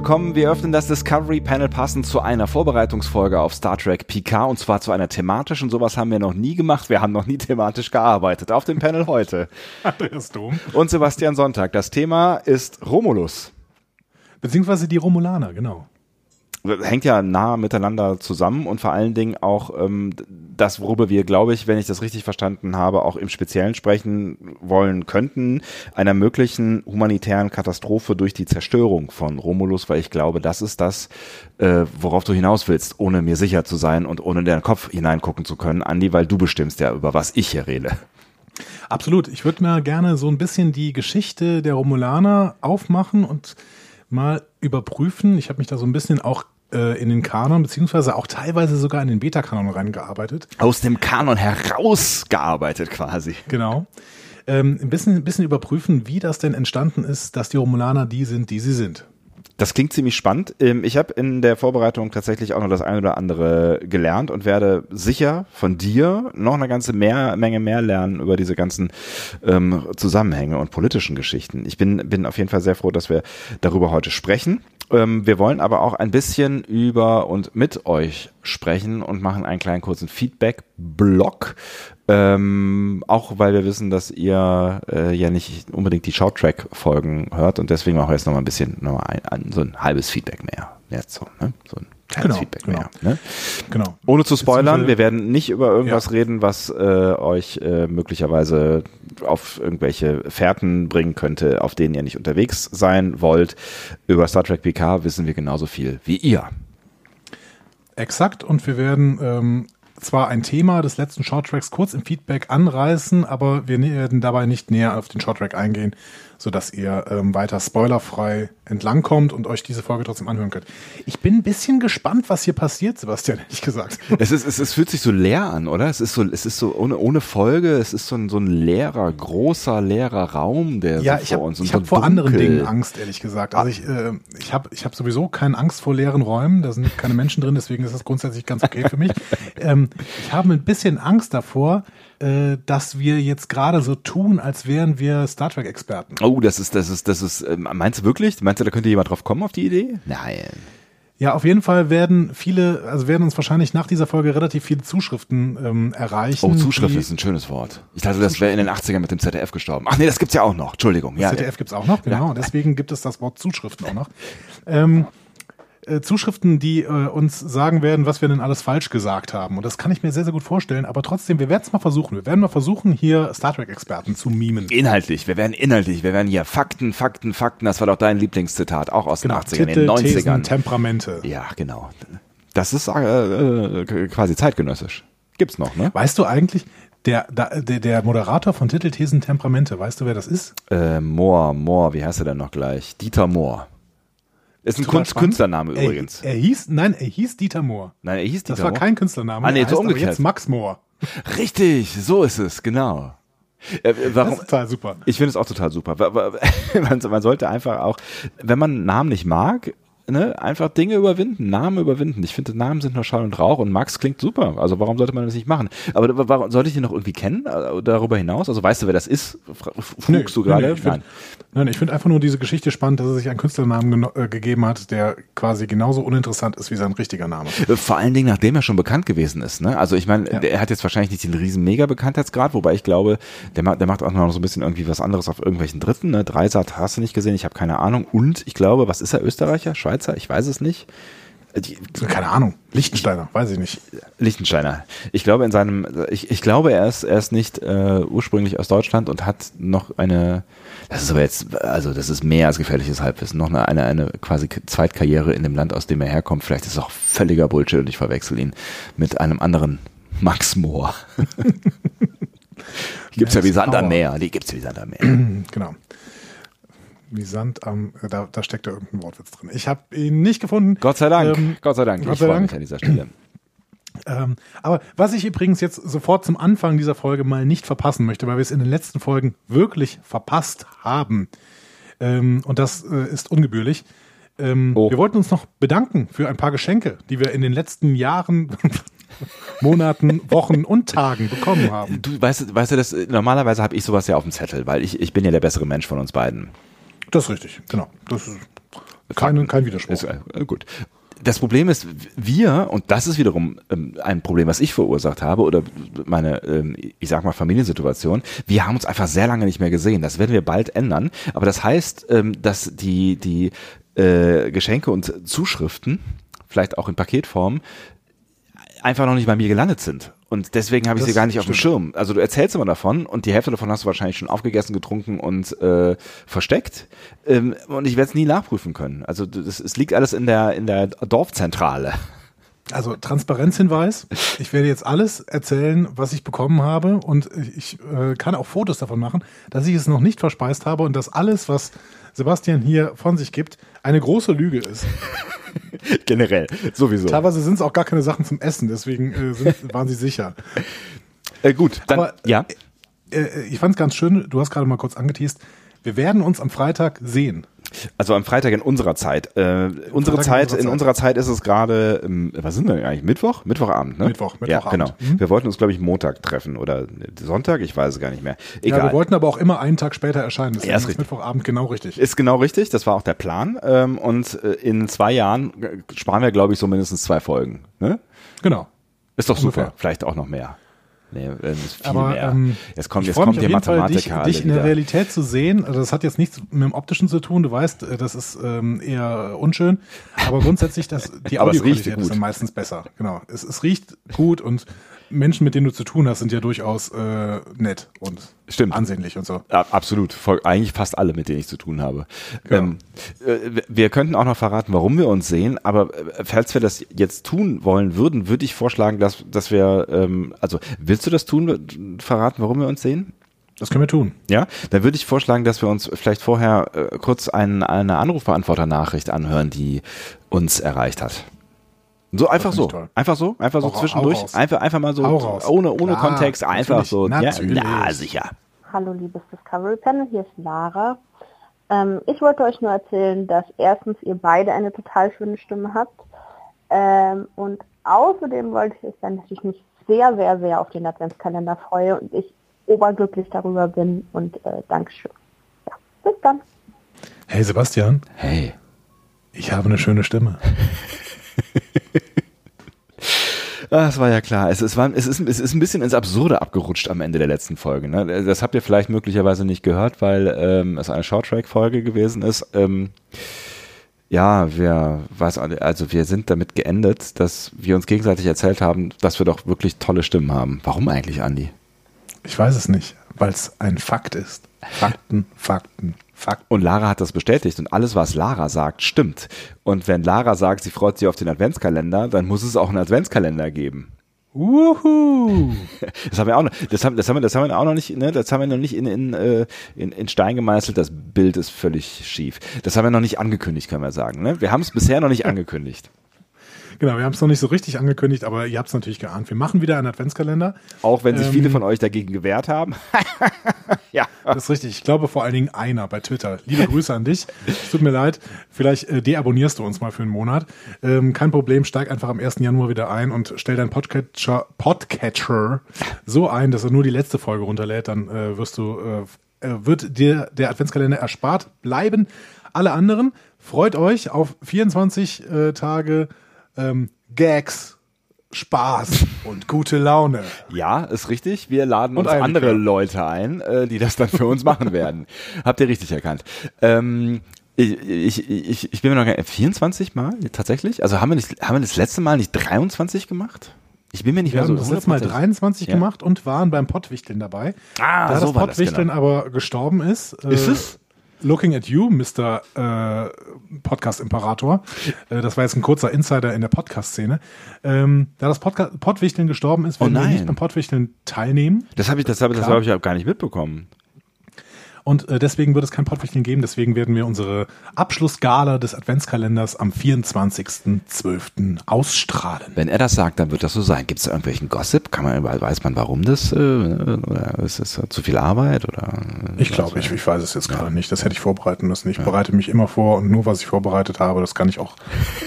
Willkommen. Wir öffnen das Discovery Panel passend zu einer Vorbereitungsfolge auf Star Trek PK und zwar zu einer thematischen. Sowas haben wir noch nie gemacht. Wir haben noch nie thematisch gearbeitet. Auf dem Panel heute. Andreas Dom. Und Sebastian Sonntag. Das Thema ist Romulus. Beziehungsweise die Romulaner, genau hängt ja nah miteinander zusammen und vor allen Dingen auch ähm, das, worüber wir, glaube ich, wenn ich das richtig verstanden habe, auch im Speziellen sprechen wollen könnten, einer möglichen humanitären Katastrophe durch die Zerstörung von Romulus, weil ich glaube, das ist das, äh, worauf du hinaus willst, ohne mir sicher zu sein und ohne in deinen Kopf hineingucken zu können, Andi, weil du bestimmst ja, über was ich hier rede. Absolut. Ich würde mir gerne so ein bisschen die Geschichte der Romulaner aufmachen und mal überprüfen. Ich habe mich da so ein bisschen auch in den Kanon, beziehungsweise auch teilweise sogar in den Beta-Kanon reingearbeitet. Aus dem Kanon herausgearbeitet quasi. Genau. Ähm, ein, bisschen, ein bisschen überprüfen, wie das denn entstanden ist, dass die Romulaner die sind, die sie sind. Das klingt ziemlich spannend. Ähm, ich habe in der Vorbereitung tatsächlich auch noch das eine oder andere gelernt und werde sicher von dir noch eine ganze mehr, Menge mehr lernen über diese ganzen ähm, Zusammenhänge und politischen Geschichten. Ich bin, bin auf jeden Fall sehr froh, dass wir darüber heute sprechen. Ähm, wir wollen aber auch ein bisschen über und mit euch sprechen und machen einen kleinen kurzen Feedback-Blog. Ähm, auch weil wir wissen, dass ihr äh, ja nicht unbedingt die Shorttrack-Folgen hört und deswegen auch jetzt nochmal ein bisschen nochmal ein, ein, so ein halbes Feedback mehr. Jetzt so, ne? so ein kleines genau, Feedback genau. mehr. Ne? Genau. Ohne zu spoilern, wir werden nicht über irgendwas ja. reden, was äh, euch äh, möglicherweise auf irgendwelche Fährten bringen könnte, auf denen ihr nicht unterwegs sein wollt. Über Star Trek PK wissen wir genauso viel wie ihr. Exakt, und wir werden ähm, zwar ein Thema des letzten Shorttracks kurz im Feedback anreißen, aber wir werden dabei nicht näher auf den Shorttrack eingehen, sodass ihr ähm, weiter spoilerfrei entlangkommt und euch diese Folge trotzdem anhören könnt. Ich bin ein bisschen gespannt, was hier passiert, Sebastian, ehrlich gesagt. Es, ist, es, es fühlt sich so leer an, oder? Es ist so, es ist so ohne, ohne Folge, es ist so ein, so ein leerer, großer, leerer Raum, der ja, so ich hab, vor uns und Ich so habe vor anderen Dingen Angst, ehrlich gesagt. Also ich, äh, ich habe ich hab sowieso keine Angst vor leeren Räumen, da sind keine Menschen drin, deswegen ist das grundsätzlich ganz okay für mich. ähm, ich habe ein bisschen Angst davor, äh, dass wir jetzt gerade so tun, als wären wir Star Trek-Experten. Oh, das ist, das ist, das ist, ähm, meinst du wirklich? Meinst du, da könnte jemand drauf kommen auf die Idee? Nein. Ja, auf jeden Fall werden viele, also werden uns wahrscheinlich nach dieser Folge relativ viele Zuschriften ähm, erreichen. Oh, Zuschrift ist ein schönes Wort. Ich dachte, das wäre in den 80ern mit dem ZDF gestorben. Ach nee, das gibt's ja auch noch. Entschuldigung. Ja, ZDF gibt's auch noch, genau. Deswegen gibt es das Wort Zuschriften auch noch. Ähm, äh, Zuschriften, die äh, uns sagen werden, was wir denn alles falsch gesagt haben. Und das kann ich mir sehr, sehr gut vorstellen. Aber trotzdem, wir werden es mal versuchen. Wir werden mal versuchen, hier Star Trek-Experten zu mimen. Inhaltlich, wir werden inhaltlich, wir werden hier Fakten, Fakten, Fakten, das war doch dein Lieblingszitat, auch aus den 80ern, Genau. Titel, den 90ern. Thesen, Temperamente. ja, genau. Das ist äh, äh, quasi zeitgenössisch. Gibt's noch, ne? Weißt du eigentlich, der, der, der Moderator von Titel, Thesen, Temperamente, weißt du, wer das ist? Äh, Mohr, Mohr, wie heißt er denn noch gleich? Dieter Mohr. Ist ein Kunst spannend. Künstlername Er, übrigens. er hieß, nein, er hieß Dieter Mohr. Nein, er hieß Dieter Das war kein Künstlername. Ah, nee, so umgekehrt. jetzt Max Mohr. Richtig, so ist es, genau. Äh, warum? Das ist total super. Ich finde es auch total super. Man, sollte einfach auch, wenn man Namen nicht mag, ne, einfach Dinge überwinden, Namen überwinden. Ich finde, Namen sind nur Schall und Rauch und Max klingt super. Also warum sollte man das nicht machen? Aber wa- warum sollte ich den noch irgendwie kennen äh, darüber hinaus? Also weißt du, wer das ist? Frugst du gerade? Nee, find, nein, ich finde einfach nur diese Geschichte spannend, dass er sich einen Künstlernamen äh, gegeben hat, der quasi genauso uninteressant ist wie sein richtiger Name. Äh, Vor allen Dingen, nachdem er schon bekannt gewesen ist. Ne? Also ich meine, Ja. der hat jetzt wahrscheinlich nicht den riesen Mega-Bekanntheitsgrad, wobei ich glaube, der, der macht auch noch so ein bisschen irgendwie was anderes auf irgendwelchen Dritten. Ne? Dreisat hast du nicht gesehen, ich habe keine Ahnung. Und ich glaube, was ist er, Österreicher, Schweizer? Ich weiß es nicht. Die, Keine Ahnung. Lichtensteiner, weiß ich nicht. Lichtensteiner. Ich glaube in seinem, ich, ich glaube, er ist, er ist nicht äh, ursprünglich aus Deutschland und hat noch eine, das ist aber jetzt, also das ist mehr als gefährliches Halbwissen, noch eine, eine, eine quasi Zweitkarriere in dem Land, aus dem er herkommt. Vielleicht ist es auch völliger Bullshit und ich verwechsel ihn mit einem anderen Max Mohr. Die gibt's ja wie Sand am. Meer. Die gibt's ja wie Sand am Meer. Genau. Wie Sand am, äh, da, da steckt ja irgendein Wortwitz drin. Ich habe ihn nicht gefunden. Gott sei Dank. Ähm, Gott sei Dank. Gott ich freue mich an dieser Stelle. Ähm, aber was ich übrigens jetzt sofort zum Anfang dieser Folge mal nicht verpassen möchte, weil wir es in den letzten Folgen wirklich verpasst haben, ähm, und das äh, ist ungebührlich. Ähm, Oh. Wir wollten uns noch bedanken für ein paar Geschenke, die wir in den letzten Jahren, Monaten, Wochen und Tagen bekommen haben. Du weißt, weißt du, das, normalerweise habe ich sowas ja auf dem Zettel, weil ich, ich bin ja der bessere Mensch von uns beiden. Das ist richtig, genau. Das ist, Keine, kein Widerspruch. Ist, äh, gut. Das Problem ist, wir, und das ist wiederum ähm, ein Problem, was ich verursacht habe, oder meine, ähm, ich sag mal, Familiensituation, wir haben uns einfach sehr lange nicht mehr gesehen. Das werden wir bald ändern. Aber das heißt, ähm, dass die, die äh, Geschenke und Zuschriften, vielleicht auch in Paketform, einfach noch nicht bei mir gelandet sind. Und deswegen habe ich Das sie gar nicht auf dem. Schirm. Also du erzählst immer davon und die Hälfte davon hast du wahrscheinlich schon aufgegessen, getrunken und äh, versteckt. Ähm, und ich werde es nie nachprüfen können. Also das, es liegt alles in der in der Dorfzentrale. Also Transparenzhinweis. Ich werde jetzt alles erzählen, was ich bekommen habe und ich äh, kann auch Fotos davon machen, dass ich es noch nicht verspeist habe und dass alles, was Sebastian hier von sich gibt, eine große Lüge ist. Generell, sowieso. Teilweise sind es auch gar keine Sachen zum Essen, deswegen äh, sind, waren sie sicher. Äh, gut, dann Aber, ja. Äh, ich fand es ganz schön, du hast gerade mal kurz angeteased, wir werden uns am Freitag sehen. Also am Freitag in unserer Zeit. Äh, unsere Freitag in Zeit, unserer in Zeit. unserer Zeit ist es gerade, ähm, was sind wir denn eigentlich? Mittwoch? Mittwochabend, ne? Mittwoch, Ja, Mittwochabend. genau. Wir wollten uns, glaube ich, Montag treffen oder Sonntag, ich weiß es gar nicht mehr. Egal. Ja, wir wollten aber auch immer einen Tag später erscheinen. Deswegen Ja, ist ist. Mittwochabend genau richtig. Ist genau richtig, das war auch der Plan. Ähm, und äh, in zwei Jahren äh, sparen wir, glaube ich, so mindestens zwei Folgen. Ne? Genau. Ist doch super. Ungefähr. Vielleicht auch noch mehr. Nee, äh, Aber ähm, jetzt kommt, jetzt kommt auf jeden Fall, dich, Mathematiker dich in der. Realität zu sehen. Also das hat jetzt nichts mit dem Optischen zu tun. Du weißt, äh, das ist ähm, eher unschön. Aber grundsätzlich, das, die Audioqualität ist dann meistens besser. Genau. Es, es riecht gut und Menschen, mit denen du zu tun hast, sind ja durchaus äh, nett und Stimmt. ansehnlich und so. Ja, absolut. Voll, eigentlich fast alle, mit denen ich zu tun habe. Ja. Ähm, äh, wir könnten auch noch verraten, warum wir uns sehen, aber äh, falls wir das jetzt tun wollen würden, würde ich vorschlagen, dass, dass wir, ähm, also willst du das tun, verraten, warum wir uns sehen? Das können wir tun. Ja, dann würde ich vorschlagen, dass wir uns vielleicht vorher äh, kurz ein, eine Anrufbeantworter-Nachricht anhören, die uns erreicht hat. So einfach so, toll. einfach so, einfach so hau zwischendurch, raus. einfach einfach mal so ohne ohne Klar, Kontext, einfach so. natürlich. Ja, na sicher. Hallo liebes Discovery Panel, hier ist Lara. Ähm, ich wollte euch nur erzählen, dass erstens ihr beide eine total schöne Stimme habt. Ähm, und außerdem wollte ich euch sagen, dass ich mich sehr, sehr, sehr auf den Adventskalender freue und ich oberglücklich darüber bin und äh, Dankeschön. Ja, bis dann. Hey Sebastian, Hey. ich habe eine schöne Stimme. Ah, Das war ja klar. Es, es, es, ist, es ist ein bisschen ins Absurde abgerutscht am Ende der letzten Folge. Ne? Das habt ihr vielleicht möglicherweise nicht gehört, weil ähm, es eine Shorttrack-Folge gewesen ist. Ähm, ja, wir, weiß, also wir sind damit geendet, dass wir uns gegenseitig erzählt haben, dass wir doch wirklich tolle Stimmen haben. Warum eigentlich, Andi? Ich weiß es nicht, weil es ein Fakt ist. Fakten, Fakten, Fakten. Und Lara hat das bestätigt und alles, was Lara sagt, stimmt. Und wenn Lara sagt, sie freut sich auf den Adventskalender, dann muss es auch einen Adventskalender geben. Wuhu! Das haben wir auch noch, das haben, das haben wir, das haben wir auch noch nicht, ne, das haben wir noch nicht in, in, äh, in, in Stein gemeißelt. Das Bild ist völlig schief. Das haben wir noch nicht angekündigt, können wir sagen, ne? Wir haben es bisher noch nicht angekündigt. Genau, wir haben es noch nicht so richtig angekündigt, aber ihr habt es natürlich geahnt. Wir machen wieder einen Adventskalender. Auch wenn sich Ähm, viele von euch dagegen gewehrt haben. ja. Das ist richtig. Ich glaube vor allen Dingen einer bei Twitter. Liebe Grüße an dich. Es tut mir leid. Vielleicht äh, deabonnierst du uns mal für einen Monat. Ähm, kein Problem. Steig einfach am 1. Januar wieder ein und stell deinen Podcatcher, Podcatcher so ein, dass er nur die letzte Folge runterlädt. Dann äh, wirst du, äh, äh, wird dir der Adventskalender erspart bleiben. Alle anderen freut euch auf 24 äh, Tage ähm, Gags, Spaß und gute Laune. Ja, ist richtig. Wir laden Und uns andere Likör. Leute ein, äh, die das dann für uns machen werden. Habt ihr richtig erkannt. Ähm, ich, ich, ich, ich bin mir noch gar nicht, 24 Mal tatsächlich? Also haben wir, nicht, haben wir das letzte Mal nicht 23 gemacht? Ich bin mir nicht Wir mehr so haben das letzte Mal 100% 23 Ja. gemacht und waren beim Pottwichteln dabei. Ah, da so das das, Pottwichteln genau. aber gestorben ist. äh, Ist es? Looking at you, Mr. Äh, Podcast-Imperator. Äh, das war jetzt ein kurzer Insider in der Podcast-Szene. Ähm, da das Podca Pottwichteln gestorben ist, werden Oh wir nicht beim Pottwichteln teilnehmen. Das habe ich, das habe, das habe ich auch gar nicht mitbekommen. Und äh, deswegen wird es kein Pottwichteln geben. Deswegen werden wir unsere Abschlussgala des Adventskalenders am 24.12. ausstrahlen. Wenn er das sagt, dann wird das so sein. Gibt es da irgendwelchen Gossip? Kann man, weiß man, warum das, äh, oder ist das zu viel Arbeit, oder? Ich glaube, ich, ich weiß es jetzt gerade nicht. Das hätte ich vorbereiten müssen. Ich bereite mich immer vor und nur was ich vorbereitet habe, das kann ich auch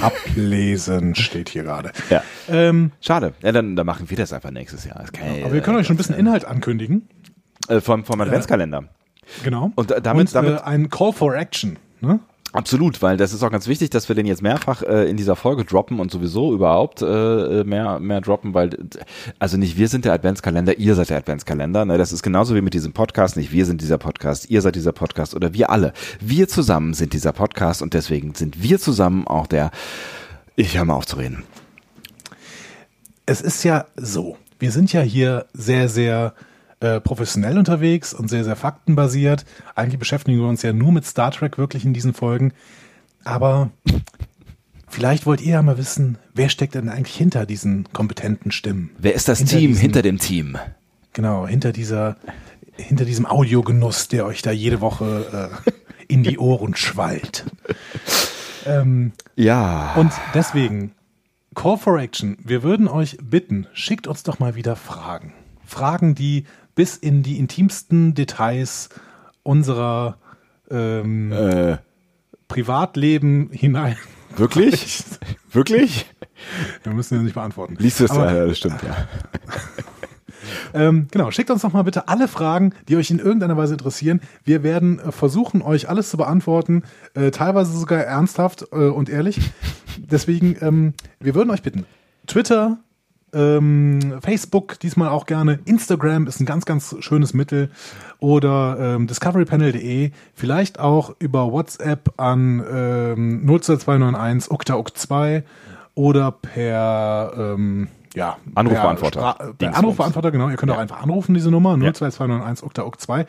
ablesen, steht hier gerade. Ja. Ähm, Schade. Ja, dann, dann machen wir das einfach nächstes Jahr. Das ja- aber wir können euch schon ein bisschen Inhalt ankündigen. äh, vom, vom Adventskalender. Genau. Und, äh, damit- und damit- äh, ein Call for Action. Ne? Absolut, weil das ist auch ganz wichtig, dass wir den jetzt mehrfach äh, in dieser Folge droppen und sowieso überhaupt äh, mehr mehr droppen, weil also nicht wir sind der Adventskalender, ihr seid der Adventskalender. Ne? Das ist genauso wie mit diesem Podcast. Nicht wir sind dieser Podcast, ihr seid dieser Podcast oder wir alle. Wir zusammen sind dieser Podcast und deswegen sind wir zusammen auch der. Ich höre mal auf zu reden. Es ist ja so, wir sind ja hier sehr sehr äh, professionell unterwegs und sehr, sehr faktenbasiert. Eigentlich beschäftigen wir uns ja nur mit Star Trek wirklich in diesen Folgen. Aber vielleicht wollt ihr ja mal wissen, wer steckt denn eigentlich hinter diesen kompetenten Stimmen? Wer ist das hinter Team diesen, hinter dem Team? Genau, hinter dieser, hinter diesem Audiogenuss, der euch da jede Woche äh, in die Ohren schwallt. Ähm, ja. Und deswegen, Call for Action, wir würden euch bitten, schickt uns doch mal wieder Fragen. Fragen, die bis in die intimsten Details unserer ähm, äh. Privatleben hinein. Wirklich? Wirklich? Wir müssen ja nicht beantworten. Liest du es? Ja, das stimmt, ja. ähm, genau, schickt uns doch mal bitte alle Fragen, die euch in irgendeiner Weise interessieren. Wir werden äh, versuchen, euch alles zu beantworten, äh, teilweise sogar ernsthaft äh, und ehrlich. Deswegen, ähm, wir würden euch bitten, Twitter, ähm, Facebook diesmal auch gerne. Instagram ist ein ganz, ganz schönes Mittel. Oder ähm, discoverypanel.de. Vielleicht auch über WhatsApp an ähm, 02291 oktaok2 oder per ähm, ja, Anrufbeantworter. Per, per Anrufbeantworter, genau. Ihr könnt ja. auch einfach anrufen, diese Nummer, 02291 oktaok2.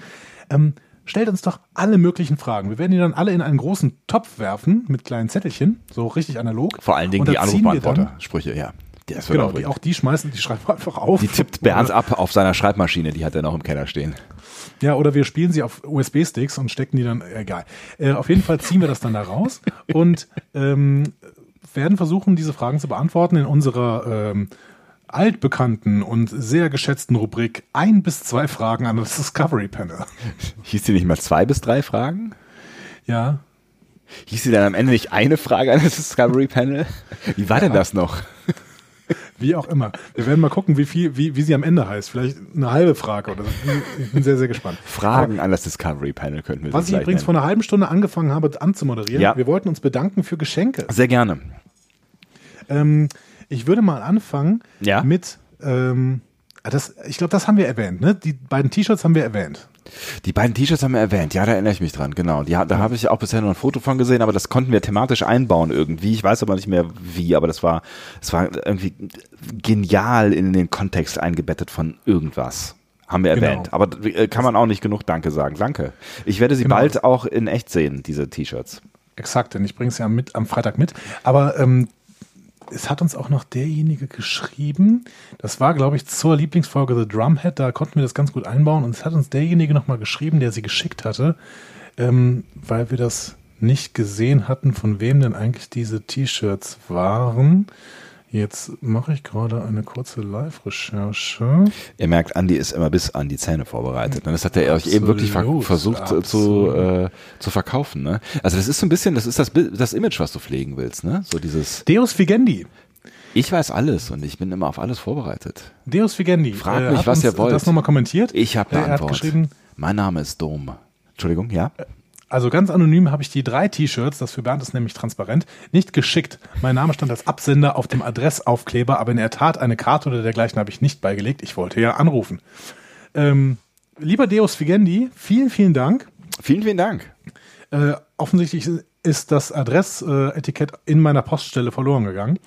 Ähm, stellt uns doch alle möglichen Fragen. Wir werden die dann alle in einen großen Topf werfen mit kleinen Zettelchen, so richtig analog. Vor allen Dingen die Anrufbeantworter-Sprüche, ja. Der ist genau, die, auch die schmeißen, die schreiben einfach auf. Die tippt Bernd ab auf seiner Schreibmaschine, die hat er noch im Keller stehen. Ja, oder wir spielen sie auf USB-Sticks und stecken die dann, egal. Äh, auf jeden Fall ziehen wir das dann da raus und ähm, werden versuchen, diese Fragen zu beantworten in unserer ähm, altbekannten und sehr geschätzten Rubrik ein bis zwei Fragen an das Discovery Panel. Hieß die nicht mal zwei bis drei Fragen? Ja. Hieß sie dann am Ende nicht eine Frage an das Discovery Panel? Wie war ja. denn das noch? Wie auch immer. Wir werden mal gucken, wie viel, wie, wie sie am Ende heißt. Vielleicht eine halbe Frage oder so. Ich bin sehr, sehr gespannt. Fragen an das Discovery Panel könnten wir Was ich übrigens nennen. vor einer halben Stunde angefangen habe anzumoderieren. Ja. Wir wollten uns bedanken für Geschenke. Sehr gerne. Ähm, ich würde mal anfangen ja? mit, ähm, das, ich glaube, das haben wir erwähnt, ne? Die beiden T-Shirts haben wir erwähnt. Die beiden T-Shirts haben wir erwähnt, ja, da erinnere ich mich dran, genau. Die, da habe ich auch bisher nur ein Foto von gesehen, aber das konnten wir thematisch einbauen irgendwie. Ich weiß aber nicht mehr wie, aber das war, das war irgendwie genial in den Kontext eingebettet von irgendwas. Haben wir genau. erwähnt. Aber äh, kann man auch nicht genug Danke sagen. Danke. Ich werde sie genau. bald auch in echt sehen, diese T-Shirts. Exakt, denn ich bringe es ja mit, am Freitag mit. Aber ähm, es hat uns auch noch derjenige geschrieben, das war, glaube ich, zur Lieblingsfolge The Drumhead, da konnten wir das ganz gut einbauen. Und es hat uns derjenige nochmal geschrieben, der sie geschickt hatte, ähm, weil wir das nicht gesehen hatten, von wem denn eigentlich diese T-Shirts waren. Jetzt mache ich gerade eine kurze Live-Recherche. Ihr merkt, Andi ist immer bis an die Zähne vorbereitet. Und das hat er euch eben wirklich ver versucht absolut. zu, äh, zu verkaufen. Ne? Also das ist so ein bisschen, das ist das, das Image, was du pflegen willst. Ne? So dieses Deus Vigendi. Ich weiß alles und ich bin immer auf alles vorbereitet. Deus Vigendi. Fragt äh, mich, was ihr wollt. das nochmal kommentiert? Ich habe eine Antwort. Er hat geschrieben, mein Name ist Dom. Entschuldigung, ja? Also ganz anonym habe ich die drei T-Shirts, das für Bernd ist nämlich transparent, nicht geschickt. Mein Name stand als Absender auf dem Adressaufkleber, aber in der Tat eine Karte oder dergleichen habe ich nicht beigelegt. Ich wollte ja anrufen. Ähm, lieber Deus Vigendi, vielen, vielen Dank. Vielen, vielen Dank. Äh, offensichtlich ist das Adressetikett in meiner Poststelle verloren gegangen.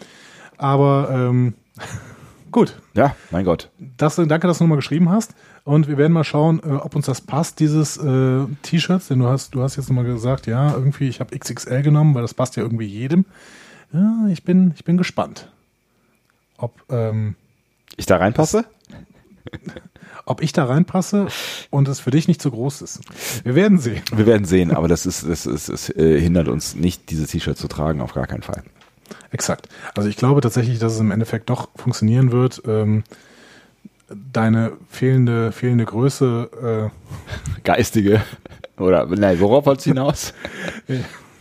Aber ähm, gut. Ja, mein Gott. Das, danke, dass du nochmal geschrieben hast. Und wir werden mal schauen, äh, ob uns das passt, dieses äh, T-Shirts. Denn du hast, du hast jetzt nochmal gesagt, ja, irgendwie, ich habe XXL genommen, weil das passt ja irgendwie jedem. Ja, ich bin, ich bin gespannt. Ob ähm, ich da reinpasse? ob ich da reinpasse und es für dich nicht zu groß ist. Wir werden sehen. Wir werden sehen, aber das ist, das ist, es äh, hindert uns nicht, dieses T-Shirt zu tragen, auf gar keinen Fall. Exakt. Also ich glaube tatsächlich, dass es im Endeffekt doch funktionieren wird. Ähm, deine fehlende, fehlende Größe. Äh Geistige. Oder, nein, worauf wolltest du hinaus?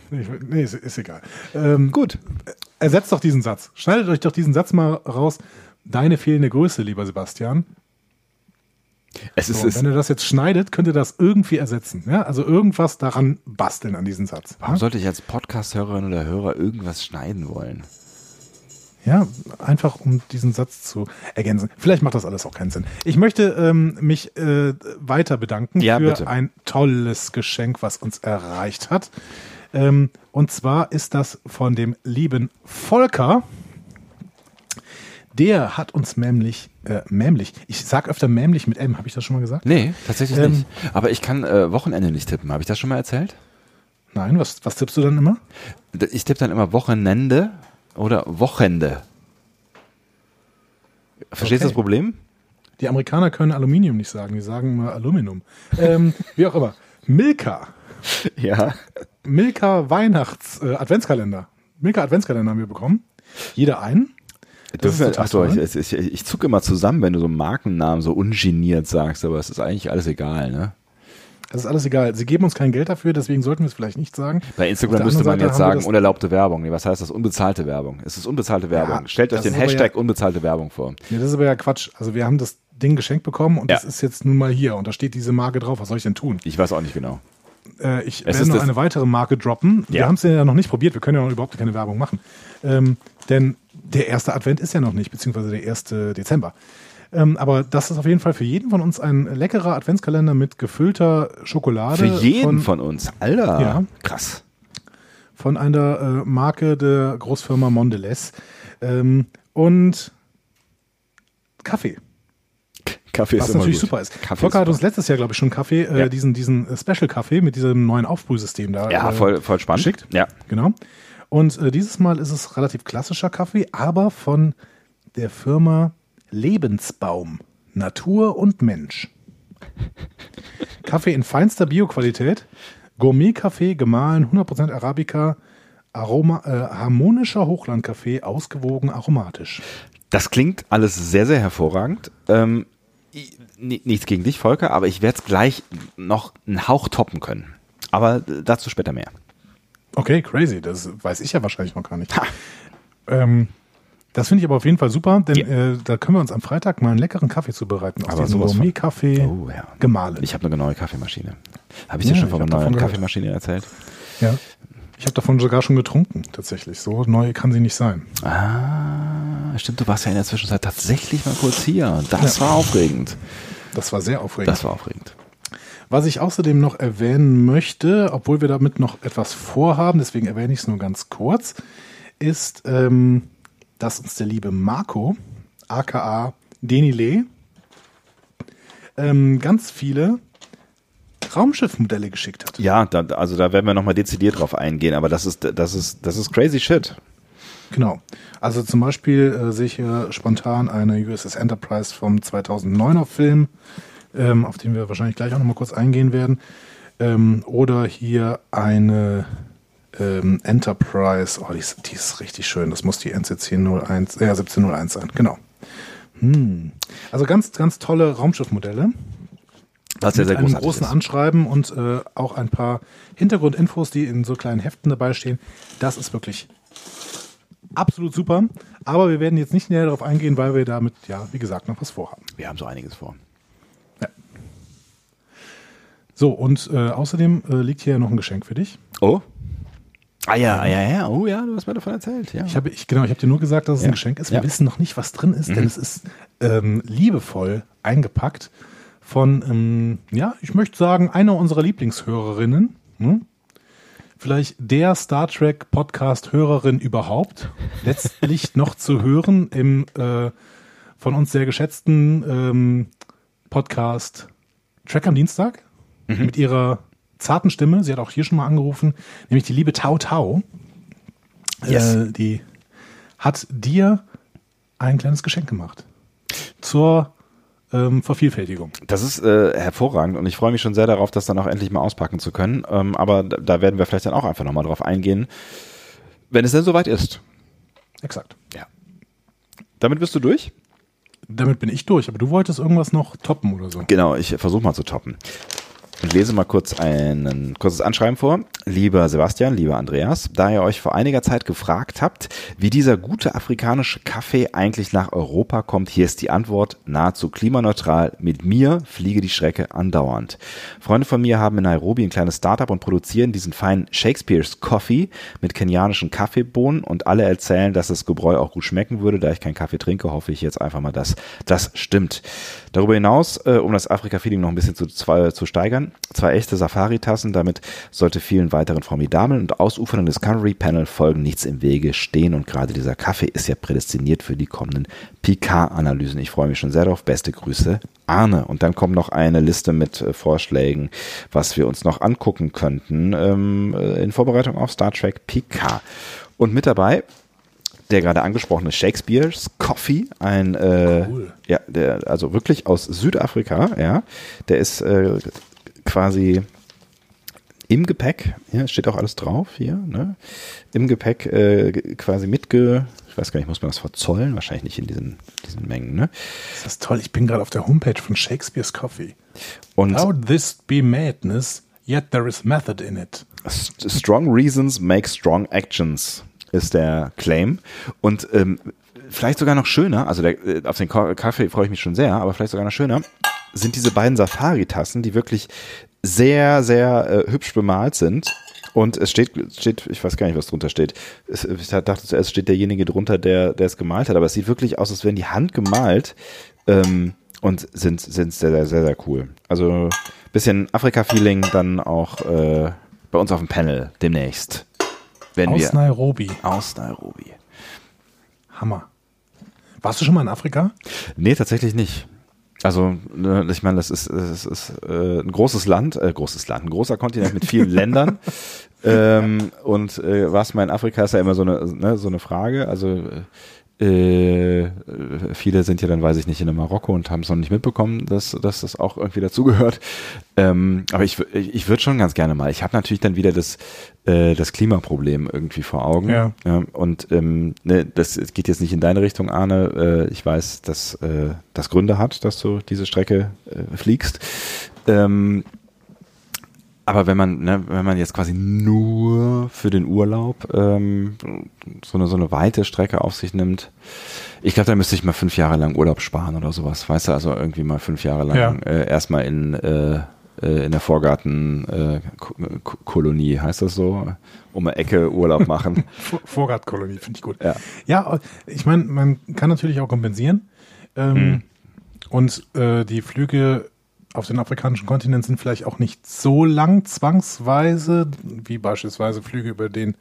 nee, ist, ist egal. Ähm, Gut. Ersetzt doch diesen Satz. Schneidet euch doch diesen Satz mal raus. Deine fehlende Größe, lieber Sebastian. Es ist, So, wenn ihr das jetzt schneidet, könnt ihr das irgendwie ersetzen. Ja? Also irgendwas daran basteln an diesen Satz. warum Ja? sollte ich als Podcast-Hörerin oder Hörer irgendwas schneiden wollen? Ja, einfach um diesen Satz zu ergänzen. Vielleicht macht das alles auch keinen Sinn. Ich möchte ähm, mich äh, weiter bedanken Ja, für bitte. ein tolles Geschenk, was uns erreicht hat. Ähm, und zwar ist das von dem lieben Volker. Der hat uns nämlich, äh, nämlich, ich sag öfter nämlich mit M, habe ich das schon mal gesagt? Nee, tatsächlich Ähm, nicht. Aber ich kann äh, Wochenende nicht tippen. Habe ich das schon mal erzählt? Nein, was, was tippst du dann immer? Ich tippe dann immer Wochenende oder Wochende. Verstehst du Okay. das Problem? Die Amerikaner können Aluminium nicht sagen, die sagen immer Aluminum. Ähm, wie auch immer. Milka. Ja. Milka Weihnachts äh, Adventskalender. Milka Adventskalender haben wir bekommen. Jeder einen. Das ist Dürfen wir, total achso, toll. ich, ich, ich, ich zucke immer zusammen, wenn du so Markennamen so ungeniert sagst, aber es ist eigentlich alles egal, ne? Das ist alles egal. Sie geben uns kein Geld dafür, deswegen sollten wir es vielleicht nicht sagen. Bei Instagram müsste man Seite jetzt sagen, das- unerlaubte Werbung. Nee, was heißt das? Unbezahlte Werbung. Es ist unbezahlte Werbung. Stellt euch das den ist Hashtag ja- unbezahlte Werbung vor. Nee, das ist aber ja Quatsch. Also wir haben das Ding geschenkt bekommen und Ja. das ist jetzt nun mal hier und da steht diese Marke drauf. Was soll ich denn tun? Ich weiß auch nicht genau. Äh, ich Es werde ist noch das- eine weitere Marke droppen. Wir Ja. haben es ja noch nicht probiert. Wir können ja noch überhaupt keine Werbung machen. Ähm, denn der erste Advent ist ja noch nicht, beziehungsweise der erste Dezember. Ähm, aber das ist auf jeden Fall für jeden von uns ein leckerer Adventskalender mit gefüllter Schokolade. Für jeden von, uns. Alter. Ja. Krass. von einer äh, Marke der Großfirma Mondelez. Ähm, und Kaffee. Kaffee Was natürlich gut. super ist. Kaffee Volker ist hat uns letztes Jahr, glaube ich, schon Kaffee, äh, Ja. diesen, diesen Special-Kaffee mit diesem neuen Aufbrühsystem da. Ja, äh, voll, voll spannend. geschickt. Ja. Genau. Und äh, dieses Mal ist es relativ klassischer Kaffee, aber von der Firma Lebensbaum. Natur und Mensch. Kaffee in feinster Bioqualität. Gourmet-Kaffee, gemahlen, 100% Arabica. Aroma, äh, harmonischer Hochlandkaffee, ausgewogen aromatisch. Das klingt alles sehr, sehr hervorragend. Ähm, nichts gegen dich, Volker, aber ich werde es gleich noch einen Hauch toppen können. Aber äh, dazu später mehr. Okay, crazy. Das weiß ich ja wahrscheinlich noch gar nicht. Ähm, das finde ich aber auf jeden Fall super, denn Ja. äh, da können wir uns am Freitag mal einen leckeren Kaffee zubereiten. Aus Aber diesem. Gourmet-Kaffee Oh, ja. gemahlen. Ich habe eine neue Kaffeemaschine. Habe ich dir Ja, schon von einer neuen. Kaffeemaschine erzählt? ja. Ich habe davon sogar schon getrunken, tatsächlich. So neu kann sie nicht sein. Ah, stimmt, du warst ja in der Zwischenzeit tatsächlich mal kurz hier. Das Ja. war aufregend. Das war sehr aufregend. Das war aufregend. Was ich außerdem noch erwähnen möchte, obwohl wir damit noch etwas vorhaben, deswegen erwähne ich es nur ganz kurz, ist, ähm, dass uns der liebe Marco, aka Denile, ähm, ganz viele Raumschiffmodelle geschickt hat. Ja, da, also da werden wir nochmal dezidiert drauf eingehen, aber das ist, das ist, das ist crazy shit. Genau. Also zum Beispiel äh, sehe ich hier spontan eine USS Enterprise vom 2009er Film, ähm, auf den wir wahrscheinlich gleich auch nochmal kurz eingehen werden. Ähm, oder hier eine ähm, Enterprise, oh, die ist, die ist richtig schön. Das muss die NCC 01, äh, 1701 sein, genau. Hm. Also ganz, ganz tolle Raumschiffmodelle Was ja mit sehr einem großartig großen ist. Anschreiben und äh, auch ein paar Hintergrundinfos, die in so kleinen Heften dabei stehen. Das ist wirklich absolut super. Aber wir werden jetzt nicht näher darauf eingehen, weil wir damit, ja, wie gesagt, noch was vorhaben. Wir haben so einiges vor. So, und äh, außerdem äh, liegt hier noch ein Geschenk für dich. Oh? Ah ja, ah, ja, ja. Oh ja, du hast mir davon erzählt. Ja. Ich habe, ich, genau, ich habe dir nur gesagt, dass es Ja. ein Geschenk ist. Wir Ja. wissen noch nicht, was drin ist, denn es ist ähm, liebevoll eingepackt von, ähm, ja, ich möchte sagen, einer unserer Lieblingshörerinnen. Hm? Vielleicht der Star Trek Podcast-Hörerin überhaupt. Letztlich noch zu hören im äh, von uns sehr geschätzten ähm, Podcast Track am Dienstag mit ihrer zarten Stimme. Sie hat auch hier schon mal angerufen, nämlich die liebe Tau Tau. Yes. Äh, die hat dir ein kleines Geschenk gemacht. Zur ähm, Vervielfältigung. Das ist äh, hervorragend und ich freue mich schon sehr darauf, das dann auch endlich mal auspacken zu können. Ähm, aber da, da werden wir vielleicht dann auch einfach nochmal drauf eingehen, wenn es denn soweit ist. Exakt. Ja. Damit bist du durch? Damit bin ich durch, aber du wolltest irgendwas noch toppen oder so. Genau, ich versuche mal zu toppen. Und lese mal kurz ein kurzes Anschreiben vor. Lieber Sebastian, lieber Andreas, da ihr euch vor einiger Zeit gefragt habt, wie dieser gute afrikanische Kaffee eigentlich nach Europa kommt, hier ist die Antwort nahezu klimaneutral. Mit mir fliege die Strecke andauernd. Freunde von mir haben in Nairobi ein kleines Startup und produzieren diesen feinen Shakespeare's Coffee mit kenianischen Kaffeebohnen und alle erzählen, dass das Gebräu auch gut schmecken würde. Da ich keinen Kaffee trinke, hoffe ich jetzt einfach mal, dass das stimmt. Darüber hinaus, äh, um das Afrika-Feeling noch ein bisschen zu, zu steigern, zwei echte Safari-Tassen, damit sollte vielen weiteren formidablen und ausufernden Discovery-Panel folgen nichts im Wege stehen und gerade dieser Kaffee ist ja prädestiniert für die kommenden Picard-Analysen. Ich freue mich schon sehr darauf. Beste Grüße, Arne. Und dann kommt noch eine Liste mit äh, Vorschlägen, was wir uns noch angucken könnten ähm, äh, in Vorbereitung auf Star Trek Picard. Und mit dabei der gerade angesprochene Shakespeare's Coffee, ein äh, cool. ja, der also wirklich aus Südafrika, ja, der ist äh, quasi im Gepäck, ja, steht auch alles drauf hier, ne? Im Gepäck äh, quasi mitge, ich weiß gar nicht, muss man das verzollen? Wahrscheinlich nicht in diesen, diesen Mengen, ne? Das ist toll, ich bin gerade auf der Homepage von Shakespeare's Coffee. Und How this be madness, yet there is method in it. Strong reasons make strong actions ist der Claim. Und ähm, vielleicht sogar noch schöner, also der, äh, auf den Kaffee freue ich mich schon sehr, aber vielleicht sogar noch schöner, sind diese beiden Safari-Tassen, die wirklich sehr, sehr äh, hübsch bemalt sind. Und es steht, steht, ich weiß gar nicht, was drunter steht. Es, ich dachte zuerst steht derjenige drunter, der, der es gemalt hat, aber es sieht wirklich aus, als wären die Hand gemalt ähm, und sind, sind sehr, sehr, sehr, sehr cool. Also bisschen Afrika-Feeling dann auch äh, bei uns auf dem Panel demnächst. Wenn aus wir, Nairobi. Aus Nairobi. Hammer. Warst du schon mal in Afrika? Nee, tatsächlich nicht. Also, ne, ich meine, das ist, das ist äh, ein großes Land, äh, großes Land, ein großer Kontinent mit vielen Ländern. Ähm, und äh, was mal in Afrika ist ja immer so eine, ne, so eine Frage. Also äh, viele sind ja dann, weiß ich nicht, in Marokko und haben es noch nicht mitbekommen, dass, dass das auch irgendwie dazugehört. Ähm, aber ich, ich, ich würde schon ganz gerne mal. Ich habe natürlich dann wieder das, äh, das Klimaproblem irgendwie vor Augen. Ja. ja und ähm, ne, das geht jetzt nicht in deine Richtung, Arne. Äh, ich weiß, dass äh, das Gründe hat, dass du diese Strecke äh, fliegst. Ähm, aber wenn man, ne, wenn man jetzt quasi nur für den Urlaub ähm, so, eine, so eine weite Strecke auf sich nimmt, ich glaube, da müsste ich mal fünf Jahre lang Urlaub sparen oder sowas. Weißt du, also irgendwie mal fünf Jahre lang ja. äh, erstmal in, äh, äh in der Vorgartenkolonie, äh, heißt das so? Um eine Ecke Urlaub machen. Vorgartkolonie, finde ich gut. Ja, ja ich meine, man kann natürlich auch kompensieren. Ähm, hm. Und äh, die Flüge auf den afrikanischen Kontinent sind vielleicht auch nicht so lang zwangsweise, wie beispielsweise Flüge über den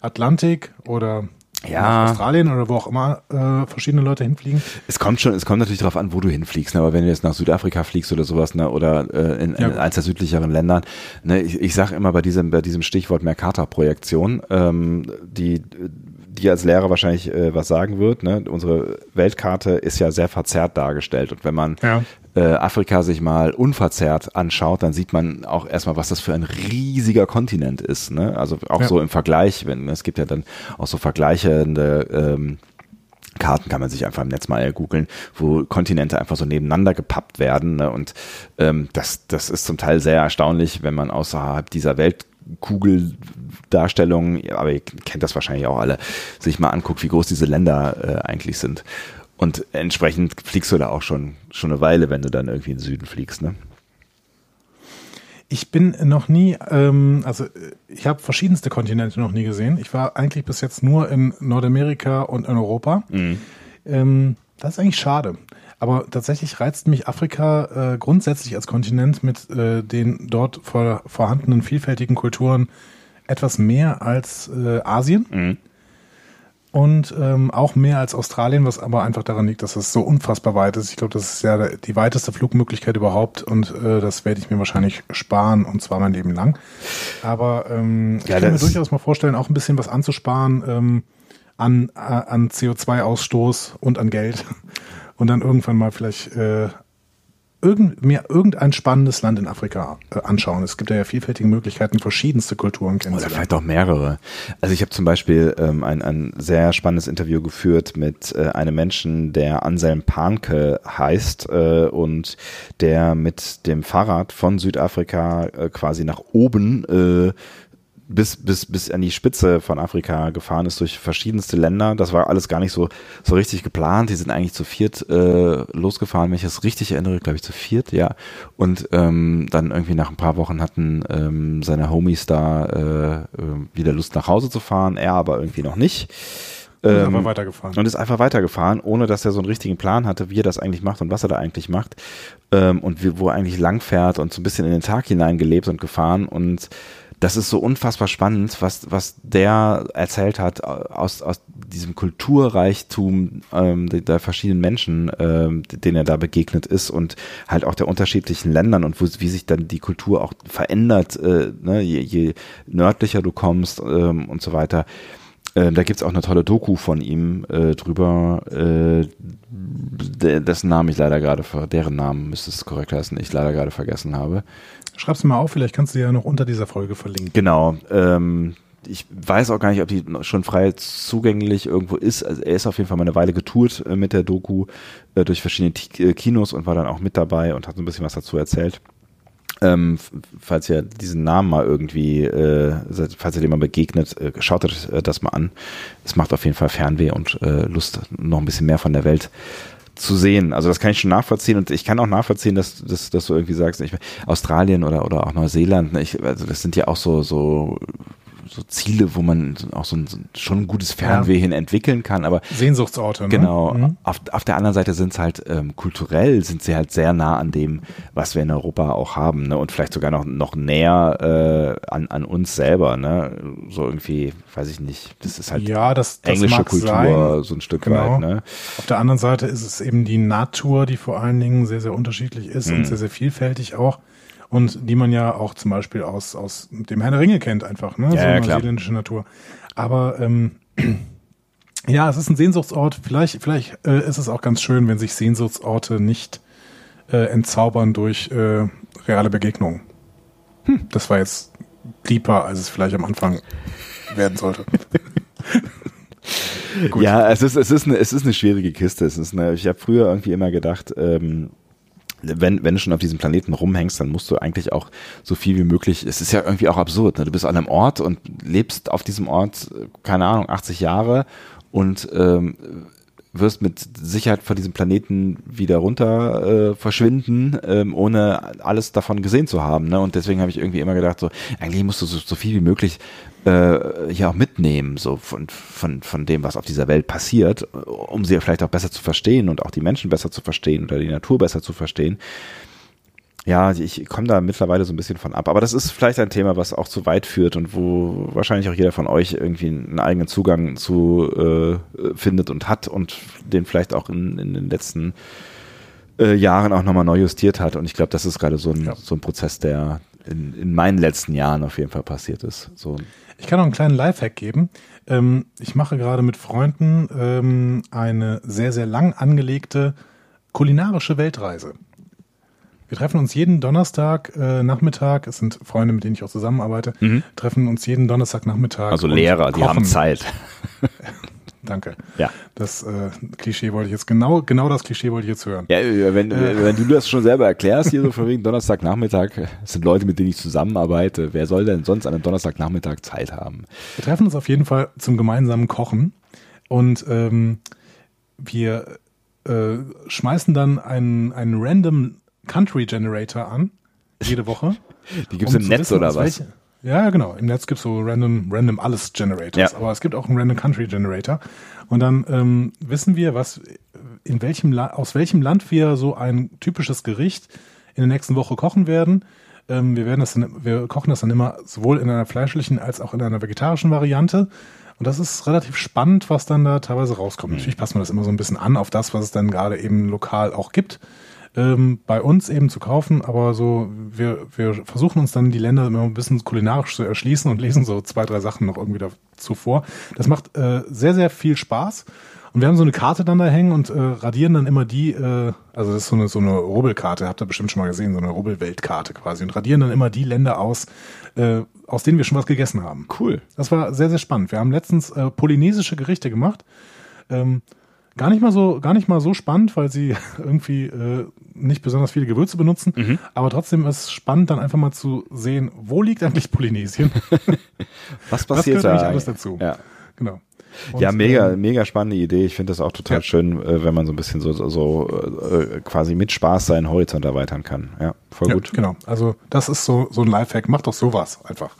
Atlantik oder ja. Australien oder wo auch immer äh, verschiedene Leute hinfliegen. Es kommt schon, es kommt natürlich darauf an, wo du hinfliegst, ne? aber wenn du jetzt nach Südafrika fliegst oder sowas, ne? oder äh, in, ja, in eins der südlicheren Ländern, ne? ich, ich sage immer bei diesem, bei diesem Stichwort Mercator-Projektion, ähm, die die als Lehrer wahrscheinlich äh, was sagen wird. Ne? Unsere Weltkarte ist ja sehr verzerrt dargestellt und wenn man ja äh, Afrika sich mal unverzerrt anschaut, dann sieht man auch erstmal, was das für ein riesiger Kontinent ist. Ne? Also auch ja. so im Vergleich, wenn es gibt ja dann auch so vergleichende ähm, Karten kann man sich einfach im Netz mal googeln, wo Kontinente einfach so nebeneinander gepappt werden. Ne? Und ähm, das, das ist zum Teil sehr erstaunlich, wenn man außerhalb dieser Weltkugeldarstellung, aber ihr kennt das wahrscheinlich auch alle, sich mal anguckt, wie groß diese Länder äh, eigentlich sind. Und entsprechend fliegst du da auch schon, schon eine Weile, wenn du dann irgendwie in den Süden fliegst, ne? Ich bin noch nie, ähm, also ich habe verschiedenste Kontinente noch nie gesehen. Ich war eigentlich bis jetzt nur in Nordamerika und in Europa. Mhm. Ähm, das ist eigentlich schade. Aber tatsächlich reizt mich Afrika äh, grundsätzlich als Kontinent mit äh, den dort vor, vorhandenen vielfältigen Kulturen etwas mehr als äh, Asien. Mhm und ähm, auch mehr als Australien, was aber einfach daran liegt, dass es so unfassbar weit ist. Ich glaube, das ist ja die weiteste Flugmöglichkeit überhaupt und äh, das werde ich mir wahrscheinlich sparen und zwar mein Leben lang. Aber ähm, ja, ich kann mir durchaus mal vorstellen, auch ein bisschen was anzusparen ähm, an, an CO2-Ausstoß und an Geld und dann irgendwann mal vielleicht äh, irgend, mir irgendein spannendes Land in Afrika äh, anschauen. Es gibt ja vielfältige Möglichkeiten, verschiedenste Kulturen kennenzulernen. Oder vielleicht auch mehrere. Also ich habe zum Beispiel ähm, ein, ein sehr spannendes Interview geführt mit äh, einem Menschen, der Anselm Panke heißt äh, und der mit dem Fahrrad von Südafrika äh, quasi nach oben äh, bis, bis, bis an die Spitze von Afrika gefahren ist durch verschiedenste Länder. Das war alles gar nicht so, so richtig geplant. Die sind eigentlich zu viert äh, losgefahren, wenn ich das richtig erinnere, glaube ich zu viert, ja. Und ähm, dann irgendwie nach ein paar Wochen hatten ähm, seine Homies da äh, äh wieder Lust nach Hause zu fahren, er aber irgendwie noch nicht. Und ist ähm, einfach weitergefahren. Und ist einfach weitergefahren, ohne dass er so einen richtigen Plan hatte, wie er das eigentlich macht und was er da eigentlich macht. Ähm, und wie, wo er eigentlich lang fährt und so ein bisschen in den Tag hineingelebt und gefahren und das ist so unfassbar spannend, was, was der erzählt hat aus, aus diesem Kulturreichtum ähm, der, der verschiedenen Menschen, ähm, denen er da begegnet ist und halt auch der unterschiedlichen Ländern und wo, wie sich dann die Kultur auch verändert, äh, ne, je, je nördlicher du kommst ähm, und so weiter. Äh, da gibt's auch eine tolle Doku von ihm äh, drüber, äh, dessen Namen ich leider gerade, deren Namen müsste es korrekt heißen, ich leider gerade vergessen habe. Schreib's mal auf, vielleicht kannst du ja noch unter dieser Folge verlinken. Genau. Ähm, ich weiß auch gar nicht, ob die schon frei zugänglich irgendwo ist. Also er ist auf jeden Fall mal eine Weile getourt äh, mit der Doku äh, durch verschiedene T äh, Kinos und war dann auch mit dabei und hat so ein bisschen was dazu erzählt. Ähm, falls ihr diesen Namen mal irgendwie, äh, falls ihr dem mal begegnet, äh, schaut euch äh, das mal an. Es macht auf jeden Fall Fernweh und Lust, noch ein bisschen mehr von der Welt zu sehen. Also das kann ich schon nachvollziehen und ich kann auch nachvollziehen, dass, dass, dass du irgendwie sagst, ich, Australien oder, oder auch Neuseeland, ne, ich, also das sind ja auch so, so so Ziele, wo man auch so ein, schon ein gutes Fernweh ja. hin entwickeln kann, aber Sehnsuchtsorte. Ne? Genau. Mhm. Auf, auf der anderen Seite sind es halt ähm, kulturell sind sie halt sehr nah an dem, was wir in Europa auch haben, ne? Und vielleicht sogar noch noch näher äh, an an uns selber, ne? So irgendwie, weiß ich nicht. Das ist halt ja, das, das englische Kultur sein. so ein Stück genau. weit. Ne? Auf der anderen Seite ist es eben die Natur, die vor allen Dingen sehr sehr unterschiedlich ist mhm. und sehr sehr vielfältig auch und die man ja auch zum Beispiel aus, aus dem Herrn der Ringe kennt einfach, ne? Ja, so ja, neuseeländische Natur. Aber ähm, ja, es ist ein Sehnsuchtsort. Vielleicht, vielleicht äh, ist es auch ganz schön, wenn sich Sehnsuchtsorte nicht äh, entzaubern durch äh, reale Begegnungen. Hm, das war jetzt deeper, als es vielleicht am Anfang werden sollte. ja, es ist, es ist eine, es ist eine schwierige Kiste. Es ist eine, ich habe früher irgendwie immer gedacht, ähm, wenn, wenn du schon auf diesem Planeten rumhängst, dann musst du eigentlich auch so viel wie möglich, es ist ja irgendwie auch absurd, ne? du bist an einem Ort und lebst auf diesem Ort, keine Ahnung, 80 Jahre und ähm, wirst mit Sicherheit von diesem Planeten wieder runter äh, verschwinden, ähm, ohne alles davon gesehen zu haben. Ne? Und deswegen habe ich irgendwie immer gedacht, so eigentlich musst du so, so viel wie möglich äh, ja auch mitnehmen, so von, von, von dem, was auf dieser Welt passiert, um sie vielleicht auch besser zu verstehen und auch die Menschen besser zu verstehen oder die Natur besser zu verstehen. Ja, ich komme da mittlerweile so ein bisschen von ab. Aber das ist vielleicht ein Thema, was auch zu weit führt und wo wahrscheinlich auch jeder von euch irgendwie einen eigenen Zugang zu äh, findet und hat und den vielleicht auch in, in den letzten äh, Jahren auch nochmal neu justiert hat. Und ich glaube, das ist gerade so ein, ja. so ein Prozess, der in, in meinen letzten Jahren auf jeden Fall passiert ist. So ich kann noch einen kleinen Lifehack geben. Ähm, ich mache gerade mit Freunden ähm, eine sehr, sehr lang angelegte kulinarische Weltreise. Wir treffen uns jeden Donnerstag äh, Nachmittag, es sind Freunde, mit denen ich auch zusammenarbeite, mhm. treffen uns jeden Donnerstag Nachmittag. Also Lehrer, die haben Zeit. Danke. Ja. Das äh, Klischee wollte ich jetzt genau, genau das Klischee wollte ich jetzt hören. Ja, wenn, äh. wenn du das schon selber erklärst, hier so von wegen Donnerstagnachmittag, das sind Leute, mit denen ich zusammenarbeite. Wer soll denn sonst an einem Donnerstagnachmittag Zeit haben? Wir treffen uns auf jeden Fall zum gemeinsamen Kochen und ähm, wir äh, schmeißen dann einen, einen random Country Generator an, jede Woche. Die gibt's um im Netz wissen, oder was? Welche, ja, genau. Im Netz gibt's so random, random alles Generators, ja. aber es gibt auch einen Random Country Generator. Und dann ähm, wissen wir, was in welchem La aus welchem Land wir so ein typisches Gericht in der nächsten Woche kochen werden. Ähm, wir werden das, dann, wir kochen das dann immer sowohl in einer fleischlichen als auch in einer vegetarischen Variante. Und das ist relativ spannend, was dann da teilweise rauskommt. Mhm. Natürlich passt man das immer so ein bisschen an auf das, was es dann gerade eben lokal auch gibt ähm, bei uns eben zu kaufen, aber so, wir, wir versuchen uns dann die Länder immer ein bisschen kulinarisch zu erschließen und lesen so zwei, drei Sachen noch irgendwie dazu vor. Das macht äh, sehr, sehr viel Spaß. Und wir haben so eine Karte dann da hängen und äh, radieren dann immer die, äh, also das ist so eine, so eine Rubbelkarte, habt ihr bestimmt schon mal gesehen, so eine Rubbelweltkarte quasi und radieren dann immer die Länder aus, äh, aus denen wir schon was gegessen haben. Cool. Das war sehr, sehr spannend. Wir haben letztens äh, polynesische Gerichte gemacht. Ähm, Gar nicht mal so, gar nicht mal so spannend, weil sie irgendwie äh, nicht besonders viele Gewürze benutzen. Mhm. Aber trotzdem ist es spannend, dann einfach mal zu sehen, wo liegt eigentlich Polynesien? Was Das passiert gehört da? eigentlich alles dazu. Ja. Genau. Und, ja, mega, ähm, mega spannende Idee. Ich finde das auch total Ja. schön, äh, wenn man so ein bisschen so, so, so äh, quasi mit Spaß seinen Horizont erweitern kann. Ja, voll ja, gut. Genau. Also das ist so, so ein Lifehack. Macht doch sowas einfach.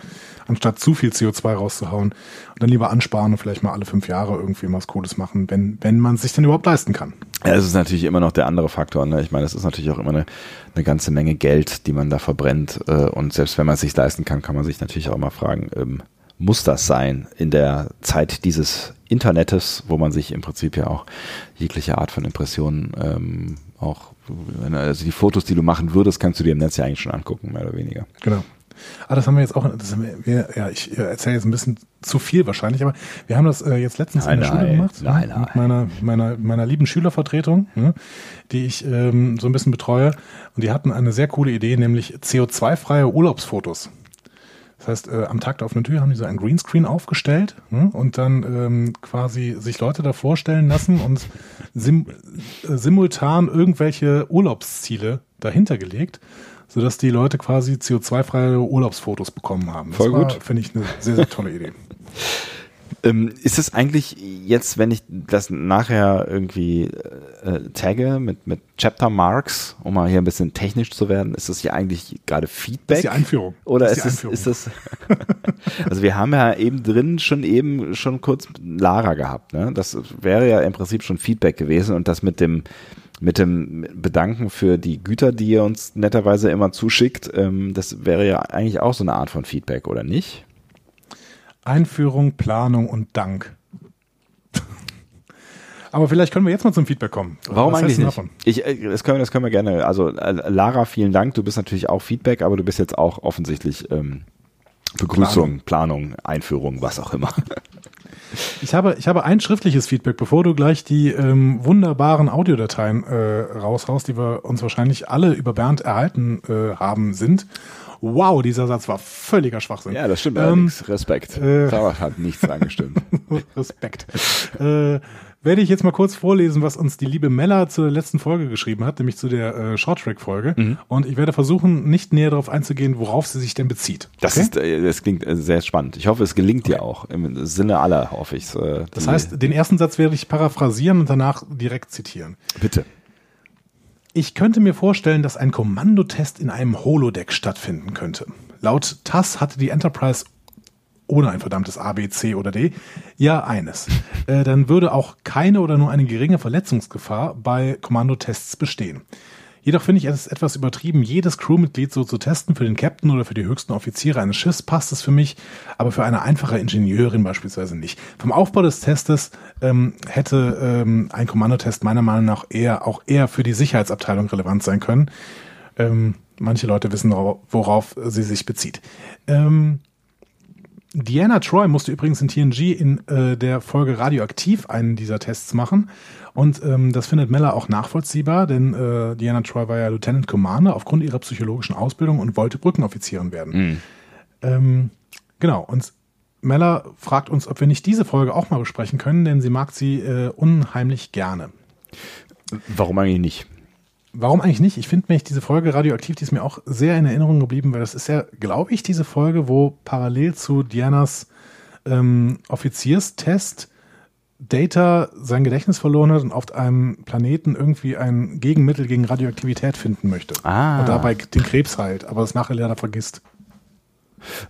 Anstatt zu viel CO2 rauszuhauen und dann lieber ansparen und vielleicht mal alle fünf Jahre irgendwie was Cooles machen, wenn, wenn man es sich denn überhaupt leisten kann. Ja, es ist natürlich immer noch der andere Faktor. Ne? Ich meine, es ist natürlich auch immer eine, eine ganze Menge Geld, die man da verbrennt. Äh, und selbst wenn man es sich leisten kann, kann man sich natürlich auch mal fragen, ähm, muss das sein in der Zeit dieses Internetes, wo man sich im Prinzip ja auch jegliche Art von Impressionen ähm, auch, also die Fotos, die du machen würdest, kannst du dir im Netz ja eigentlich schon angucken, mehr oder weniger. Genau. Ah, das haben wir jetzt auch, das haben wir, ja, ich äh, erzähle jetzt ein bisschen zu viel wahrscheinlich, aber wir haben das äh, jetzt letztens Nein, in der nein, Schule gemacht. nein, ne, nein. Mit meiner, meiner, meiner lieben Schülervertretung, ne, die ich ähm, so ein bisschen betreue. Und die hatten eine sehr coole Idee, nämlich CO2-freie Urlaubsfotos. Das heißt, äh, am Tag der offenen Tür haben die so ein Greenscreen aufgestellt ne, und dann ähm, quasi sich Leute da vorstellen lassen und sim äh, simultan irgendwelche Urlaubsziele dahinter gelegt, sodass die Leute quasi CO2-freie Urlaubsfotos bekommen haben. Das Voll gut. Finde ich eine sehr, sehr tolle Idee. Ähm, ist es eigentlich jetzt, wenn ich das nachher irgendwie äh, tagge mit, mit Chapter Marks, um mal hier ein bisschen technisch zu werden, ist das hier eigentlich gerade Feedback? Das ist die Einführung. Oder Das ist, ist die es, ist das, also wir haben ja eben drin schon eben schon kurz Lara gehabt, ne? Das wäre ja im Prinzip schon Feedback gewesen und das mit dem, mit dem Bedanken für die Güter, die ihr uns netterweise immer zuschickt, ähm, das wäre ja eigentlich auch so eine Art von Feedback, oder nicht? Einführung, Planung und Dank. Aber vielleicht können wir jetzt mal zum Feedback kommen. Warum Was eigentlich nicht? davon? Ich, äh, das, können wir, das können wir gerne. Also äh, Lara, vielen Dank. Du bist natürlich auch Feedback, aber du bist jetzt auch offensichtlich ähm, Begrüßung, Planung. Einführung, was auch immer. Ich habe, ich habe ein schriftliches Feedback, bevor du gleich die ähm, wunderbaren Audiodateien äh, raushaust, die wir uns wahrscheinlich alle über Bernd erhalten äh, haben, sind. Wow, dieser Satz war völliger Schwachsinn. Ja, das stimmt Ähm, allerdings. Respekt. äh, Sarah hat nichts angestimmt. Respekt. äh, werde ich jetzt mal kurz vorlesen, was uns die liebe Mella zur letzten Folge geschrieben hat, nämlich zu der äh, Short-Track-Folge. Mhm. Und ich werde versuchen, nicht näher darauf einzugehen, worauf sie sich denn bezieht. Das Okay? ist, äh, das klingt äh, sehr spannend. Ich hoffe, es gelingt dir auch. Im Sinne aller hoffe ich äh, Das heißt, den ersten Satz werde ich paraphrasieren und danach direkt zitieren. bitte. Ich könnte mir vorstellen, dass ein Kommandotest in einem Holodeck stattfinden könnte. Laut TASS hatte die Enterprise ohne ein verdammtes A, B, C oder D ja eines. Äh, dann würde auch keine oder nur eine geringe Verletzungsgefahr bei Kommandotests bestehen. Jedoch finde ich es etwas übertrieben, jedes Crewmitglied so zu testen. Für den Captain oder für die höchsten Offiziere eines Schiffs passt es für mich, aber für eine einfache Ingenieurin beispielsweise nicht. Vom Aufbau des Testes ähm, hätte ähm, ein Kommandotest meiner Meinung nach eher auch eher für die Sicherheitsabteilung relevant sein können. Ähm, manche Leute wissen, worauf sie sich bezieht. Ähm, Diana Troy musste übrigens in TNG in äh, der Folge Radioaktiv einen dieser Tests machen. Und ähm, das findet Mella auch nachvollziehbar, denn äh, Diana Troy war ja Lieutenant Commander aufgrund ihrer psychologischen Ausbildung und wollte Brückenoffizierin werden. Ähm, genau, und Mella fragt uns, ob wir nicht diese Folge auch mal besprechen können, denn sie mag sie äh, unheimlich gerne. Warum eigentlich nicht? Warum eigentlich nicht? Ich finde mich diese Folge radioaktiv, die ist mir auch sehr in Erinnerung geblieben, weil das ist ja, glaube ich, diese Folge, wo parallel zu Dianas ähm, Offizierstest Data sein Gedächtnis verloren hat und auf einem Planeten irgendwie ein Gegenmittel gegen Radioaktivität finden möchte. Ah. Und dabei den Krebs heilt, aber es nachher leider vergisst.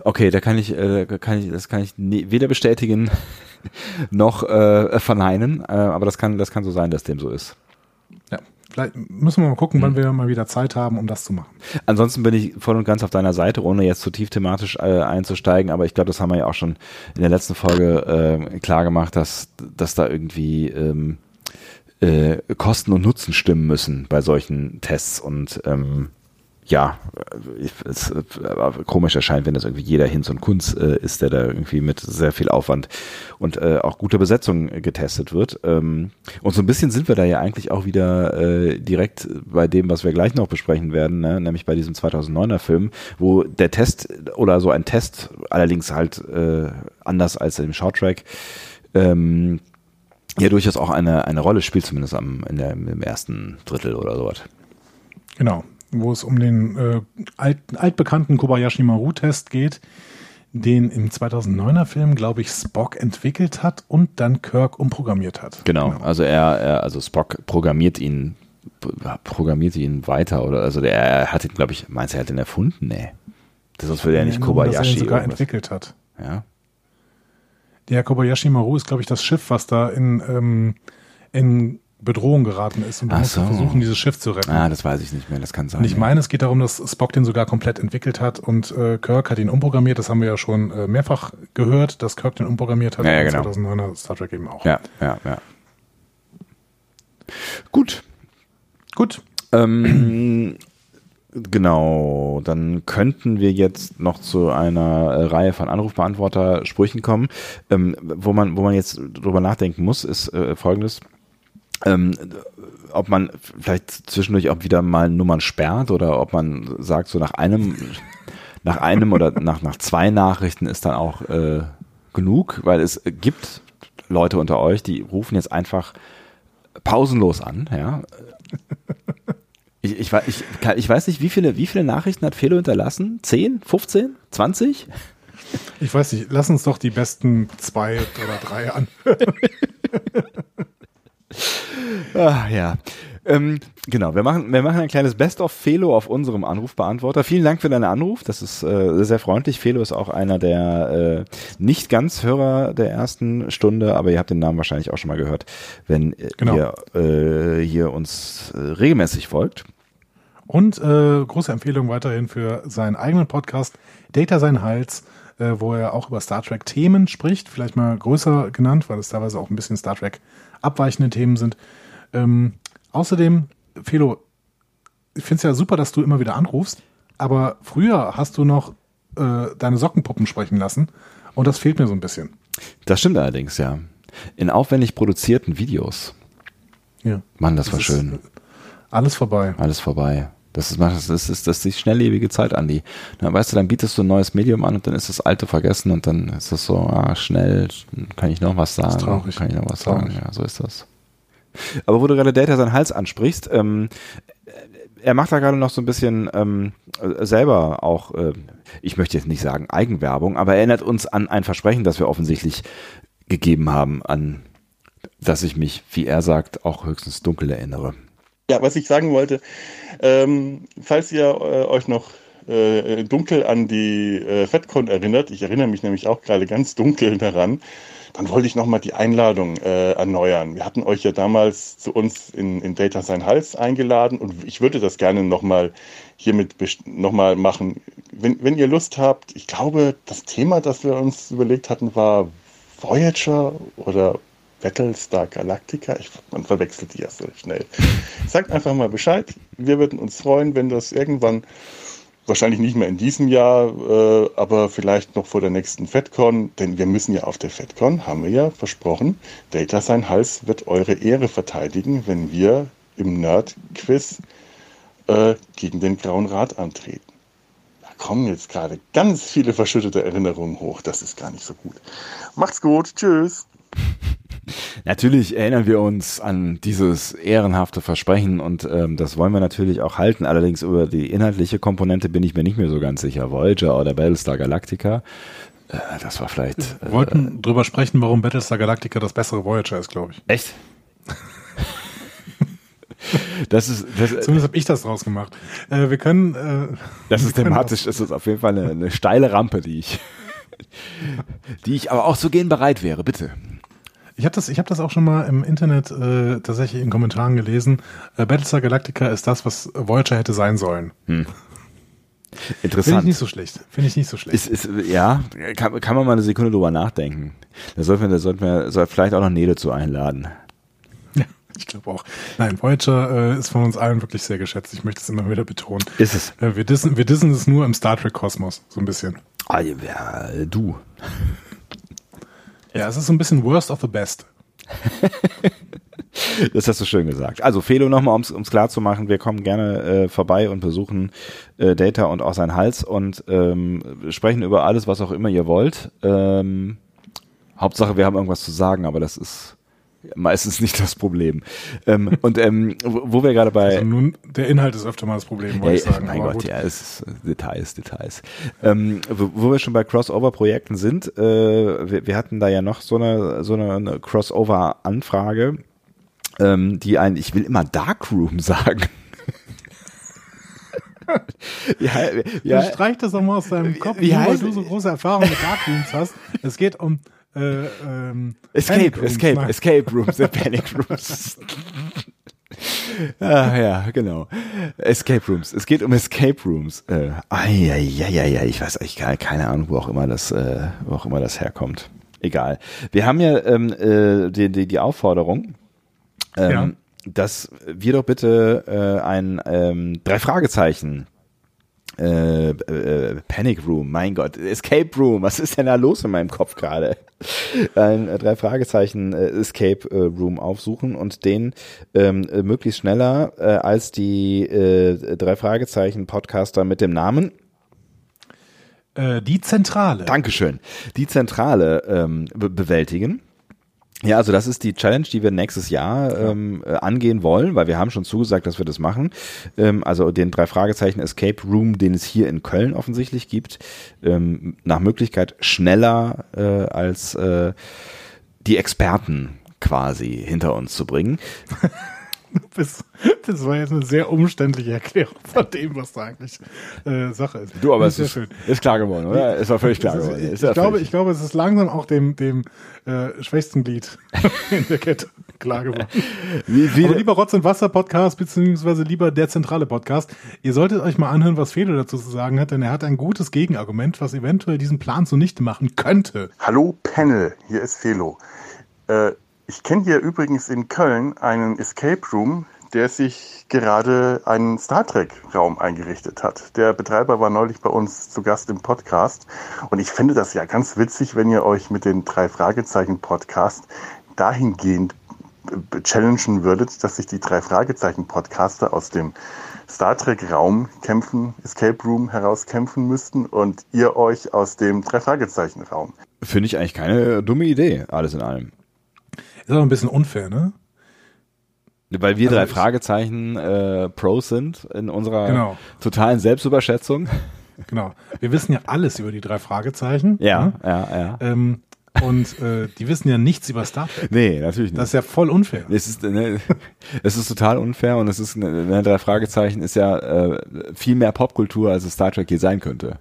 Okay, da kann ich, äh, kann ich, das kann ich nie, weder bestätigen noch äh, verneinen, äh, aber das kann, das kann so sein, dass dem so ist. Ja. Vielleicht müssen wir mal gucken, wann wir mal wieder Zeit haben, um das zu machen. Ansonsten bin ich voll und ganz auf deiner Seite, ohne jetzt zu tief thematisch äh, einzusteigen, aber ich glaube, das haben wir ja auch schon in der letzten Folge äh, klar gemacht, dass, dass da irgendwie ähm, äh, Kosten und Nutzen stimmen müssen bei solchen Tests und ähm, ja, äh, es äh, komisch erscheint, wenn das irgendwie jeder Hinz und Kunz äh, ist, der da irgendwie mit sehr viel Aufwand und äh, auch guter Besetzung äh, getestet wird. Ähm, und so ein bisschen sind wir da ja eigentlich auch wieder äh, direkt bei dem, was wir gleich noch besprechen werden, ne? nämlich bei diesem 2009er Film, wo der Test oder so ein Test, allerdings halt anders als im Shorttrack, ähm, ja durchaus auch eine, eine Rolle spielt, zumindest am, in der, im ersten Drittel oder sowas. Genau, wo es um den äh, alt, altbekannten Kobayashi Maru-Test geht, den im 2009er Film, glaube ich, Spock entwickelt hat und dann Kirk umprogrammiert hat. Genau, genau. also er, er, also Spock programmiert ihn, programmiert ihn weiter oder also der, er hat ihn, glaube ich, meinst du, er hat ihn erfunden? Nee. Das will ja nicht Kobayashi. Dass er ihn sogar irgendwas. entwickelt hat. Ja. Der Kobayashi Maru ist, glaube ich, das Schiff, was da in, ähm, in Bedrohung geraten ist und du musst so. versuchen, dieses Schiff zu retten. Ah, das weiß ich nicht mehr, das kann sein. Und ich meine, es geht darum, dass Spock den sogar komplett entwickelt hat und äh, Kirk hat ihn umprogrammiert. Das haben wir ja schon äh, mehrfach gehört, dass Kirk den umprogrammiert hat. Ja, ja genau. 2009er Star Trek eben auch. Ja, ja, ja. Gut. Gut. Ähm, Genau, dann könnten wir jetzt noch zu einer äh, Reihe von Anrufbeantworter-Sprüchen kommen. Ähm, wo man, wo man jetzt drüber nachdenken muss, ist äh, folgendes. Ähm, ob man vielleicht zwischendurch auch wieder mal Nummern sperrt oder ob man sagt, so nach einem, nach einem oder nach, nach zwei Nachrichten ist dann auch äh, genug, weil es gibt Leute unter euch, die rufen jetzt einfach pausenlos an, ja. Ich, ich, ich, ich weiß nicht, wie viele, wie viele Nachrichten hat Felo hinterlassen? 10, 15, 20? Ich weiß nicht, lass uns doch die besten zwei oder drei an. ah, ja. Ähm, genau, wir machen, wir machen ein kleines Best of Felo auf unserem Anrufbeantworter. Vielen Dank für deinen Anruf. Das ist äh, sehr freundlich. Felo ist auch einer der äh, nicht ganz Hörer der ersten Stunde, aber ihr habt den Namen wahrscheinlich auch schon mal gehört, wenn genau. ihr äh, hier uns äh, regelmäßig folgt. Und äh, große Empfehlung weiterhin für seinen eigenen Podcast Data sein Hals, äh, wo er auch über Star Trek Themen spricht, vielleicht mal größer genannt, weil es teilweise auch ein bisschen Star Trek abweichende Themen sind. Ähm, Außerdem, Felo, ich finde es ja super, dass du immer wieder anrufst, aber früher hast du noch äh, deine Sockenpuppen sprechen lassen und das fehlt mir so ein bisschen. Das stimmt allerdings, ja. In aufwendig produzierten Videos. Ja. Mann, das, das war schön. Alles vorbei. Alles vorbei. Das ist, das ist, das ist die schnelllebige Zeit, Andi. Dann weißt du, dann bietest du ein neues Medium an und dann ist das alte vergessen und dann ist das so, ah, schnell, kann ich noch was sagen? Das ist traurig. Kann ich noch was traurig. sagen? Ja, so ist das. Aber wo du gerade Data seinen Hals ansprichst, ähm, er macht da gerade noch so ein bisschen ähm, selber auch, äh, ich möchte jetzt nicht sagen Eigenwerbung, aber erinnert uns an ein Versprechen, das wir offensichtlich gegeben haben, an das ich mich, wie er sagt, auch höchstens dunkel erinnere. Ja, was ich sagen wollte, ähm, falls ihr äh, euch noch äh, dunkel an die äh, FedCon erinnert, ich erinnere mich nämlich auch gerade ganz dunkel daran, dann wollte ich nochmal die Einladung äh, erneuern. Wir hatten euch ja damals zu uns in, in Data Sein Hals eingeladen und ich würde das gerne nochmal hiermit nochmal machen. Wenn, wenn ihr Lust habt, ich glaube, das Thema, das wir uns überlegt hatten, war Voyager oder Battlestar Galactica. Ich, man verwechselt die ja so schnell. Sagt einfach mal Bescheid. Wir würden uns freuen, wenn das irgendwann wahrscheinlich nicht mehr in diesem Jahr, äh, aber vielleicht noch vor der nächsten FedCon, denn wir müssen ja auf der FedCon, haben wir ja versprochen, Data sein Hals wird eure Ehre verteidigen, wenn wir im Nerd-Quiz äh, gegen den Grauen Rat antreten. Da kommen jetzt gerade ganz viele verschüttete Erinnerungen hoch, das ist gar nicht so gut. Macht's gut, tschüss. Natürlich erinnern wir uns an dieses ehrenhafte Versprechen und ähm, das wollen wir natürlich auch halten. Allerdings über die inhaltliche Komponente bin ich mir nicht mehr so ganz sicher. Voyager oder Battlestar Galactica, äh, das war vielleicht. Wir äh, wollten drüber sprechen, warum Battlestar Galactica das bessere Voyager ist, glaube ich. Echt? Das ist, das, Zumindest habe ich das draus gemacht. Äh, wir können. Äh, das ist thematisch, das ist auf jeden Fall eine, eine steile Rampe, die ich, die ich aber auch zu gehen bereit wäre. Bitte. Ich habe das, ich hab das auch schon mal im Internet äh, tatsächlich in Kommentaren gelesen. Äh, Battlestar Galactica ist das, was Voyager hätte sein sollen. Hm. Interessant. Finde ich nicht so schlecht. Finde ich nicht so schlecht. Ist, ist, ja, kann, kann man mal eine Sekunde drüber nachdenken. Da sollten wir, da sollten wir soll vielleicht auch noch Nele zu einladen. Ja, ich glaube auch. Nein, Voyager äh, ist von uns allen wirklich sehr geschätzt. Ich möchte es immer wieder betonen. Ist es. Äh, wir, dissen, wir dissen es nur im Star Trek-Kosmos, so ein bisschen. Ah, ja, du. Ja, es ist so ein bisschen worst of the best. das hast du schön gesagt. Also Felo nochmal, um es klar zu machen, wir kommen gerne äh, vorbei und besuchen äh, Data und auch sein Hals und ähm, sprechen über alles, was auch immer ihr wollt. Ähm, Hauptsache, wir haben irgendwas zu sagen, aber das ist meistens nicht das Problem. Ähm, und ähm, wo, wir gerade bei Also nun, der Inhalt ist öfter mal das Problem, wollte ich Ey, sagen. Mein aber Gott, gut. ja, es ist äh, Details, Details. Ähm, wo, wo wir schon bei Crossover-Projekten sind, äh, wir, wir hatten da ja noch so eine, so eine, eine Crossover-Anfrage, ähm, die ein, ich will immer Darkroom sagen. ja, ja, streich das doch mal aus deinem Kopf, wie nur weil du so große Erfahrung mit Darkrooms hast. Es geht um äh, ähm, Escape, Rooms. Escape, Nein. Escape Rooms, the Panic Rooms. ah, ja, genau. Escape Rooms. Es geht um Escape Rooms. Äh, ai, ai, ai, ai, ai, ich weiß eigentlich keine, keine Ahnung, wo auch immer das, äh, wo auch immer das herkommt. Egal. Wir haben ja ähm, äh, die, die, die Aufforderung, ähm, Ja. dass wir doch bitte äh, ein ähm, drei Fragezeichen äh, äh, Panic Room, mein Gott, Escape Room, was ist denn da los in meinem Kopf gerade? Ein äh, drei Fragezeichen äh, Escape Room aufsuchen und den ähm, äh, möglichst schneller als die drei Fragezeichen Podcaster mit dem Namen die Zentrale. Dankeschön. Die Zentrale ähm, be bewältigen. Ja, also das ist die Challenge, die wir nächstes Jahr ähm, äh, angehen wollen, weil wir haben schon zugesagt, dass wir das machen. Ähm, also den drei Fragezeichen Escape Room, den es hier in Köln offensichtlich gibt, ähm, nach Möglichkeit schneller äh, als äh, die Experten quasi hinter uns zu bringen. Das, das war jetzt eine sehr umständliche Erklärung von dem, was da eigentlich äh, Sache ist. Du, aber Das es ist ist, schön. ist klar geworden, oder? Ist war völlig klar ist, geworden. ich, Ist ja ich, glaube, völlig- ich glaube, es ist langsam auch dem, dem äh, schwächsten Glied in der Kette klar geworden. wie, wie, Aber lieber Rotz und Wasser Podcast, beziehungsweise lieber der zentrale Podcast, ihr solltet euch mal anhören, was Felo dazu zu sagen hat, denn er hat ein gutes Gegenargument, was eventuell diesen Plan zunichte machen könnte. Hallo Panel, hier ist Felo. Äh, ich kenne hier übrigens in Köln einen Escape Room, der sich gerade einen Star Trek Raum eingerichtet hat. Der Betreiber war neulich bei uns zu Gast im Podcast und ich finde das ja ganz witzig, wenn ihr euch mit den drei Fragezeichen Podcast dahingehend challengen würdet, dass sich die drei Fragezeichen Podcaster aus dem Star Trek Raum kämpfen, Escape Room herauskämpfen müssten und ihr euch aus dem drei Fragezeichen Raum. Finde ich eigentlich keine dumme Idee, alles in allem. Ist aber ein bisschen unfair, ne? Weil wir Also drei ich- Fragezeichen äh, Pros sind in unserer Genau. totalen Selbstüberschätzung. Genau. Wir wissen ja alles über die drei Fragezeichen. Ja, ne? ja, ja. Ähm, und äh, die wissen ja nichts über Star Trek. Nee, natürlich nicht. Das ist ja voll unfair. es ist, ne, es ist total unfair und es ist, ne, drei Fragezeichen ist ja äh, viel mehr Popkultur, als es Star Trek je sein könnte.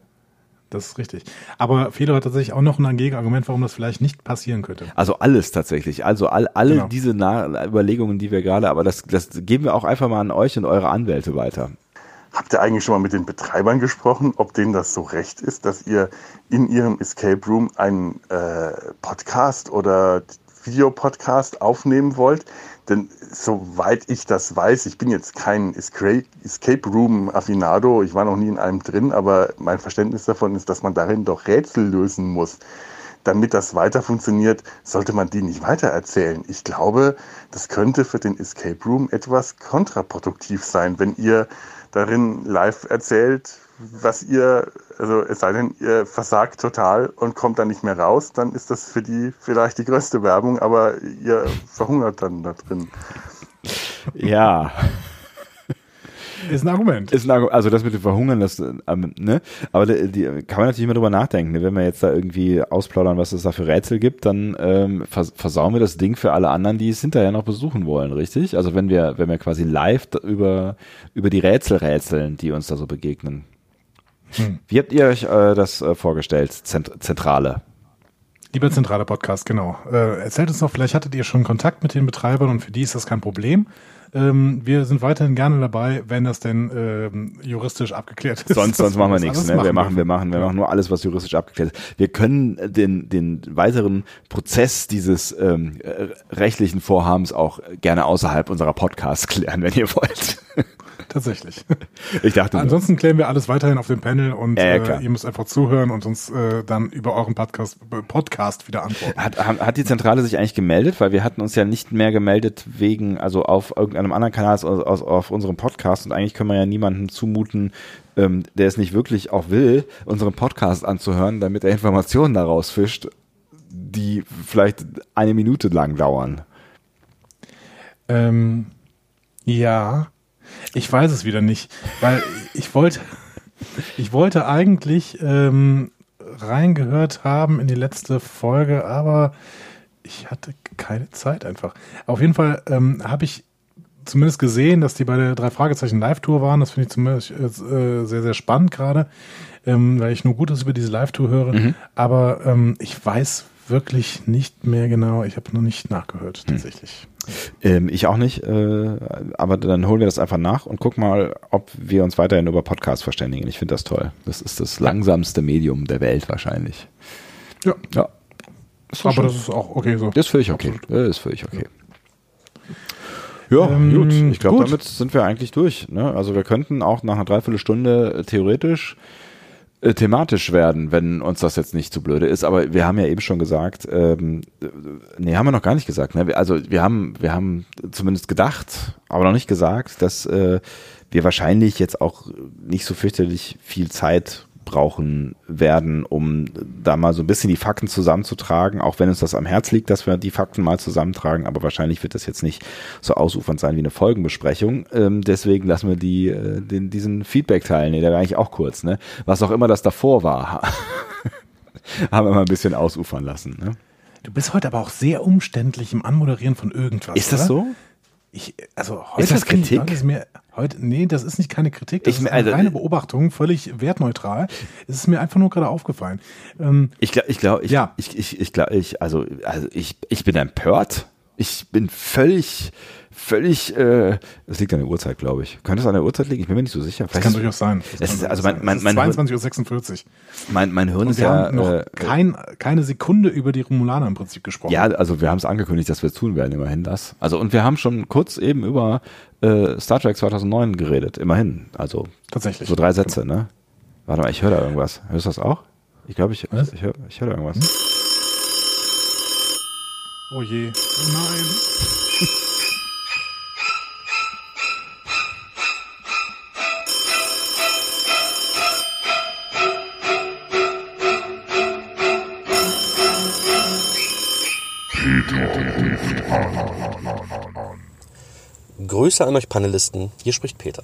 Das ist richtig. Aber Felo hat tatsächlich auch noch ein Gegenargument, warum das vielleicht nicht passieren könnte. Also alles tatsächlich. Also all, alle Genau. diese Na Überlegungen, die wir gerade, aber das, das geben wir auch einfach mal an euch und eure Anwälte weiter. Habt ihr eigentlich schon mal mit den Betreibern gesprochen, ob denen das so recht ist, dass ihr in ihrem Escape Room einen äh, Podcast oder Videopodcast aufnehmen wollt? Denn soweit ich das weiß, ich bin jetzt kein Escape Room Affinado, ich war noch nie in einem drin, aber mein Verständnis davon ist, dass man darin doch Rätsel lösen muss. Damit das weiter funktioniert, sollte man die nicht weiter erzählen. Ich glaube, das könnte für den Escape Room etwas kontraproduktiv sein, wenn ihr darin live erzählt, was ihr, also es sei denn, ihr versagt total und kommt dann nicht mehr raus, dann ist das für die vielleicht die größte Werbung, aber ihr verhungert dann da drin. Ja. Ist ein Argument. Ist ein Argu- also das mit dem Verhungern, das, ähm, ne? Aber die, die kann man natürlich immer drüber nachdenken. Ne? Wenn wir jetzt da irgendwie ausplaudern, was es da für Rätsel gibt, dann ähm, vers versauen wir das Ding für alle anderen, die es hinterher noch besuchen wollen, richtig? Also wenn wir, wenn wir quasi live über, über die Rätsel rätseln, die uns da so begegnen. Hm. Wie habt ihr euch äh, das äh, vorgestellt, Zent Zentrale? Lieber zentraler Podcast, genau. Äh, erzählt uns doch, vielleicht hattet ihr schon Kontakt mit den Betreibern und für die ist das kein Problem. Ähm, wir sind weiterhin gerne dabei, wenn das denn ähm, juristisch abgeklärt ist. Sonst, sonst machen wir nichts. Ne? Wir machen, wir machen, wir machen nur alles, was juristisch abgeklärt ist. Wir können den, den weiteren Prozess dieses ähm, äh, rechtlichen Vorhabens auch gerne außerhalb unserer Podcasts klären, wenn ihr wollt. Tatsächlich. Ich dachte. Ansonsten klären wir alles weiterhin auf dem Panel und Ja, ja, äh, ihr müsst einfach zuhören und uns äh, dann über euren Podcast, äh, Podcast wieder antworten. hat, hat die Zentrale sich eigentlich gemeldet? Weil wir hatten uns ja nicht mehr gemeldet wegen, also auf irgendeinem anderen Kanal als aus, aus, auf unserem Podcast und eigentlich können wir ja niemandem zumuten, ähm, der es nicht wirklich auch will, unseren Podcast anzuhören, damit er Informationen daraus fischt, die vielleicht eine Minute lang dauern. Ähm, ja, ich weiß es wieder nicht, weil ich wollte, ich wollte eigentlich ähm, reingehört haben in die letzte Folge, aber ich hatte keine Zeit einfach. Auf jeden Fall ähm, habe ich zumindest gesehen, dass die bei der drei Fragezeichen Live-Tour waren. Das finde ich zumindest äh, sehr, sehr spannend gerade, ähm, weil ich nur Gutes über diese Live-Tour höre. Mhm. Aber ähm, ich weiß wirklich nicht mehr genau. Ich habe noch nicht nachgehört, tatsächlich. Ähm, ich auch nicht, äh, aber dann holen wir das einfach nach und gucken mal, ob wir uns weiterhin über Podcasts verständigen. Ich finde das toll. Das ist das langsamste Medium der Welt wahrscheinlich. Ja. Ja. Aber das ist auch okay so. Das ist völlig okay. Das ist völlig okay. Ja, Ähm, gut. Ich glaube, damit sind wir eigentlich durch. Ne? Also wir könnten auch nach einer Dreiviertelstunde äh, theoretisch äh, thematisch werden, wenn uns das jetzt nicht zu blöde ist. Aber wir haben ja eben schon gesagt, ähm, äh, nee, haben wir noch gar nicht gesagt. Ne? Also wir haben, wir haben zumindest gedacht, aber noch nicht gesagt, dass äh, wir wahrscheinlich jetzt auch nicht so fürchterlich viel Zeit brauchen werden, um da mal so ein bisschen die Fakten zusammenzutragen, auch wenn uns das am Herz liegt, dass wir die Fakten mal zusammentragen, aber wahrscheinlich wird das jetzt nicht so ausufernd sein wie eine Folgenbesprechung. Ähm, deswegen lassen wir die, äh, den, diesen Feedback-Teil, nee, der war eigentlich auch kurz, ne? Was auch immer das davor war, haben wir mal ein bisschen ausufern lassen. Ne? Du bist heute aber auch sehr umständlich im Anmoderieren von irgendwas. Ist das oder? so? Ich, also heute Ist das finde ich, Kritik? ist mir, heute, nee, das ist nicht keine Kritik, das Ich ist me- eine also- reine Beobachtung, völlig wertneutral. Es ist mir einfach nur gerade aufgefallen. Ähm, Ich glaube, ich glaube, ich, Ja. ich, ich, ich glaube, ich, also, also ich, ich bin empört. Ich bin völlig, völlig, äh, das liegt an der Uhrzeit, glaube ich. Könnte es an der Uhrzeit liegen? Ich bin mir nicht so sicher. das kann durchaus sein. Das Es ist, also mein, sein. mein, Es mein, ist Hirn, 22.46 Uhr. mein, mein Hirn ist ja, haben noch äh, kein, keine Sekunde über die Romulaner im Prinzip gesprochen. ja, also wir haben es angekündigt, dass wir es tun werden, immerhin das. Also und wir haben schon kurz eben über äh, Star Trek 2009 geredet, immerhin. Also Tatsächlich. so drei Sätze, ne? Warte mal, ich höre da irgendwas. Hörst du das auch? Ich glaube, ich, Was? ich höre ich hör da irgendwas. Oh je. Oh nein. Grüße an euch Panelisten, hier spricht Peter.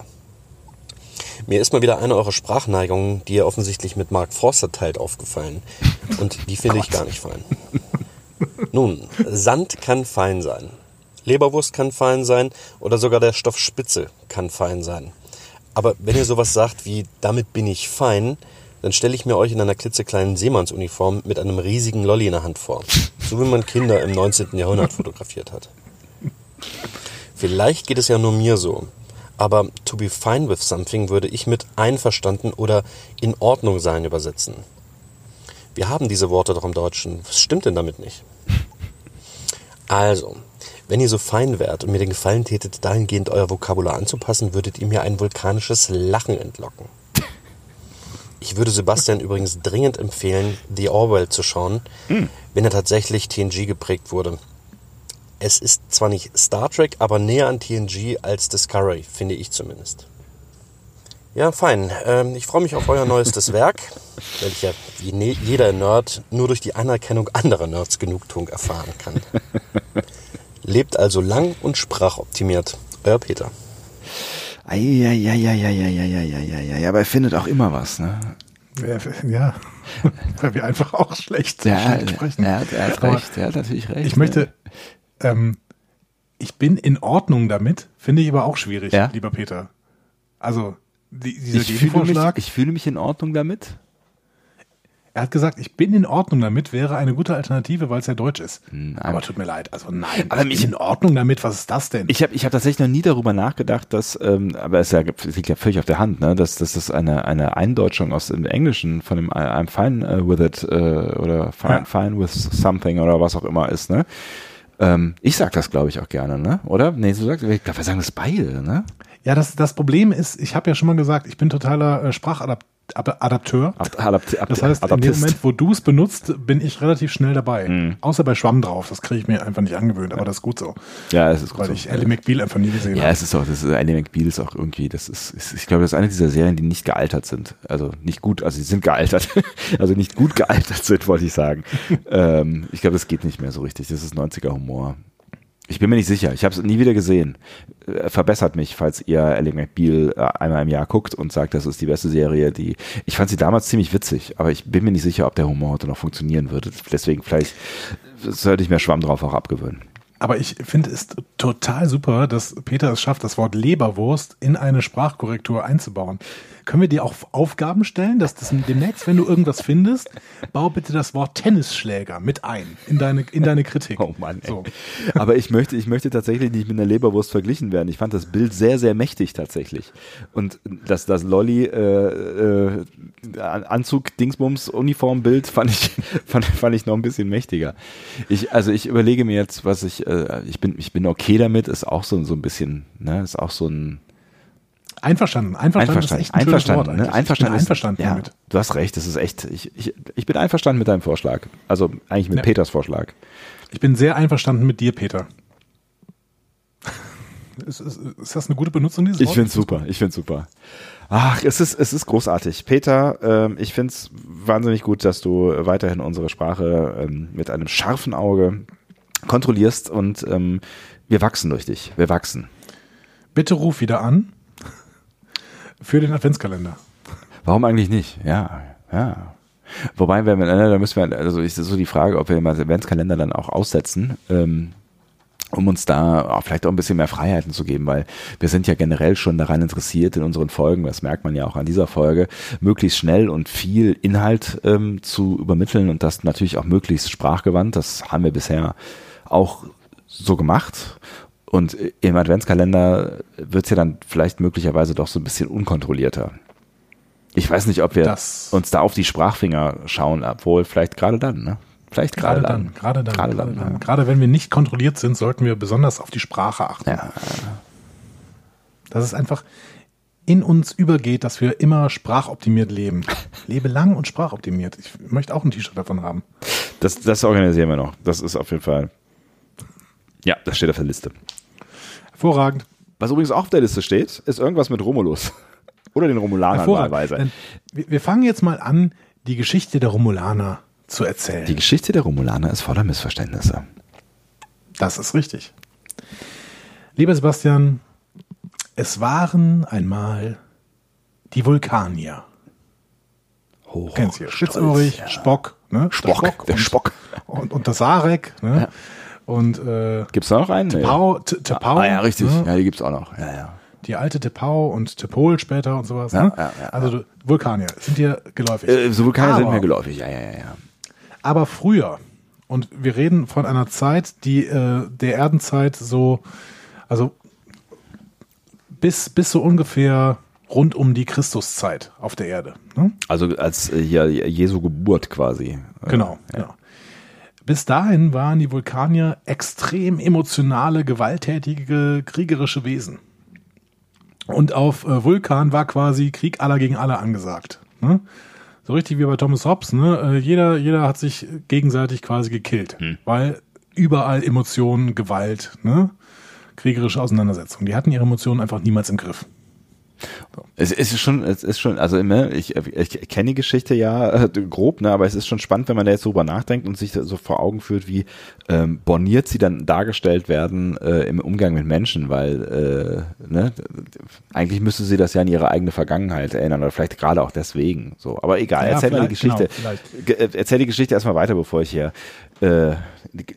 Mir ist mal wieder eine eurer Sprachneigungen, die ihr offensichtlich mit Mark Forster teilt, aufgefallen. Und die finde ich gar nicht fein. Nun, Sand kann fein sein. Leberwurst kann fein sein oder sogar der Stoff Spitze kann fein sein. Aber wenn ihr sowas sagt wie, damit bin ich fein, dann stelle ich mir euch in einer klitzekleinen Seemannsuniform mit einem riesigen Lolli in der Hand vor. So wie man Kinder im 19. Jahrhundert fotografiert hat. Vielleicht geht es ja nur mir so. Aber to be fine with something würde ich mit einverstanden oder in Ordnung sein übersetzen. Wir haben diese Worte doch im Deutschen. Was stimmt denn damit nicht? Also, wenn ihr so fein wärt und mir den Gefallen tätet, dahingehend euer Vokabular anzupassen, würdet ihr mir ein vulkanisches Lachen entlocken. Ich würde Sebastian übrigens dringend empfehlen, The Orwell zu schauen, wenn er tatsächlich TNG geprägt wurde. Es ist zwar nicht Star Trek, aber näher an TNG als Discovery, finde ich zumindest. Ja, fein. Ähm, ich freue mich auf euer neuestes Werk, weil ich ja wie ne jeder Nerd nur durch die Anerkennung anderer Nerds Genugtuung erfahren kann. Lebt also lang und sprachoptimiert. Euer Peter. Eieieiei, aber er findet auch immer was, ne? Ja, ja. weil wir einfach auch schlecht, schlecht sprechen. er, hat, er hat recht, er hat natürlich recht. Ich möchte, ähm, ich bin in Ordnung damit, finde ich aber auch schwierig, Ja? lieber Peter. Also, die, dieser ich fühle, mich, Gegenvorschlag, ich fühle mich in Ordnung damit. er hat gesagt, ich bin in Ordnung damit, wäre eine gute Alternative, weil es ja Deutsch ist. Nein. Aber tut mir leid, also nein, Aber ich mich- in Ordnung damit, was ist das denn? Ich habe ich hab tatsächlich noch nie darüber nachgedacht, dass, ähm, aber es, ja, es liegt ja völlig auf der Hand, ne, dass, dass das eine, eine Eindeutschung aus dem Englischen von dem I- I'm fine äh, with it äh, oder fine, Ja. fine with something oder was auch immer ist, ne? Ähm, ich sag das, glaube ich, auch gerne, ne? Oder? Nee, du sagst, ich glaube, wir sagen das beide, ne? Ja, das, das Problem ist, ich habe ja schon mal gesagt, ich bin totaler äh, Sprachadapteur. Ad- Adapti Das heißt, in dem Adaptist. Moment, wo du es benutzt, bin ich relativ schnell dabei. Mhm. Außer bei Schwamm drauf, das kriege ich mir einfach nicht angewöhnt, aber das ist gut so. Ja, es ist gut Weil so. ich Ellie McBeal einfach nie gesehen Ja, habe. es ist auch, das ist Andy McBeal ist auch irgendwie, das ist, ist, ich glaube, das ist eine dieser Serien, die nicht gealtert sind. Also nicht gut, also sie sind gealtert, also nicht gut gealtert sind, wollte ich sagen. ähm, ich glaube, das geht nicht mehr so richtig. Das ist 90er Humor. Ich bin mir nicht sicher. Ich habe es nie wieder gesehen. Äh, Verbessert mich, falls ihr Ellie McBeal äh, einmal im Jahr guckt und sagt, das ist die beste Serie, die. Ich fand sie damals ziemlich witzig, aber ich bin mir nicht sicher, ob der Humor heute noch funktionieren würde. Deswegen vielleicht sollte ich mir Schwamm drauf auch abgewöhnen. Aber ich finde es total super, dass Peter es schafft, das Wort Leberwurst in eine Sprachkorrektur einzubauen. Können wir dir auch Aufgaben stellen, dass das demnächst, wenn du irgendwas findest, bau bitte das Wort Tennisschläger mit ein in deine, in deine Kritik. Oh Mann. So. Aber ich möchte, ich möchte tatsächlich nicht mit einer Leberwurst verglichen werden. Ich fand das Bild sehr, sehr mächtig tatsächlich. Und das, das Lolly äh, äh, Anzug, Dingsbums, Uniformbild fand ich, fand, fand ich noch ein bisschen mächtiger. Ich, also ich überlege mir jetzt, was ich, äh, ich bin, ich bin okay damit, ist auch so, so ein bisschen, ne, ist auch so ein, Einverstanden. Einverstanden, einverstanden, ist echt ein einverstanden, Wort ne? einverstanden, einverstanden ist, damit. Ja, du hast recht, das ist echt, ich, ich, ich bin einverstanden mit deinem Vorschlag. Also eigentlich mit ja. Peters Vorschlag. Ich bin sehr einverstanden mit dir, Peter. Ist, ist, ist das eine gute Benutzung dieses Ich finde super, ich finde es super. Ach, es ist, es ist großartig. Peter, ähm, ich finde es wahnsinnig gut, dass du weiterhin unsere Sprache ähm, mit einem scharfen Auge kontrollierst und ähm, wir wachsen durch dich. Wir wachsen. Bitte ruf wieder an für den Adventskalender. Warum eigentlich nicht? Ja, ja. Wobei, wenn wir, da müssen wir, also ist so die Frage, ob wir den Adventskalender dann auch aussetzen, ähm, um uns da vielleicht auch ein bisschen mehr Freiheiten zu geben, weil wir sind ja generell schon daran interessiert in unseren Folgen, das merkt man ja auch an dieser Folge, möglichst schnell und viel Inhalt ähm, zu übermitteln und das natürlich auch möglichst sprachgewandt. Das haben wir bisher auch so gemacht. Und im Adventskalender wird es ja dann vielleicht möglicherweise doch so ein bisschen unkontrollierter. Ich weiß nicht, ob wir das uns da auf die Sprachfinger schauen, obwohl vielleicht gerade dann, ne? Vielleicht gerade dann. Gerade dann. Gerade dann. dann. Gerade wenn wir nicht kontrolliert sind, sollten wir besonders auf die Sprache achten. Ja. Dass es einfach in uns übergeht, dass wir immer sprachoptimiert leben. Lebe lang und sprachoptimiert. Ich möchte auch ein T-Shirt davon haben. Das, das organisieren wir noch. Das ist auf jeden Fall. Ja, das steht auf der Liste. Hervorragend. Was übrigens auch auf der Liste steht, ist irgendwas mit Romulus. Oder den Romulanern wahlweise. Wir fangen jetzt mal an, die Geschichte der Romulaner zu erzählen. Die Geschichte der Romulaner ist voller Missverständnisse. Das ist richtig. Lieber Sebastian, es waren einmal die Vulkanier. Hoch. Kennst du Spitzohrig, ja. Spock, ne? Spock, der Spock, der und, Spock. Und, und das Sarek, ne? Ja. Und äh, gibt's da noch einen? Tepau, Tepau. Ah, ja, richtig. Ne? Ja, die gibt's auch noch. Ja, ja. Die alte Tepau und Tepol später und sowas. Ja, ne? ja, ja, also Vulkanier sind dir geläufig. Äh, so Vulkanier aber, sind mir geläufig. Ja, ja, ja, ja. Aber früher und wir reden von einer Zeit, die äh, der Erdenzeit so, also bis bis so ungefähr rund um die Christuszeit auf der Erde. Ne? Also als äh, ja, Jesu Geburt quasi. Genau, ja. genau. Bis dahin waren die Vulkanier extrem emotionale, gewalttätige, kriegerische Wesen. Und auf äh, Vulkan war quasi Krieg aller gegen alle angesagt. Ne? So richtig wie bei Thomas Hobbes. Ne? Äh, jeder, jeder hat sich gegenseitig quasi gekillt, hm. weil überall Emotionen, Gewalt, ne? kriegerische Auseinandersetzungen. Die hatten ihre Emotionen einfach niemals im Griff. Es ist schon, es ist schon, also immer, ich, ich kenne die Geschichte ja äh, grob, ne, aber es ist schon spannend, wenn man da jetzt drüber nachdenkt und sich so vor Augen führt, wie ähm, borniert sie dann dargestellt werden äh, im Umgang mit Menschen, weil äh, ne, eigentlich müsste sie das ja in ihre eigene Vergangenheit erinnern oder vielleicht gerade auch deswegen. So, aber egal, ja, erzähl mal die Geschichte. Genau, äh, erzähl die Geschichte erstmal weiter, bevor ich hier äh,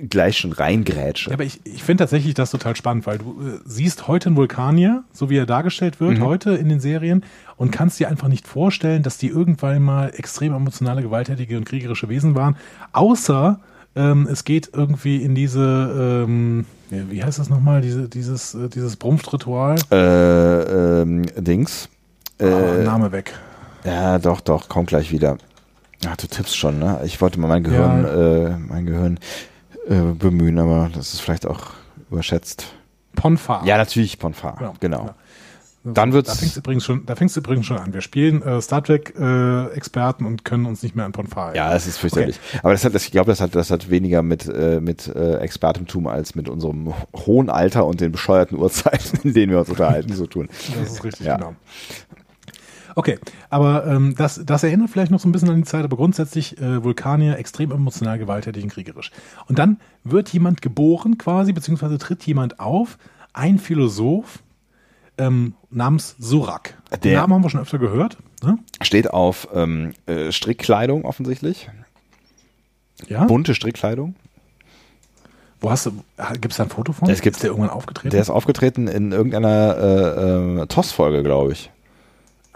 gleich schon reingrätsche. Ja, aber ich, ich finde tatsächlich das total spannend, weil du äh, siehst heute einen Vulkanier, so wie er dargestellt wird, mhm. heute in den Serien, und kannst dir einfach nicht vorstellen, dass die irgendwann mal extrem emotionale, gewalttätige und kriegerische Wesen waren, außer ähm, es geht irgendwie in diese, ähm, wie heißt das nochmal, diese, dieses, äh, dieses Brumpfritual? Äh, ähm, Dings. Ah, äh, Name weg. Ja, doch, doch, kommt gleich wieder. Ach, du tippst schon, ne? Ich wollte mal mein Gehirn, ja. äh, mein Gehirn äh, bemühen, aber das ist vielleicht auch überschätzt. Ponfar. Ja, natürlich Ponfar, ja, genau. Ja. Dann wird's. Da fängst du übrigens schon, da fängst du übrigens schon an. Wir spielen äh, Star Trek äh, Experten und können uns nicht mehr an Ponfar. Ja, es ist fürchterlich. Okay. Aber das hat, das, ich glaube, das hat, das hat weniger mit äh, mit äh, Expertentum als mit unserem hohen Alter und den bescheuerten Uhrzeiten, in denen wir uns unterhalten, zu tun. Das ist richtig, ja. genau. Okay, aber ähm, das, das erinnert vielleicht noch so ein bisschen an die Zeit, aber grundsätzlich äh, Vulkanier extrem emotional, gewalttätig und kriegerisch. Und dann wird jemand geboren quasi, beziehungsweise tritt jemand auf, ein Philosoph ähm, namens Surak. Den Namen haben wir schon öfter gehört. Ne? Steht auf ähm, äh, Strickkleidung offensichtlich. Ja? Bunte Strickkleidung. Wo hast du, gibt es da ein Foto von? Es gibt- ist der irgendwann aufgetreten? Der ist aufgetreten in irgendeiner äh, äh, TOS-Folge, glaube ich.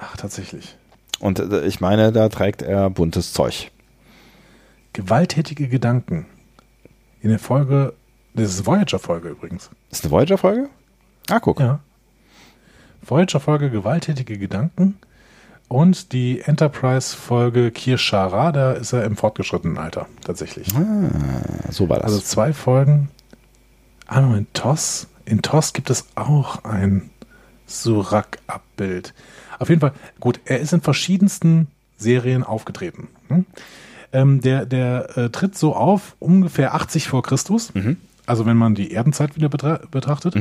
Ach, tatsächlich. Und äh, ich meine, da trägt er buntes Zeug. Gewalttätige Gedanken. In der Folge, das ist Voyager-Folge übrigens. Ist eine Voyager-Folge? Ah, guck. Ja. Voyager-Folge Gewalttätige Gedanken und die Enterprise-Folge Kirshara, da ist er im fortgeschrittenen Alter, tatsächlich. So war das. Also zwei Folgen. Ah, in TOS. In TOS gibt es auch ein Surak-Abbild. Auf jeden Fall, gut, er ist in verschiedensten Serien aufgetreten. Hm? Ähm, der der äh, tritt so auf, ungefähr 80 vor Christus. Also wenn man die Erdenzeit wieder betra betrachtet.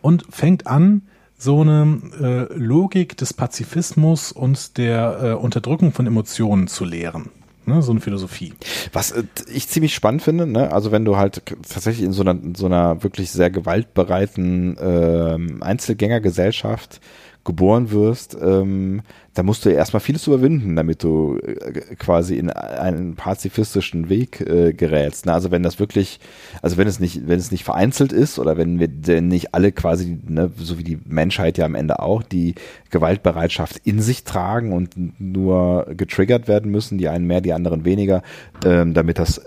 Und fängt an, so eine äh, Logik des Pazifismus und der äh, Unterdrückung von Emotionen zu lehren. Ne? So eine Philosophie. Was äh, ich ziemlich spannend finde, ne? also wenn du halt tatsächlich in so einer, in so einer wirklich sehr gewaltbereiten ähm, Einzelgängergesellschaft geboren wirst, ähm, da musst du erstmal vieles überwinden, damit du äh, quasi in einen pazifistischen Weg äh, gerätst. Ne? Also wenn das wirklich, also wenn es nicht, wenn es nicht vereinzelt ist oder wenn wir denn nicht alle quasi, ne, so wie die Menschheit ja am Ende auch, die Gewaltbereitschaft in sich tragen und nur getriggert werden müssen, die einen mehr, die anderen weniger, ähm, damit das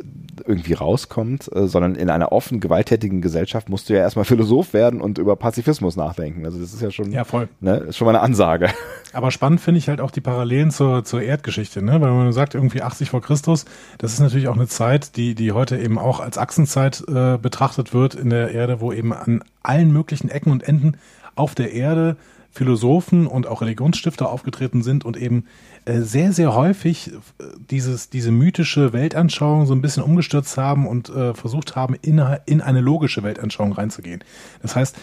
irgendwie rauskommt, äh, sondern in einer offen gewalttätigen Gesellschaft musst du ja erstmal Philosoph werden und über Pazifismus nachdenken. Also das ist ja schon, Ja, voll. ne, ist schon mal eine Ansage. Aber spannend finde ich halt auch die Parallelen zur, zur Erdgeschichte, ne? Weil man sagt, irgendwie 80 vor Christus, das ist natürlich auch eine Zeit, die, die heute eben auch als Achsenzeit äh, betrachtet wird in der Erde, wo eben an allen möglichen Ecken und Enden auf der Erde Philosophen und auch Religionsstifter aufgetreten sind und eben äh, sehr, sehr häufig äh, dieses, diese mythische Weltanschauung so ein bisschen umgestürzt haben und äh, versucht haben, in, in eine logische Weltanschauung reinzugehen. Das heißt,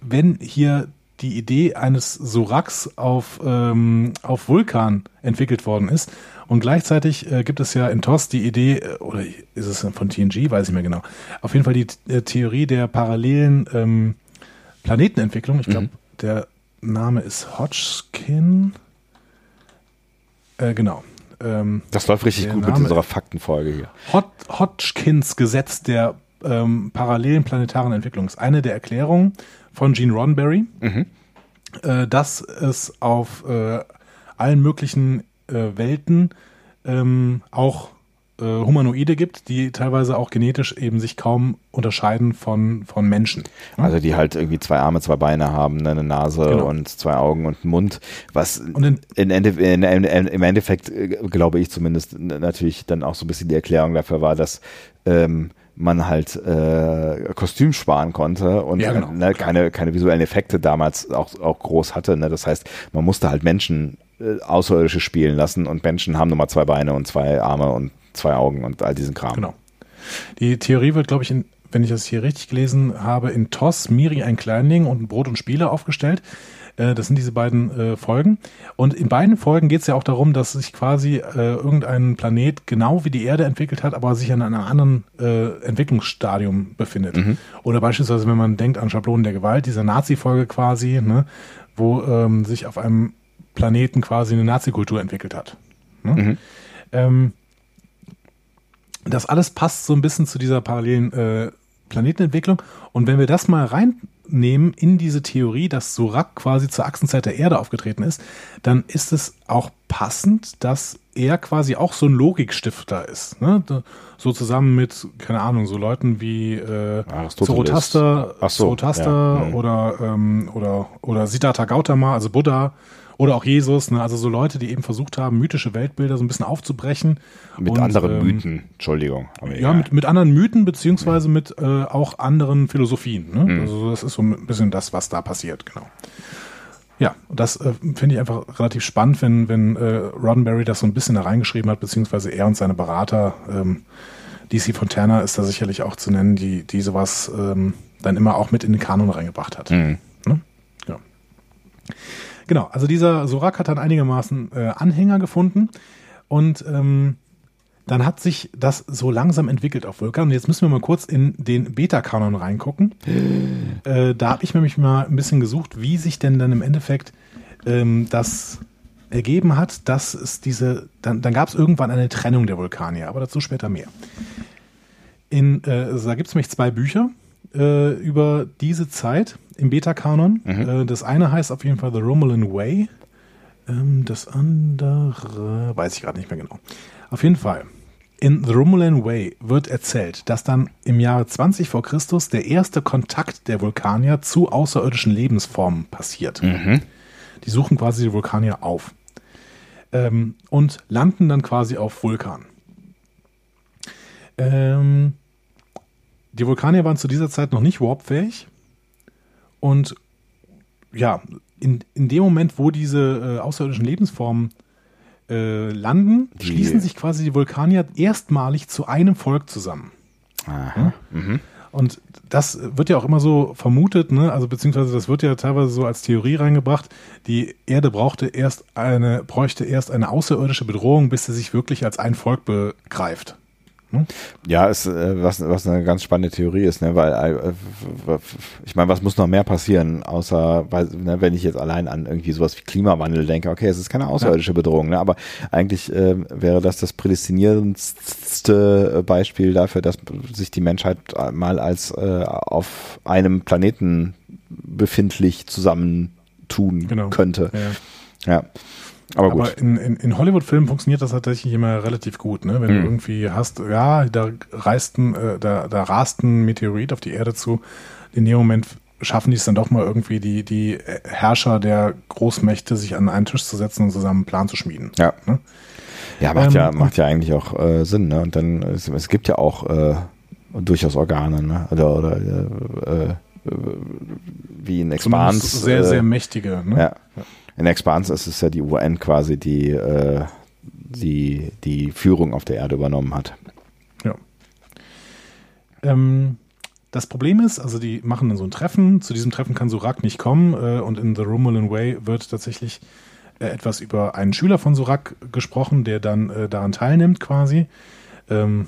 wenn hier die Idee eines Soraks auf, ähm, auf Vulkan entwickelt worden ist. Und gleichzeitig äh, gibt es ja in TOS die Idee, äh, oder ist es von TNG, weiß ich mehr genau, auf jeden Fall die äh, Theorie der parallelen ähm, Planetenentwicklung. Ich glaube, der Name ist Hodgkin. Äh, genau. Ähm, Das läuft richtig gut mit Name- unserer Faktenfolge hier. Hod Hodgkins Gesetz der ähm, parallelen planetaren Entwicklung ist eine der Erklärungen von Gene Roddenberry, äh, dass es auf äh, allen möglichen äh, Welten ähm, auch äh, Humanoide gibt, die teilweise auch genetisch eben sich kaum unterscheiden von, von Menschen. Also die halt irgendwie zwei Arme, zwei Beine haben, ne, eine Nase Genau. und zwei Augen und einen Mund, was Und in- in in, im Endeffekt, äh, glaube ich zumindest, natürlich dann auch so ein bisschen die Erklärung dafür war, dass ähm, man halt äh, Kostüm sparen konnte und Ja, genau, ne, klar. keine, keine visuellen Effekte damals auch, auch groß hatte. Ne? Das heißt, man musste halt Menschen äh, Außerirdische spielen lassen und Menschen haben nur mal zwei Beine und zwei Arme und zwei Augen und all diesen Kram. Genau. Die Theorie wird, glaube ich, in, wenn ich das hier richtig gelesen habe, in TOS, Miri ein Kleinling und ein Brot und Spiele aufgestellt. Äh, Das sind diese beiden äh, Folgen. Und in beiden Folgen geht es ja auch darum, dass sich quasi äh, irgendein Planet genau wie die Erde entwickelt hat, aber sich in einem anderen äh, Entwicklungsstadium befindet. Oder beispielsweise, wenn man denkt an Schablonen der Gewalt, dieser Nazi-Folge quasi, ne, wo ähm, sich auf einem Planeten quasi eine Nazi-Kultur entwickelt hat. Ne? Ähm, das alles passt so ein bisschen zu dieser parallelen äh, Planetenentwicklung. Und wenn wir das mal reinnehmen in diese Theorie, dass Surak quasi zur Achsenzeit der Erde aufgetreten ist, dann ist es auch passend, dass er quasi auch so ein Logikstifter ist. Ne? So zusammen mit, keine Ahnung, so Leuten wie äh. Zoroaster, Ach so, Zoroaster ja, mhm. oder, ähm, oder, oder Siddhartha Gautama, also Buddha. Oder auch Jesus, ne? also so Leute, die eben versucht haben, mythische Weltbilder so ein bisschen aufzubrechen. Mit Und, anderen ähm, Mythen, Entschuldigung. ja, mit, mit anderen Mythen beziehungsweise mit äh, auch anderen Philosophien. Ne? Also das ist so ein bisschen das, was da passiert, genau. Ja, und das äh, finde ich einfach relativ spannend, wenn, wenn äh, Roddenberry das so ein bisschen da reingeschrieben hat, beziehungsweise er und seine Berater, ähm, DC Fontana ist da sicherlich auch zu nennen, die, die sowas ähm, dann immer auch mit in den Kanon reingebracht hat. Ne? Ja. Genau, also dieser Sorak hat dann einigermaßen äh, Anhänger gefunden und ähm, dann hat sich das so langsam entwickelt auf Vulkan. Und jetzt müssen wir mal kurz in den Beta-Kanon reingucken. äh, da habe ich nämlich mal ein bisschen gesucht, wie sich denn dann im Endeffekt ähm, das ergeben hat, dass es diese, dann, dann gab es irgendwann eine Trennung der Vulkanier, aber dazu später mehr. In, äh, also da gibt es nämlich zwei Bücher äh, über diese Zeit im Beta-Kanon. Äh, das eine heißt auf jeden Fall The Romulan Way. Ähm, das andere weiß ich gerade nicht mehr genau. Auf jeden Fall. In The Romulan Way wird erzählt, dass dann im Jahre 20 vor Christus der erste Kontakt der Vulkanier zu außerirdischen Lebensformen passiert. Die suchen quasi die Vulkanier auf ähm, und landen dann quasi auf Vulkan. Ähm, die Vulkanier waren zu dieser Zeit noch nicht warpfähig und ja, in, in dem Moment, wo diese äh, außerirdischen Lebensformen äh, landen, Die- schließen sich quasi die Vulkanier erstmalig zu einem Volk zusammen. Aha. Und das wird ja auch immer so vermutet, ne? also beziehungsweise das wird ja teilweise so als Theorie reingebracht, die Erde brauchte erst eine, bräuchte erst eine außerirdische Bedrohung, bis sie sich wirklich als ein Volk begreift. Ja, ist, äh, was, was eine ganz spannende Theorie ist, ne? weil äh, ich meine, was muss noch mehr passieren, außer, weil, ne, wenn ich jetzt allein an irgendwie sowas wie Klimawandel denke, okay, es ist keine außerirdische Bedrohung, ne? aber eigentlich äh, wäre das das prädestinierendste äh, Beispiel dafür, dass sich die Menschheit mal als äh, auf einem Planeten befindlich zusammentun Genau. könnte. Ja. Ja. Aber gut. Aber in, in, in Hollywood-Filmen funktioniert das tatsächlich immer relativ gut, ne? Wenn Mhm. du irgendwie hast, ja, da reist ein, äh, da, da rast ein Meteorit auf die Erde zu. In dem Moment schaffen die es dann doch mal irgendwie, die, die Herrscher der Großmächte sich an einen Tisch zu setzen und zusammen einen Plan zu schmieden. Ja. Ne? Ja, macht Ähm, ja, macht ja eigentlich auch äh, Sinn, ne? Und dann, es, es gibt ja auch äh, durchaus Organe, ne? Oder, oder äh, äh, wie in Expanse. sehr, äh, sehr mächtige. Ne? ja. In Expanse ist es ja die UN quasi, die äh, die, die Führung auf der Erde übernommen hat. Ja. Ähm, das Problem ist, also die machen dann so ein Treffen. Zu diesem Treffen kann Surak nicht kommen äh, und in The Romulan Way wird tatsächlich äh, etwas über einen Schüler von Surak gesprochen, der dann äh, daran teilnimmt quasi. Ähm,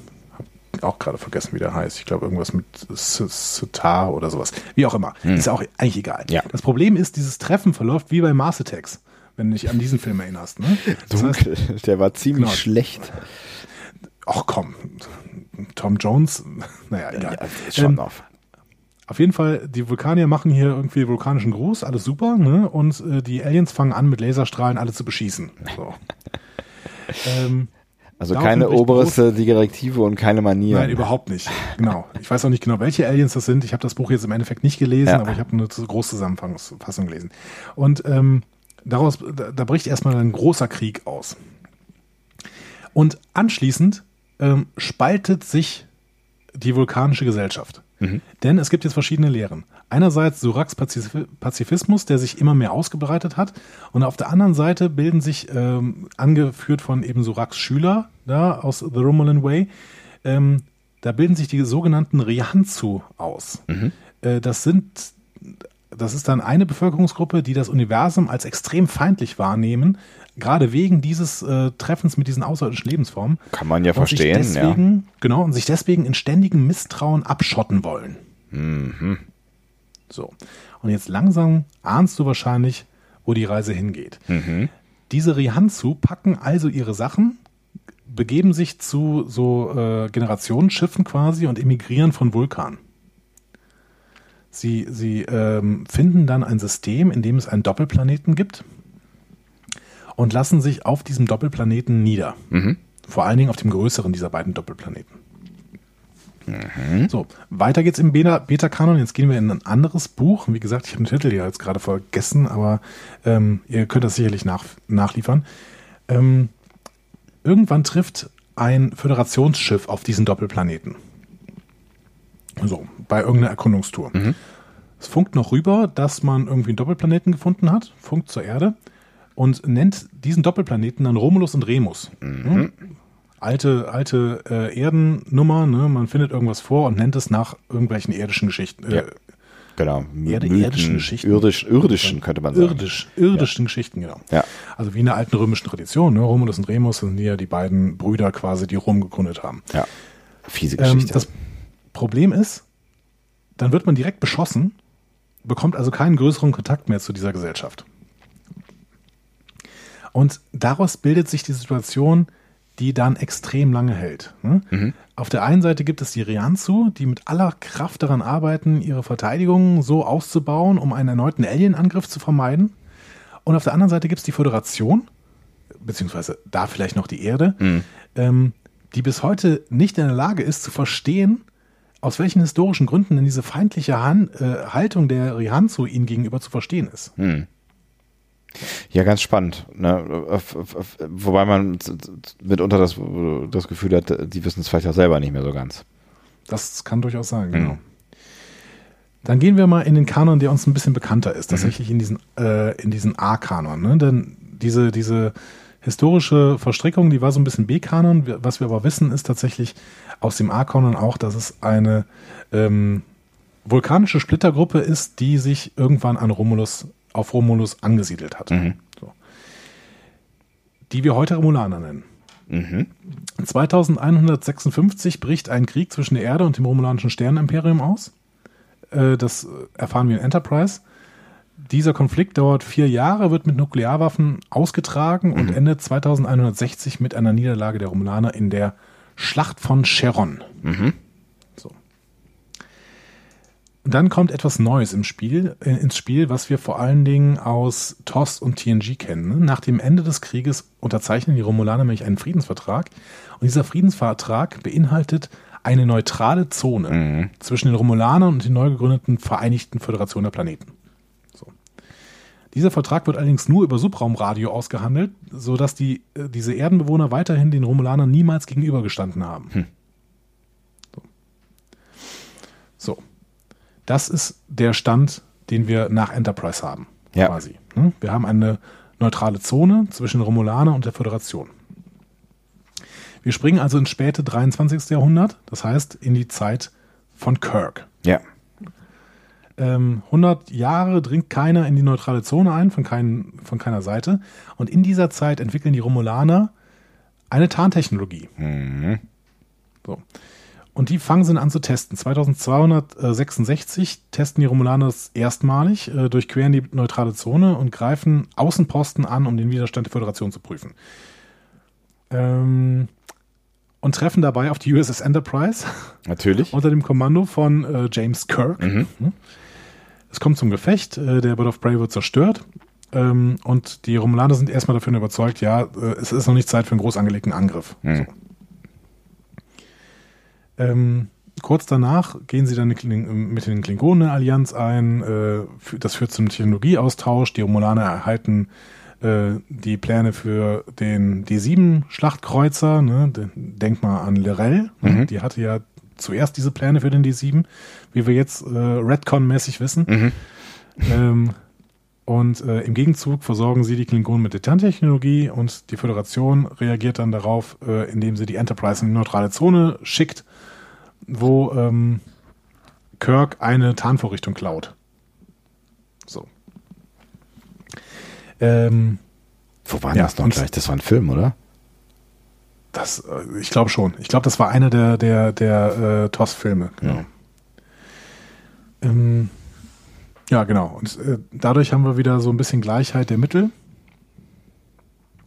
auch gerade vergessen, wie der heißt. Ich glaube irgendwas mit Sitar oder sowas. Wie auch immer. Ist ja auch eigentlich egal. Ja. Das Problem ist, dieses Treffen verläuft wie bei Mars Attacks, wenn du dich an diesen Film erinnerst. Ne? Das heißt, Dunkel, der war ziemlich Genau. schlecht. ach komm, Tom Jones, naja, egal. Ja, ist schon Ähm, auf. Auf jeden Fall, die Vulkanier machen hier irgendwie vulkanischen Gruß, alles super, ne? Und äh, die Aliens fangen an, mit Laserstrahlen alle zu beschießen. So. ähm, Also daraufhin keine oberste Direktive und keine Manieren. nein, überhaupt nicht. Genau. Ich weiß auch nicht genau, welche Aliens das sind. Ich habe das Buch jetzt im Endeffekt nicht gelesen, Ja. aber ich habe eine Großzusammenfassung gelesen. Und ähm, daraus, da, da bricht erstmal ein großer Krieg aus. Und anschließend ähm, spaltet sich die vulkanische Gesellschaft. Denn es gibt jetzt verschiedene Lehren. Einerseits Suraks Pazif Pazifismus, der sich immer mehr ausgebreitet hat. Und auf der anderen Seite bilden sich, ähm, angeführt von eben Suraks Schüler da aus The Romulan Way, ähm, da bilden sich die sogenannten Rihanzu aus. Äh, das sind das ist dann eine Bevölkerungsgruppe, die das Universum als extrem feindlich wahrnehmen, gerade wegen dieses äh, Treffens mit diesen außerirdischen Lebensformen. Kann man ja verstehen, ja. deswegen, Genau, und sich deswegen in ständigem Misstrauen abschotten wollen. Mhm. So. Und jetzt langsam ahnst du wahrscheinlich, wo die Reise hingeht. Mhm. Diese Rihanzu packen also ihre Sachen, begeben sich zu so äh, Generationsschiffen quasi und emigrieren von Vulkan. Sie, sie ähm, finden dann ein System, in dem es einen Doppelplaneten gibt und lassen sich auf diesem Doppelplaneten nieder. Vor allen Dingen auf dem größeren dieser beiden Doppelplaneten. So, weiter geht's im Beta- Beta-Kanon. Jetzt gehen wir in ein anderes Buch. Wie gesagt, ich habe den Titel ja jetzt gerade vergessen, aber ähm, ihr könnt das sicherlich nach, nachliefern. Ähm, irgendwann trifft ein Föderationsschiff auf diesen Doppelplaneten. So, bei irgendeiner Erkundungstour. Es funkt noch rüber, dass man irgendwie einen Doppelplaneten gefunden hat, funkt zur Erde und nennt diesen Doppelplaneten dann Romulus und Remus. Hm? Alte, alte äh, Erdennummer, ne? man findet irgendwas vor und nennt es nach irgendwelchen irdischen Geschichten, äh, Ja. Genau. Erde, Mythen, irdischen Geschichten. Irdisch, irdischen könnte man sagen. Irdisch, irdischen Geschichten, genau. Ja. Also wie in der alten römischen Tradition. Ne? Romulus und Remus sind ja die beiden Brüder quasi, die Rom gegründet haben. Ja. Fiese Ähm, Geschichte. das Problem ist, dann wird man direkt beschossen, bekommt also keinen größeren Kontakt mehr zu dieser Gesellschaft. Und daraus bildet sich die Situation, die dann extrem lange hält. ne? Auf der einen Seite gibt es die Rianzu, die mit aller Kraft daran arbeiten, ihre Verteidigung so auszubauen, um einen erneuten Alien-Angriff zu vermeiden. Und auf der anderen Seite gibt es die Föderation, beziehungsweise da vielleicht noch die Erde, ähm, die bis heute nicht in der Lage ist zu verstehen, aus welchen historischen Gründen denn diese feindliche Han äh, Haltung der Rihanzu ihnen gegenüber zu verstehen ist. Ja, ganz spannend. Ne? Wobei man mitunter das, das Gefühl hat, die wissen es vielleicht auch selber nicht mehr so ganz. Das kann durchaus sein, genau. Dann gehen wir mal in den Kanon, der uns ein bisschen bekannter ist, tatsächlich in diesen, äh, in diesen A-Kanon. Ne? Denn diese, diese historische Verstrickung, die war so ein bisschen B-Kanon. Was wir aber wissen, ist tatsächlich aus dem A-Kanon auch, dass es eine ähm, vulkanische Splittergruppe ist, die sich irgendwann an Romulus, auf Romulus angesiedelt hat. So. Die wir heute Romulaner nennen. 2156 bricht ein Krieg zwischen der Erde und dem romulanischen Sternenimperium aus. Äh, Das erfahren wir in Enterprise. Dieser Konflikt dauert vier Jahre, wird mit Nuklearwaffen ausgetragen und endet 2160 mit einer Niederlage der Romulaner in der Schlacht von Cheron. So. Dann kommt etwas Neues im Spiel, äh, ins Spiel, was wir vor allen Dingen aus TOS und TNG kennen. ne? Nach dem Ende des Krieges unterzeichnen die Romulaner nämlich einen Friedensvertrag. Und dieser Friedensvertrag beinhaltet eine neutrale Zone zwischen den Romulanern und den neu gegründeten Vereinigten Föderation der Planeten. So. Dieser Vertrag wird allerdings nur über Subraumradio ausgehandelt, sodass die, äh, diese Erdenbewohner weiterhin den Romulanern niemals gegenübergestanden haben. So. so. Das ist der Stand, den wir nach Enterprise haben. Ja. Quasi. ne? Wir haben eine neutrale Zone zwischen Romulaner und der Föderation. Wir springen also ins späte 23. Jahrhundert, das heißt in die Zeit von Kirk. Ja. Ähm, 100 Jahre dringt keiner in die neutrale Zone ein, von, kein, von keiner Seite. Und in dieser Zeit entwickeln die Romulaner eine Tarntechnologie. So. Und die fangen sie an zu testen. 2266 testen die Romulaner erstmalig, äh, durchqueren die neutrale Zone und greifen Außenposten an, um den Widerstand der Föderation zu prüfen. Ähm, und treffen dabei auf die USS Enterprise Natürlich. unter dem Kommando von äh, James Kirk. Mhm. Es kommt zum Gefecht, äh, der Bird of Prey wird zerstört. Ähm, und die Romulaner sind erstmal davon überzeugt, ja, äh, es ist noch nicht Zeit für einen groß angelegten Angriff. So. Ähm, kurz danach gehen sie dann mit den Klingonen eine Allianz ein. Äh, das führt zum Technologieaustausch. Die Romulaner erhalten äh, die Pläne für den D7-Schlachtkreuzer. Ne? Denk mal an Lorel. Ne? Die hatte ja zuerst diese Pläne für den D7, wie wir jetzt äh, Redcon-mäßig wissen. Ähm, und äh, im Gegenzug versorgen sie die Klingonen mit der Tarntechnologie und die Föderation reagiert dann darauf, äh, indem sie die Enterprise in die neutrale Zone schickt, wo ähm, Kirk eine Tarnvorrichtung klaut. So. Ähm, Wo war Ja, das noch gleich? Das war ein Film, oder? das, äh, ich glaube schon. Ich glaube, das war einer der, der, der äh, TOS-Filme. Genau. Ähm, ja, genau. Und äh, dadurch haben wir wieder so ein bisschen Gleichheit der Mittel.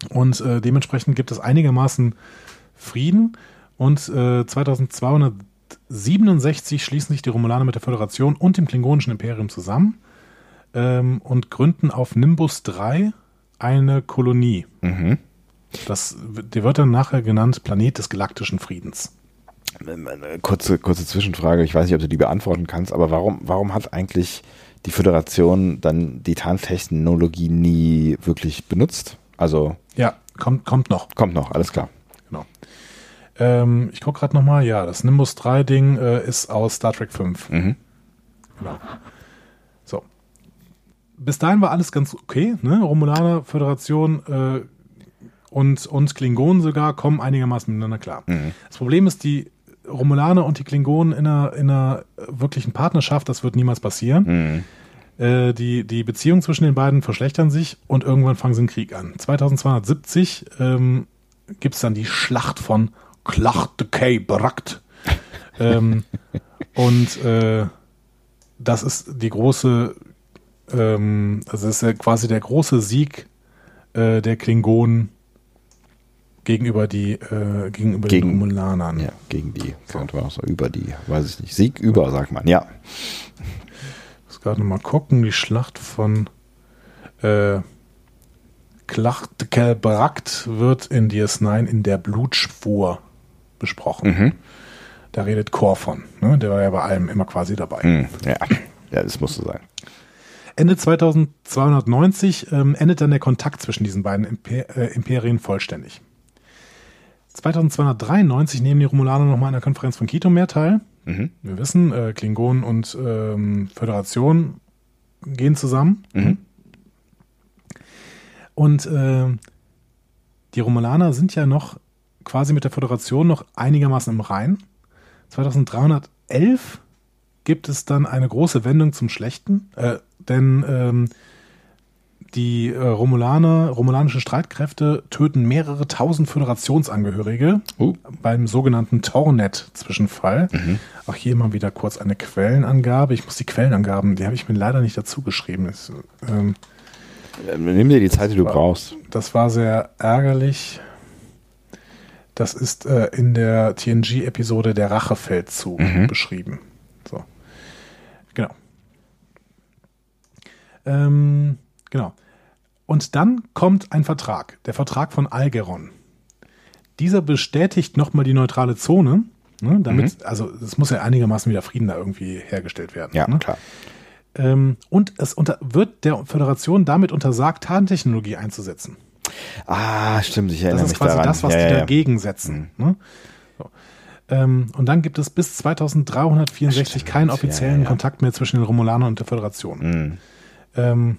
Und äh, dementsprechend gibt es einigermaßen Frieden. Und äh, 2267 schließen sich die Romulaner mit der Föderation und dem Klingonischen Imperium zusammen ähm, und gründen auf Nimbus 3 eine Kolonie. Das, die wird dann nachher genannt Planet des galaktischen Friedens. Kurze, kurze Zwischenfrage, ich weiß nicht, ob du die beantworten kannst, aber warum, warum hat eigentlich die Föderation dann die Tarntechnologie nie wirklich benutzt? Also, Ja, kommt, kommt noch. kommt noch, alles klar. Genau. Ähm, ich gucke gerade nochmal. Ja, das Nimbus 3-Ding äh, ist aus Star Trek 5. Mhm. Genau. So. Bis dahin war alles ganz okay. Ne? Romulaner, Föderation äh, und, und Klingonen sogar kommen einigermaßen miteinander klar. Das Problem ist, die Romulaner und die Klingonen in einer, in einer wirklichen Partnerschaft, das wird niemals passieren. Äh, die, die Beziehungen zwischen den beiden verschlechtern sich und irgendwann fangen sie einen Krieg an. 2270 ähm, gibt es dann die Schlacht von Clacht de Kay Brakt. ähm, und äh, das ist die große, ähm, also das ist ja quasi der große Sieg äh, der Klingonen gegenüber die äh, gegenüber Gegen- den Romulanern. Ja, gegen die. Könnte man auch so über die, weiß ich nicht. Sieg über, sagt man. Ja. Ich muss gerade noch mal gucken, die Schlacht von äh, Klachtkelbrakt wird in DS9 in der Blutschwur besprochen. Da redet Kor von. Ne? Der war ja bei allem immer quasi dabei. Hm, ja. Ja, das musste sein. Ende 2290 ähm, endet dann der Kontakt zwischen diesen beiden Imper äh, Imperien vollständig. 2293 nehmen die Romulaner nochmal an der Konferenz von Kitomer teil. Mhm. Wir wissen, äh, Klingonen und ähm, Föderation gehen zusammen. Mhm. Und äh, die Romulaner sind ja noch quasi mit der Föderation noch einigermaßen im Rein. 2311 gibt es dann eine große Wendung zum Schlechten, äh, denn ähm, die äh, Romulaner, romulanische Streitkräfte töten mehrere tausend Föderationsangehörige Uh. beim sogenannten Tornet-Zwischenfall. Auch hier mal wieder kurz eine Quellenangabe. Ich muss die Quellenangaben, die habe ich mir leider nicht dazu geschrieben. Das, ähm, Ähm, Nimm dir die Zeit, die du brauchst. das war sehr ärgerlich. Das ist äh, in der TNG-Episode Der Rachefeldzug beschrieben. So. Genau. Ähm, genau. Und dann kommt ein Vertrag, der Vertrag von Algeron. Dieser bestätigt nochmal die neutrale Zone, ne, damit, also es muss ja einigermaßen wieder Frieden da irgendwie hergestellt werden. Ja, ne? klar. Ähm, und es unter, wird der Föderation damit untersagt, Tarntechnologie einzusetzen. Ah, stimmt, ich erinnere Das ist mich quasi daran. das, was ja, die ja, dagegen setzen. Ne? So. Ähm, und dann gibt es bis 2364 keinen Stimmt, offiziellen ja, ja, ja. Kontakt mehr zwischen den Romulanern und der Föderation. Mhm. Ähm,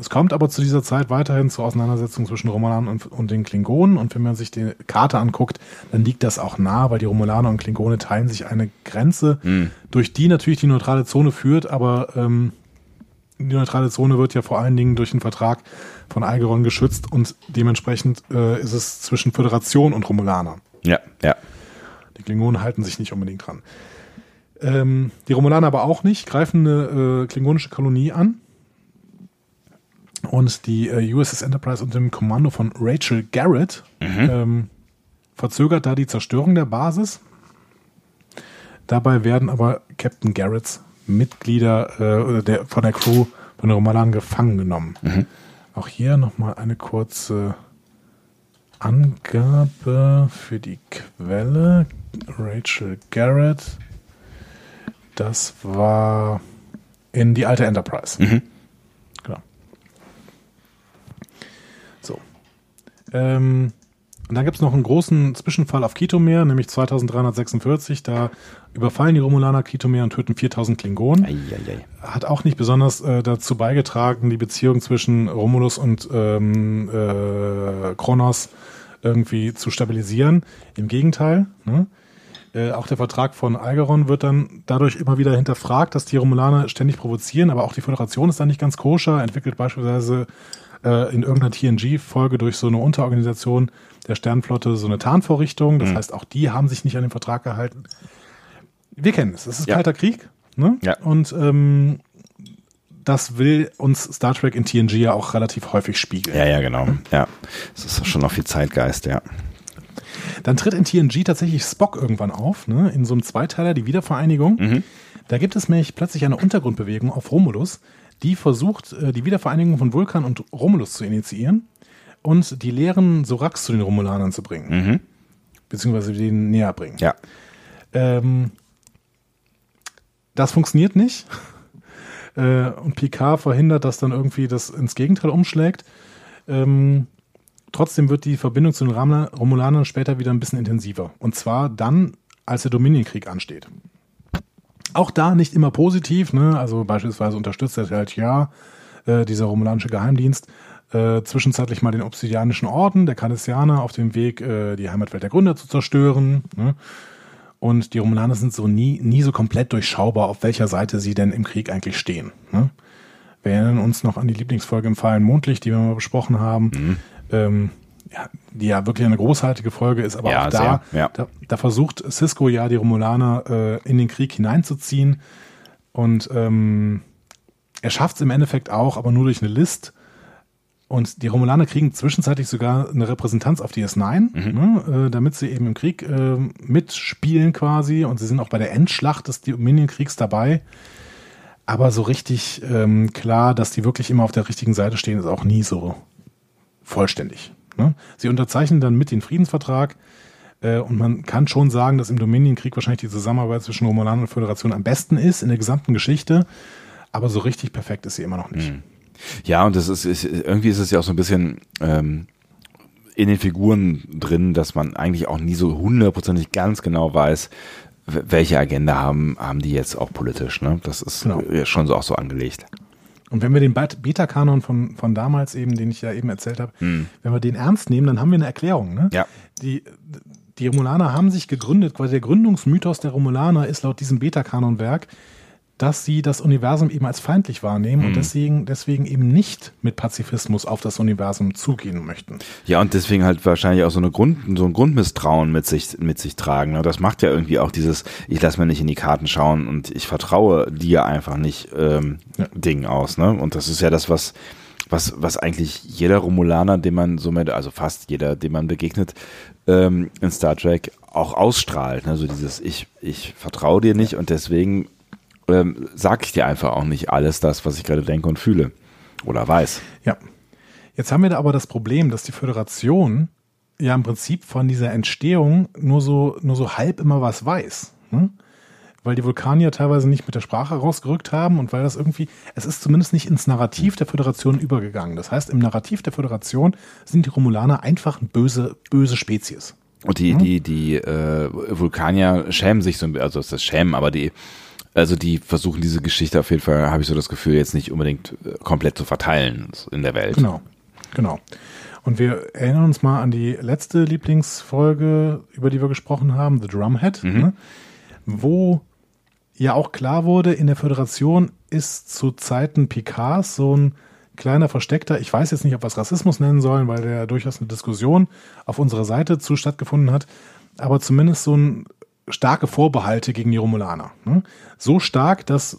es kommt aber zu dieser Zeit weiterhin zur Auseinandersetzung zwischen Romulanern und, und den Klingonen. Und wenn man sich die Karte anguckt, dann liegt das auch nah, weil die Romulaner und Klingone teilen sich eine Grenze, Mhm. durch die natürlich die neutrale Zone führt, aber ähm, die neutrale Zone wird ja vor allen Dingen durch den Vertrag von Algeron geschützt und dementsprechend äh, ist es zwischen Föderation und Romulaner. Ja, ja. Die Klingonen halten sich nicht unbedingt dran. Ähm, die Romulaner aber auch nicht, greifen eine äh, klingonische Kolonie an. Und die äh, USS Enterprise unter dem Kommando von Rachel Garrett ähm, verzögert da die Zerstörung der Basis. Dabei werden aber Captain Garretts Mitglieder äh, der, von der Crew von den Romulanern gefangen genommen. Auch hier nochmal eine kurze Angabe für die Quelle. Rachel Garrett. Das war in die alte Enterprise. Genau. So. Ähm, und dann gibt es noch einen großen Zwischenfall auf Kitomer, nämlich 2346. Da überfallen die Romulaner Kitomer und töten 4000 Klingonen Eieiei. hat auch nicht besonders äh, dazu beigetragen, die Beziehung zwischen Romulus und ähm, äh, Kronos irgendwie zu stabilisieren. Im Gegenteil. Ne? Äh, auch der Vertrag von Algeron wird dann dadurch immer wieder hinterfragt, dass die Romulaner ständig provozieren, aber auch die Föderation ist dann nicht ganz koscher, entwickelt beispielsweise äh, in irgendeiner TNG-Folge durch so eine Unterorganisation der Sternflotte so eine Tarnvorrichtung. Das heißt, auch die haben sich nicht an den Vertrag gehalten. Wir kennen es. Es ist Ja. kalter Krieg. Ne? Ja. Und ähm, das will uns Star Trek in TNG ja auch relativ häufig spiegeln. Ja, ja, genau. Ja. Das ist schon noch viel Zeitgeist, ja. Dann tritt in TNG tatsächlich Spock irgendwann auf, ne? in so einem Zweiteiler, die Wiedervereinigung. Da gibt es nämlich plötzlich eine Untergrundbewegung auf Romulus, die versucht, äh, die Wiedervereinigung von Vulkan und Romulus zu initiieren und die leeren Sorax zu den Romulanern zu bringen. Beziehungsweise denen näher bringen. Ja. Ähm, das funktioniert nicht. Äh, und Picard verhindert, dass dann irgendwie das ins Gegenteil umschlägt. Ähm, trotzdem wird die Verbindung zu den Romulanern später wieder ein bisschen intensiver. Und zwar dann, als der Dominienkrieg ansteht. Auch da nicht immer positiv, ne? Also beispielsweise unterstützt er halt ja äh, dieser romulanische Geheimdienst äh, zwischenzeitlich mal den Obsidianischen Orden der Cardassianer auf dem Weg, äh, die Heimatwelt der Gründer zu zerstören. Ne? Und die Romulaner sind so nie, nie so komplett durchschaubar, auf welcher Seite sie denn im Krieg eigentlich stehen. Ne? Wir erinnern uns noch an die Lieblingsfolge im Fallen Mondlicht, die wir mal besprochen haben. Mhm. Ähm, ja, die ja wirklich eine großartige Folge ist, aber Ja, auch da, sehr, ja. da, da versucht Cisco ja die Romulaner äh, in den Krieg hineinzuziehen. Und ähm, er schafft es im Endeffekt auch, aber nur durch eine List. Und die Romulaner kriegen zwischenzeitlich sogar eine Repräsentanz auf DS9, ne, äh, damit sie eben im Krieg äh, mitspielen quasi. Und sie sind auch bei der Endschlacht des Dominion-Kriegs dabei. Aber so richtig ähm, klar, dass die wirklich immer auf der richtigen Seite stehen, ist auch nie so vollständig. Ne? Sie unterzeichnen dann mit den Friedensvertrag. Äh, und man kann schon sagen, dass im Dominion-Krieg wahrscheinlich die Zusammenarbeit zwischen Romulaner und Föderation am besten ist in der gesamten Geschichte. Aber so richtig perfekt ist sie immer noch nicht. Ja, und das ist, ist irgendwie ist es ja auch so ein bisschen ähm, in den Figuren drin, dass man eigentlich auch nie so hundertprozentig ganz genau weiß, welche Agenda haben, haben die jetzt auch politisch. Ne? Das ist Genau. schon so auch so angelegt. Und wenn wir den Bet- Beta-Kanon von, von damals eben, den ich ja eben erzählt habe, wenn wir den ernst nehmen, dann haben wir eine Erklärung. Ne? Ja. Die, die Romulaner haben sich gegründet, quasi der Gründungsmythos der Romulaner ist laut diesem Beta-Kanon-Werk, dass sie das Universum eben als feindlich wahrnehmen und deswegen, deswegen eben nicht mit Pazifismus auf das Universum zugehen möchten. Ja, und deswegen halt wahrscheinlich auch so, eine Grund, so ein Grundmisstrauen mit sich, mit sich tragen. Ne? Das macht ja irgendwie auch dieses, ich lass mir nicht in die Karten schauen und ich vertraue dir einfach nicht ähm, Ding aus. Ne? Und das ist ja das, was, was, was eigentlich jeder Romulaner, dem man somit, also fast jeder, dem man begegnet, ähm, in Star Trek auch ausstrahlt. Ne? So dieses, ich, ich vertraue dir nicht und deswegen ähm, sag ich dir einfach auch nicht alles das, was ich gerade denke und fühle. Oder weiß. Ja. Jetzt haben wir da aber das Problem, dass die Föderation ja im Prinzip von dieser Entstehung nur so, nur so halb immer was weiß. Ne? Weil die Vulkanier teilweise nicht mit der Sprache rausgerückt haben und weil das irgendwie, es ist zumindest nicht ins Narrativ der Föderation übergegangen. Das heißt, im Narrativ der Föderation sind die Romulaner einfach eine böse, böse Spezies. Und die, die, die äh, Vulkanier schämen sich so, ein- also ist das Schämen, aber die, also die versuchen diese Geschichte auf jeden Fall, habe ich so das Gefühl, jetzt nicht unbedingt äh, komplett zu verteilen in der Welt. Genau, genau. Und wir erinnern uns mal an die letzte Lieblingsfolge, über die wir gesprochen haben, The Drumhead, ne? wo ja auch klar wurde, in der Föderation ist zu Zeiten Picards so ein kleiner versteckter, ich weiß jetzt nicht, ob wir es Rassismus nennen sollen, weil der durchaus eine Diskussion auf unserer Seite zu stattgefunden hat, aber zumindest so ein starke Vorbehalte gegen die Romulaner. Ne? So stark, dass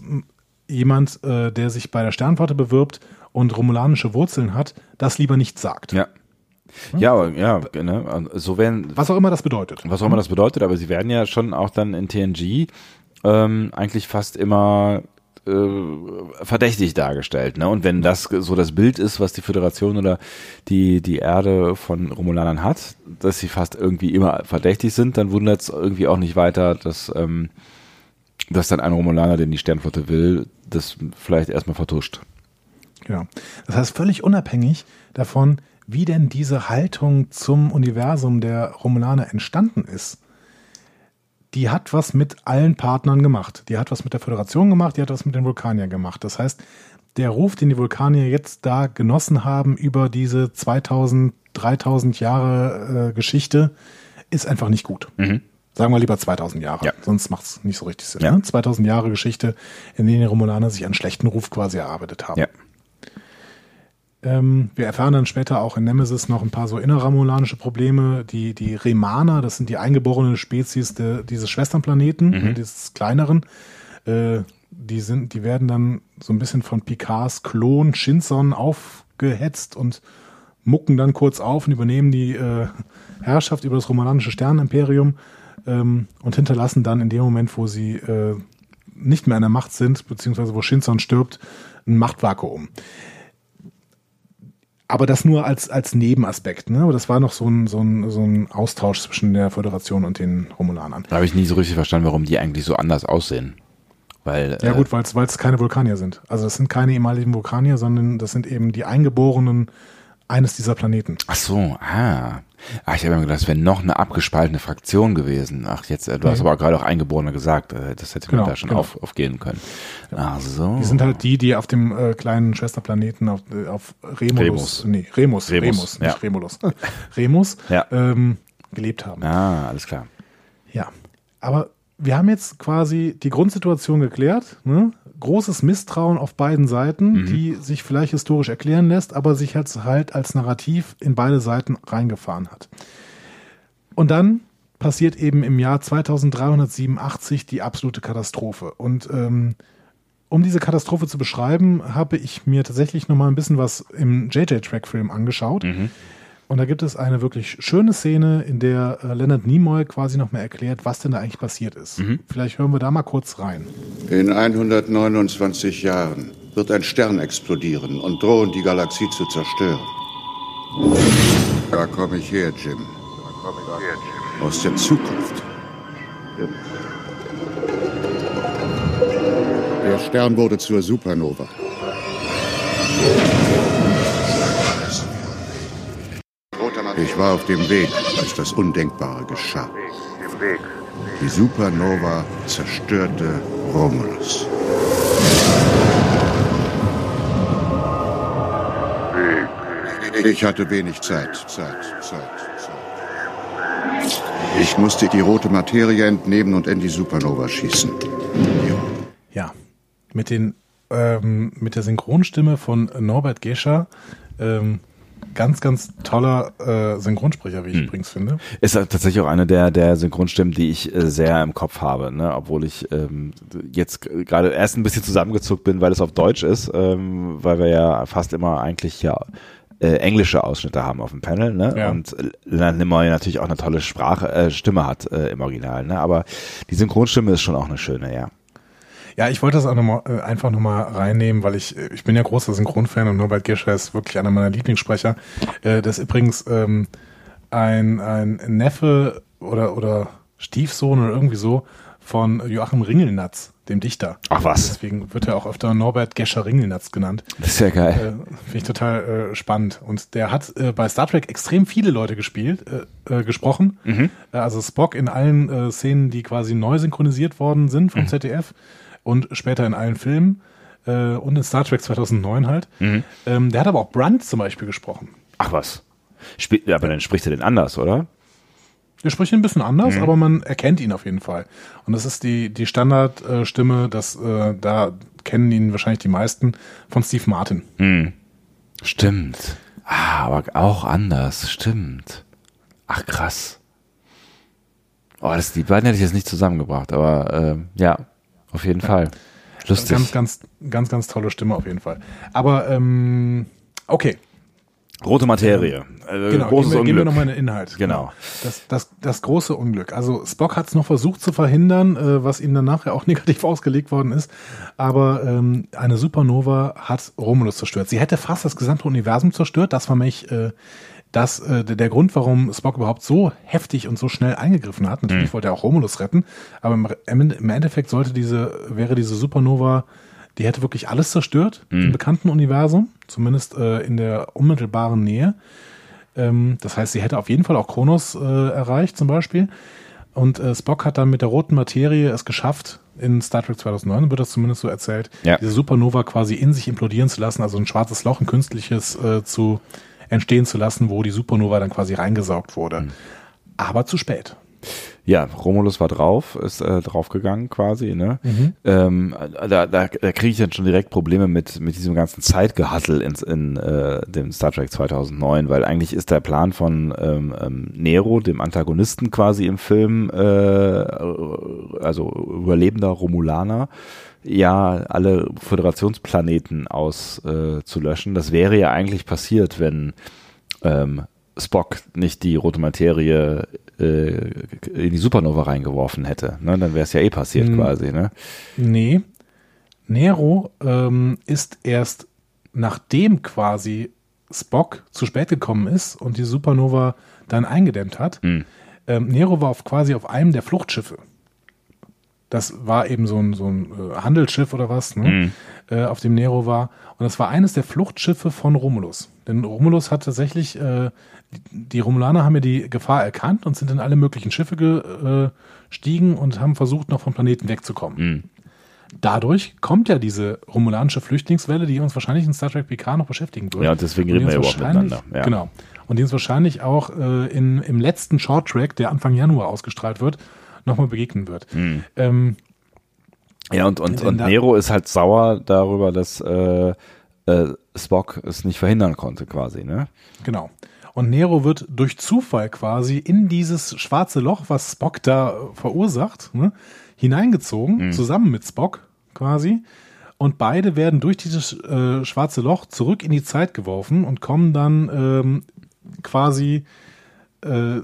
jemand, äh, der sich bei der Sternflotte bewirbt und romulanische Wurzeln hat, das lieber nicht sagt. Ja. Ja, aber, ja, ne, so werden, Was auch immer das bedeutet. was auch immer das bedeutet, aber sie werden ja schon auch dann in TNG ähm, eigentlich fast immer äh, verdächtig dargestellt. Ne? Und wenn das so das Bild ist, was die Föderation oder die, die Erde von Romulanern hat, dass sie fast irgendwie immer verdächtig sind, dann wundert es irgendwie auch nicht weiter, dass, ähm, dass dann ein Romulaner, den die Sternflotte will, das vielleicht erstmal vertuscht. Genau. Das heißt, völlig unabhängig davon, wie denn diese Haltung zum Universum der Romulaner entstanden ist, die hat was mit allen Partnern gemacht. Die hat was mit der Föderation gemacht, die hat was mit den Vulkaniern gemacht. Das heißt, der Ruf, den die Vulkanier jetzt da genossen haben über diese 2000, 3000 Jahre äh, Geschichte, ist einfach nicht gut. Sagen wir lieber 2000 Jahre, Ja. sonst macht es nicht so richtig Sinn. Ja. Ne? 2000 Jahre Geschichte, in denen die Romulaner sich einen schlechten Ruf quasi erarbeitet haben. Ja. Ähm, wir erfahren dann später auch in Nemesis noch ein paar so innerramulanische Probleme. Die, die Remaner, das sind die eingeborenen Spezies de, dieses Schwesternplaneten, äh, dieses kleineren. Äh, die, sind, die werden dann so ein bisschen von Picards Klon Shinson aufgehetzt und mucken dann kurz auf und übernehmen die äh, Herrschaft über das romulanische Sternenimperium ähm, und hinterlassen dann in dem Moment, wo sie äh, nicht mehr an der Macht sind, beziehungsweise wo Shinson stirbt, ein Machtvakuum. Aber das nur als, als Nebenaspekt. Ne? Aber das war noch so ein, so, ein, so ein Austausch zwischen der Föderation und den Romulanern. Da habe ich nie so richtig verstanden, warum die eigentlich so anders aussehen. Weil, Ja äh, gut, weil es keine Vulkanier sind. Also das sind keine ehemaligen Vulkanier, sondern das sind eben die Eingeborenen eines dieser Planeten. Ach so, ah. Ah, ich habe mir gedacht, das wäre noch eine abgespaltene Fraktion gewesen. Ach, jetzt, äh, du hast Nee. aber gerade auch Eingeborene gesagt. äh, Das hätte Genau, mir da schon genau. auf, aufgehen können. Ach so. Die sind halt die, die auf dem äh, kleinen Schwesterplaneten auf, äh, auf Remulus, Remus. nee, Remus, Remus, Remus, ja. nicht Remulus, Remus Ja. ähm, gelebt haben. Ah, alles klar. Ja. Aber wir haben jetzt quasi die Grundsituation geklärt. Ne? Großes Misstrauen auf beiden Seiten, Mhm. die sich vielleicht historisch erklären lässt, aber sich halt, halt als Narrativ in beide Seiten reingefahren hat. Und dann passiert eben im Jahr 2387 die absolute Katastrophe. Und ähm, um diese Katastrophe zu beschreiben, habe ich mir tatsächlich nochmal ein bisschen was im JJ-Track-Film angeschaut. Und da gibt es eine wirklich schöne Szene, in der äh, Leonard Nimoy quasi nochmal erklärt, was denn da eigentlich passiert ist. Vielleicht hören wir da mal kurz rein. In 129 Jahren wird ein Stern explodieren und drohen, die Galaxie zu zerstören. Da komme ich her, Jim. Aus der Zukunft. Der Stern wurde zur Supernova. Ich war auf dem Weg, als das Undenkbare geschah. Die Supernova zerstörte Romulus. Ich hatte wenig Zeit, Zeit, Zeit, Zeit. Ich musste die rote Materie entnehmen und in die Supernova schießen. Ja, mit den ähm, mit der Synchronstimme von Norbert Gescher. Ähm, ganz, ganz toller äh, Synchronsprecher, wie ich übrigens finde. Ist tatsächlich auch eine der, der Synchronstimmen, die ich äh, sehr im Kopf habe, ne? obwohl ich ähm, jetzt gerade erst ein bisschen zusammengezuckt bin, weil es auf Deutsch ist, ähm, weil wir ja fast immer eigentlich ja äh, englische Ausschnitte haben auf dem Panel, ne? Ja. Und Leonard Nimoy natürlich auch eine tolle Sprache, äh, Stimme hat äh, im Original, ne? Aber die Synchronstimme ist schon auch eine schöne, ja. Ja, ich wollte das auch noch mal, äh, einfach nochmal reinnehmen, weil ich, äh, ich bin ja großer Synchronfan und Norbert Gescher ist wirklich einer meiner Lieblingssprecher. Äh, das ist übrigens ähm, ein, ein Neffe oder, oder Stiefsohn oder irgendwie so von Joachim Ringelnatz, dem Dichter. Ach was. Deswegen wird er auch öfter Norbert Gescher Ringelnatz genannt. Das ist ja geil. Äh, Finde ich total äh, spannend. Und der hat äh, bei Star Trek extrem viele Leute gespielt, gesprochen. Äh, also Spock in allen Szenen, die quasi neu synchronisiert worden sind vom ZDF und später in allen Filmen äh, und in Star Trek 2009 halt. Ähm, der hat aber auch Brandt zum Beispiel gesprochen. Ach was. Spiel, aber dann spricht er den anders, oder? Der spricht ein bisschen anders, aber man erkennt ihn auf jeden Fall. Und das ist die, die Standardstimme, äh, das, äh, da kennen ihn wahrscheinlich die meisten von Steve Martin. Stimmt. Ah, aber auch anders, stimmt. Ach krass. Oh, das, die beiden hätte ich jetzt nicht zusammengebracht, aber ähm, ja, auf jeden Fall. Lustig. Ganz, ganz, ganz, ganz tolle Stimme auf jeden Fall. Aber ähm, okay, Rote Materie. Äh, genau. großes gehen wir, gehen wir Unglück. nochmal in den Inhalt. Genau. Das, das, das große Unglück. Also Spock hat es noch versucht zu verhindern, äh, was ihm dann nachher auch negativ ausgelegt worden ist. Aber ähm, eine Supernova hat Romulus zerstört. Sie hätte fast das gesamte Universum zerstört. Das war mich äh, das, äh, der Grund, warum Spock überhaupt so heftig und so schnell eingegriffen hat. Natürlich wollte er auch Romulus retten, aber im, im Endeffekt sollte diese, wäre diese Supernova, die hätte wirklich alles zerstört im bekannten Universum, zumindest äh, in der unmittelbaren Nähe. Ähm, das heißt, sie hätte auf jeden Fall auch Kronos äh, erreicht, zum Beispiel. Und äh, Spock hat dann mit der roten Materie es geschafft, in Star Trek 2009 wird das zumindest so erzählt, Ja. diese Supernova quasi in sich implodieren zu lassen, also ein schwarzes Loch, ein künstliches äh, zu entstehen zu lassen, wo die Supernova dann quasi reingesaugt wurde. Aber zu spät. Ja, Romulus war drauf, ist äh, draufgegangen quasi, ne? Ähm, da da, da kriege ich dann schon direkt Probleme mit, mit diesem ganzen Zeitgehassel in, in äh, dem Star Trek 2009, weil eigentlich ist der Plan von ähm, ähm, Nero, dem Antagonisten quasi im Film, äh, also überlebender Romulaner, ja, alle Föderationsplaneten auszulöschen. Äh, das wäre ja eigentlich passiert, wenn ähm, Spock nicht die rote Materie äh, in die Supernova reingeworfen hätte. Ne? Dann wäre es ja eh passiert Hm. quasi. Ne? Nee. Nero ähm, ist erst nachdem quasi Spock zu spät gekommen ist und die Supernova dann eingedämmt hat. Hm. Ähm, Nero war auf, quasi auf einem der Fluchtschiffe. Das war eben so ein, so ein äh, Handelsschiff oder was, ne? äh, auf dem Nero war. Und das war eines der Fluchtschiffe von Romulus. Denn Romulus hat tatsächlich, äh, die, Romulaner haben ja die Gefahr erkannt und sind in alle möglichen Schiffe gestiegen und haben versucht, noch vom Planeten wegzukommen. Dadurch kommt ja diese romulanische Flüchtlingswelle, die uns wahrscheinlich in Star Trek PK noch beschäftigen wird. Ja, deswegen reden wir uns überhaupt miteinander, ja. Genau. Und die uns wahrscheinlich auch äh, in, im letzten Short Track, der Anfang Januar ausgestrahlt wird, nochmal begegnen wird. Ähm, Ja, und, und, Denn und Nero ist halt sauer darüber, dass äh, äh, Spock es nicht verhindern konnte, quasi, ne? Genau. Und Nero wird durch Zufall quasi in dieses schwarze Loch, was Spock da äh, verursacht, ne, hineingezogen, zusammen mit Spock quasi. Und beide werden durch dieses äh, schwarze Loch zurück in die Zeit geworfen und kommen dann ähm, quasi äh,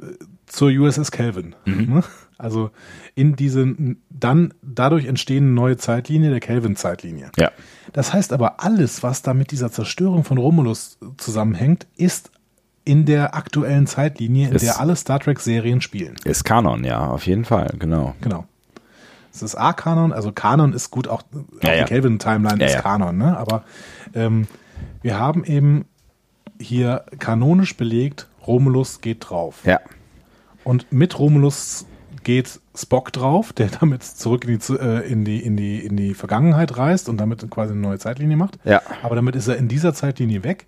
zur USS Kelvin. Ne? Also in diese dann dadurch entstehende neue Zeitlinie, der Kelvin-Zeitlinie. Ja. Das heißt aber, alles, was da mit dieser Zerstörung von Romulus zusammenhängt, ist in der aktuellen Zeitlinie, in Ist- der alle Star Trek-Serien spielen. Ist Kanon, ja, auf jeden Fall, genau. Genau. Es ist A-Kanon, also Kanon ist gut, auch, auch Ja, die Kelvin-Timeline Ja, ist. Kanon, ne? aber ähm, wir haben eben hier kanonisch belegt, Romulus geht drauf. Ja. Und mit Romulus geht Spock drauf, der damit zurück in die, äh, in die, in die, in die Vergangenheit reist und damit quasi eine neue Zeitlinie macht. Ja. Aber damit ist er in dieser Zeitlinie weg.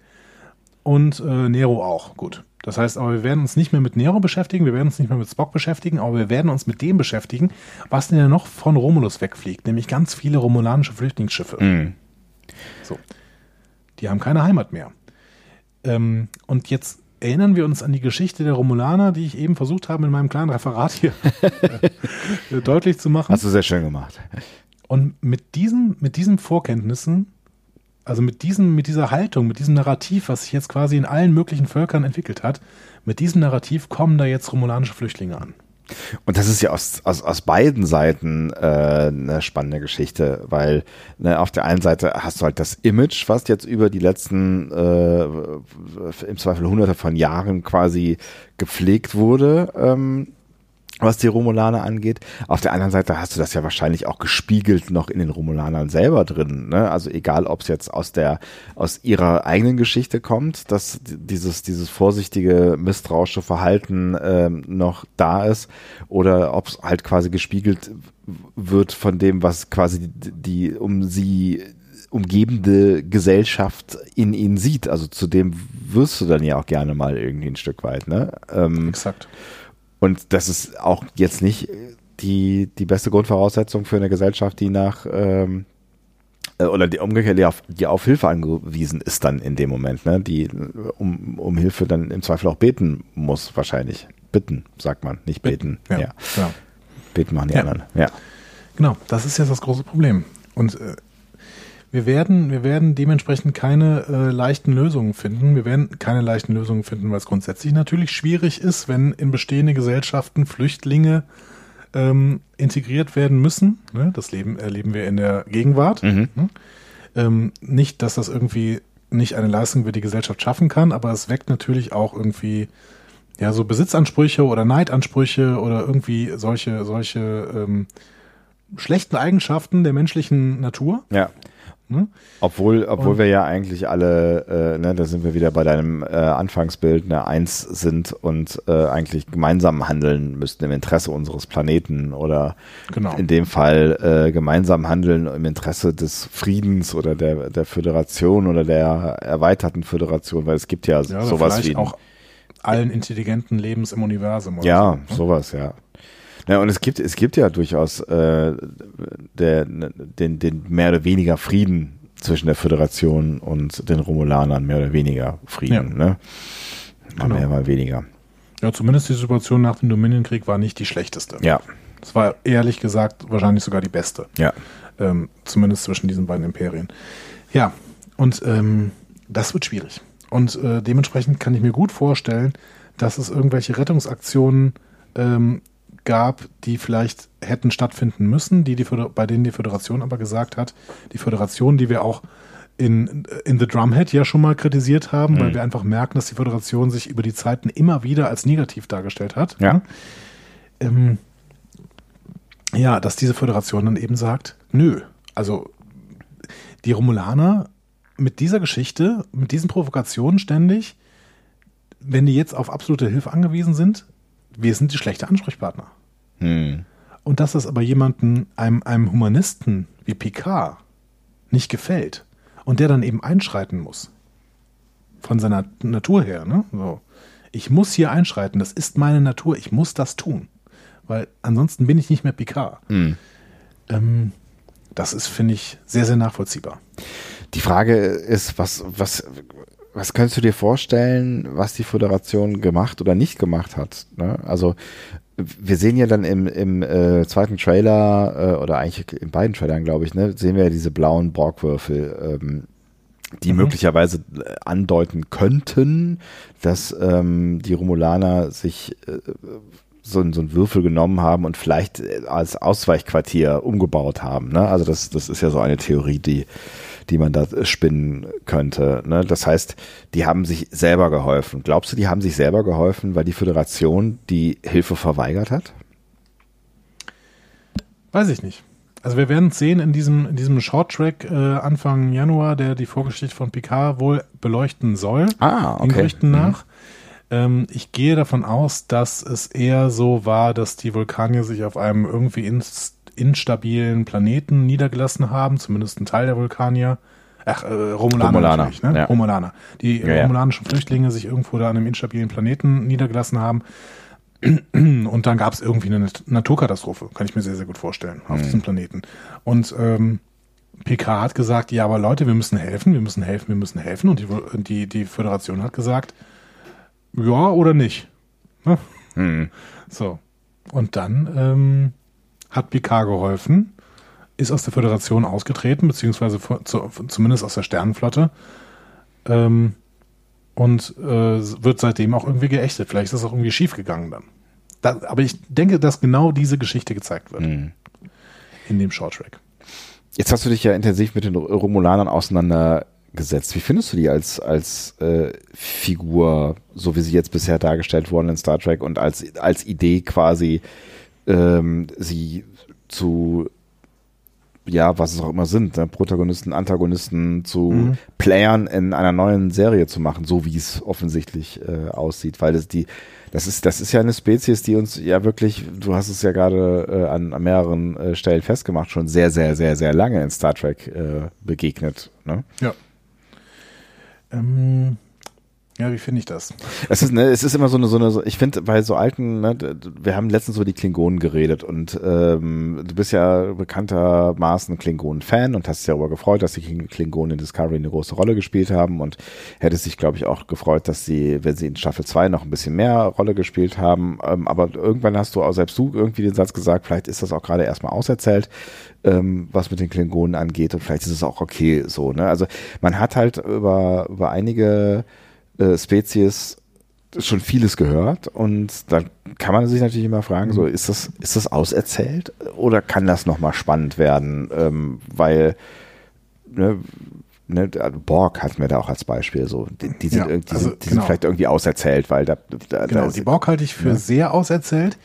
Und äh, Nero auch. Gut. Das heißt, aber wir werden uns nicht mehr mit Nero beschäftigen, wir werden uns nicht mehr mit Spock beschäftigen, aber wir werden uns mit dem beschäftigen, was denn ja noch von Romulus wegfliegt, nämlich ganz viele romulanische Flüchtlingsschiffe. Mhm. So. Die haben keine Heimat mehr. Ähm, und jetzt erinnern wir uns an die Geschichte der Romulaner, die ich eben versucht habe, in meinem kleinen Referat hier äh, deutlich zu machen. Hast du sehr schön gemacht. Und mit diesen, mit diesen Vorkenntnissen, also mit diesem, mit dieser Haltung, mit diesem Narrativ, was sich jetzt quasi in allen möglichen Völkern entwickelt hat, mit diesem Narrativ kommen da jetzt romulanische Flüchtlinge an. Und das ist ja aus, aus, aus beiden Seiten äh, eine spannende Geschichte, weil ne, auf der einen Seite hast du halt das Image, was jetzt über die letzten äh, im Zweifel hunderte von Jahren quasi gepflegt wurde, ähm, was die Romulaner angeht. Auf der anderen Seite hast du das ja wahrscheinlich auch gespiegelt noch in den Romulanern selber drin. Ne? Also egal, ob es jetzt aus der aus ihrer eigenen Geschichte kommt, dass dieses dieses vorsichtige misstrauische Verhalten ähm, noch da ist, oder ob es halt quasi gespiegelt wird von dem, was quasi die, die um sie umgebende Gesellschaft in ihnen sieht. Also zu dem wirst du dann ja auch gerne mal irgendwie ein Stück weit. Ne? Ähm, Exakt. Und das ist auch jetzt nicht die, die beste Grundvoraussetzung für eine Gesellschaft, die nach ähm, äh, oder die umgekehrt, die auf, die auf Hilfe angewiesen ist dann in dem Moment, ne? Die äh, um, um Hilfe dann im Zweifel auch beten muss, wahrscheinlich. Bitten, sagt man, nicht beten. Ja, Ja. Genau. Beten machen die Ja. anderen. Ja. genau, das ist jetzt das große Problem. Und äh, wir werden, wir werden dementsprechend keine äh, leichten Lösungen finden. Wir werden keine leichten Lösungen finden, weil es grundsätzlich natürlich schwierig ist, wenn in bestehende Gesellschaften Flüchtlinge ähm, integriert werden müssen. Ne? Das Leben erleben wir in der Gegenwart. Mhm. Ne? Ähm, nicht, dass das irgendwie nicht eine Leistung wird, die Gesellschaft schaffen kann, aber es weckt natürlich auch irgendwie ja so Besitzansprüche oder Neidansprüche oder irgendwie solche solche ähm, schlechten Eigenschaften der menschlichen Natur. Ja. Ne? Obwohl, obwohl Und- wir ja eigentlich alle, äh, ne, da sind wir wieder bei deinem äh, Anfangsbild, ne, eins sind und äh, eigentlich gemeinsam handeln müssten im Interesse unseres Planeten oder Genau. in dem Fall äh, gemeinsam handeln im Interesse des Friedens oder der, der Föderation oder der erweiterten Föderation, weil es gibt ja, Ja, sowas wie auch allen intelligenten Lebens im Universum. Oder ja, so, ne? sowas, ja. Ja, und es gibt, es gibt ja durchaus äh, der, den, den mehr oder weniger Frieden zwischen der Föderation und den Romulanern, mehr oder weniger Frieden, Ja. ne? Mal Genau. mehr, mal weniger. Ja, zumindest die Situation nach dem Dominion-Krieg war nicht die schlechteste. Ja, Es war ehrlich gesagt wahrscheinlich sogar die beste. ja. ähm, zumindest zwischen diesen beiden Imperien. Ja, und ähm, das wird schwierig. Und äh, dementsprechend kann ich mir gut vorstellen, dass es irgendwelche Rettungsaktionen ähm, gab, die vielleicht hätten stattfinden müssen, die die Föder- bei denen die Föderation aber gesagt hat, die Föderation, die wir auch in, in The Drumhead ja schon mal kritisiert haben, weil wir einfach merken, dass die Föderation sich über die Zeiten immer wieder als negativ dargestellt hat. Ja. Ähm, ja, dass diese Föderation dann eben sagt, nö, also die Romulaner mit dieser Geschichte, mit diesen Provokationen ständig, wenn die jetzt auf absolute Hilfe angewiesen sind, wir sind die schlechte Ansprechpartner. Hm. Und dass das aber jemanden, einem, einem Humanisten wie Picard nicht gefällt und der dann eben einschreiten muss. Von seiner Natur her, ne? So. Ich muss hier einschreiten, das ist meine Natur, ich muss das tun. weil ansonsten bin ich nicht mehr Picard. Hm. Ähm, das ist, finde ich, sehr, sehr nachvollziehbar. Die Frage ist, was, was, was könntest du dir vorstellen, was die Föderation gemacht oder nicht gemacht hat? Ne? Also wir sehen ja dann im, im äh, zweiten Trailer äh, oder eigentlich in beiden Trailern, glaube ich, ne, sehen wir ja diese blauen Borgwürfel, ähm, die Mhm. möglicherweise äh, andeuten könnten, dass ähm, die Romulaner sich äh, so, so einen Würfel genommen haben und vielleicht äh, als Ausweichquartier umgebaut haben. Ne? Also das, das ist ja so eine Theorie, die, die man da spinnen könnte. Ne? Das heißt, die haben sich selber geholfen. Glaubst du, die haben sich selber geholfen, weil die Föderation die Hilfe verweigert hat? Weiß ich nicht. Also wir werden es sehen in diesem, in diesem Short-Track äh, Anfang Januar, der die Vorgeschichte von Picard wohl beleuchten soll. Ah, Den Gerüchten nach. Ähm, ich gehe davon aus, dass es eher so war, dass die Vulkanier sich auf einem irgendwie inst instabilen Planeten niedergelassen haben, zumindest ein Teil der Vulkanier. Ach, äh, Romulaner, Romulaner, natürlich, ne? ja. Romulaner. Die Ja, ja. romulanischen Flüchtlinge sich irgendwo da an einem instabilen Planeten niedergelassen haben. Und dann gab es irgendwie eine Nat- Naturkatastrophe, kann ich mir sehr, sehr gut vorstellen, auf diesem Planeten. Und ähm, PK hat gesagt, ja, aber Leute, wir müssen helfen, wir müssen helfen, wir müssen helfen. Und die, die, die Föderation hat gesagt, ja oder nicht. Ne? Hm. So. Und dann ähm, hat Picard geholfen, ist aus der Föderation ausgetreten, beziehungsweise zu, zumindest aus der Sternenflotte. Ähm, und äh, wird seitdem auch irgendwie geächtet. Vielleicht ist das auch irgendwie schief gegangen dann. Da, aber ich denke, dass genau diese Geschichte gezeigt wird Hm. in dem Shorttrack. Jetzt hast du dich ja intensiv mit den Romulanern auseinandergesetzt. Wie findest du die als, als äh, Figur, so wie sie jetzt bisher dargestellt wurden in Star Trek und als, als Idee quasi, ähm, sie zu, ja, was es auch immer sind, ne? Protagonisten, Antagonisten zu Playern in einer neuen Serie zu machen, so wie es offensichtlich äh, aussieht, weil das die, das ist, das ist ja eine Spezies, die uns ja wirklich, du hast es ja gerade äh, an, an mehreren äh, Stellen festgemacht, schon sehr, sehr, sehr, sehr lange in Star Trek äh, begegnet. Ne? Ja. Ähm, ja, wie finde ich das? Es ist, ne, es ist immer so eine, so eine, ich finde bei so alten, ne, wir haben letztens über die Klingonen geredet und ähm, du bist ja bekanntermaßen Klingonen-Fan und hast dich darüber gefreut, dass die Kling- Klingonen in Discovery eine große Rolle gespielt haben und hättest dich, glaube ich, auch gefreut, dass sie, wenn sie in Staffel 2 noch ein bisschen mehr Rolle gespielt haben, ähm, aber irgendwann hast du auch selbst du irgendwie den Satz gesagt, vielleicht ist das auch gerade erstmal auserzählt, ähm, was mit den Klingonen angeht und vielleicht ist es auch okay so, ne? Also man hat halt über, über einige äh, Spezies schon vieles gehört und dann kann man sich natürlich immer fragen, so ist das ist das auserzählt oder kann das noch mal spannend werden, ähm, weil ne, ne, Borg hatten wir da auch als Beispiel so, die, die sind, Ja, irgendwie- die, also sind, die sind genau. vielleicht irgendwie auserzählt, weil da, da, Genau, da die Borg halte ich für Ja. sehr auserzählt.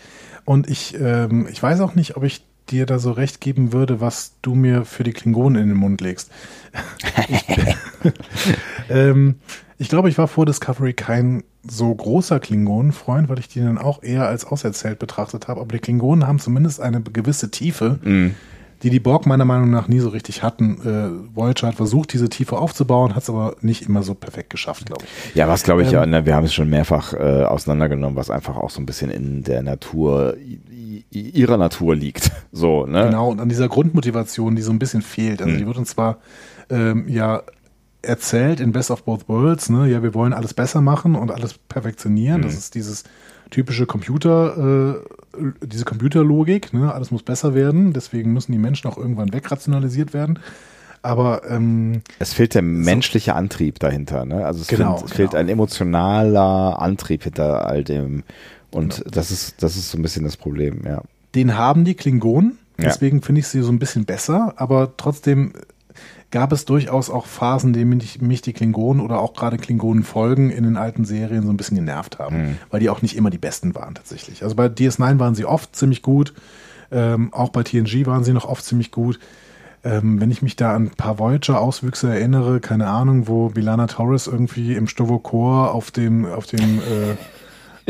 Und ich, ähm, ich weiß auch nicht, ob ich dir da so recht geben würde, was du mir für die Klingonen in den Mund legst. ähm, ich glaube, ich war vor Discovery kein so großer Klingonenfreund, weil ich die dann auch eher als auserzählt betrachtet habe. Aber die Klingonen haben zumindest eine gewisse Tiefe, Mhm. die die Borg meiner Meinung nach nie so richtig hatten. Äh, Voyager hat versucht, diese Tiefe aufzubauen, hat es aber nicht immer so perfekt geschafft, glaube ich. Ja, was glaube ich, Ähm, ja, ne, wir haben es schon mehrfach äh, auseinandergenommen, was einfach auch so ein bisschen in der Natur, ihrer Natur liegt. So, ne? Genau, und an dieser Grundmotivation, die so ein bisschen fehlt. Also Hm. die wird uns zwar ähm, ja erzählt in Best of Both Worlds, ne, ja, wir wollen alles besser machen und alles perfektionieren. Hm. Das ist dieses typische Computer, äh, diese Computerlogik, ne, alles muss besser werden, deswegen müssen die Menschen auch irgendwann wegrationalisiert werden. Aber ähm, Es fehlt der menschliche Antrieb dahinter, ne? Also es, Genau, fehlt, es fehlt genau. ein emotionaler Antrieb hinter all dem. Und das ist, das ist so ein bisschen das Problem, ja. den haben die Klingonen. Ja. Deswegen finde ich sie so ein bisschen besser, aber trotzdem gab es durchaus auch Phasen, in denen mich, mich die Klingonen oder auch gerade Klingonen-Folgen in den alten Serien so ein bisschen genervt haben, Mhm. weil die auch nicht immer die besten waren tatsächlich. Also bei DS9 waren sie oft ziemlich gut, ähm, auch bei TNG waren sie noch oft ziemlich gut. Ähm, wenn ich mich da an ein paar Voyager-Auswüchse erinnere, keine Ahnung, wo Bilana Torres irgendwie im Stovokor auf dem, auf dem äh,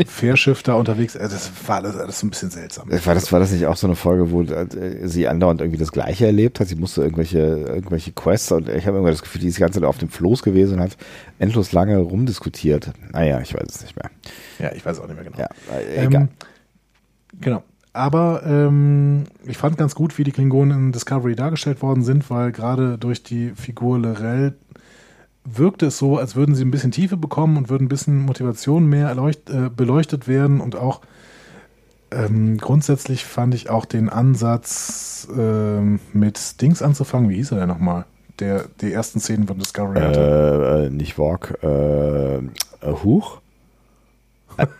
Fährschiff da unterwegs, äh, das war alles, alles so ein bisschen seltsam. War das, war das nicht auch so eine Folge, wo äh, sie andauernd irgendwie das Gleiche erlebt hat? Sie musste irgendwelche, irgendwelche Quests und ich habe immer das Gefühl, die ist die ganze Zeit auf dem Floß gewesen und hat endlos lange rumdiskutiert. Naja, ich weiß es nicht mehr. Ja, ich weiß auch nicht mehr genau. Ja, äh, egal. Ähm, genau. aber ähm, ich fand ganz gut, wie die Klingonen in Discovery dargestellt worden sind, weil gerade durch die Figur Lorel wirkte es so, als würden sie ein bisschen Tiefe bekommen und würden ein bisschen Motivation mehr erleucht, äh, beleuchtet werden und auch ähm, grundsätzlich fand ich auch den Ansatz ähm, mit Dings anzufangen, wie hieß er denn nochmal? Der die ersten Szenen von Discovery hatte. Äh, nicht Walk, äh, äh Huch?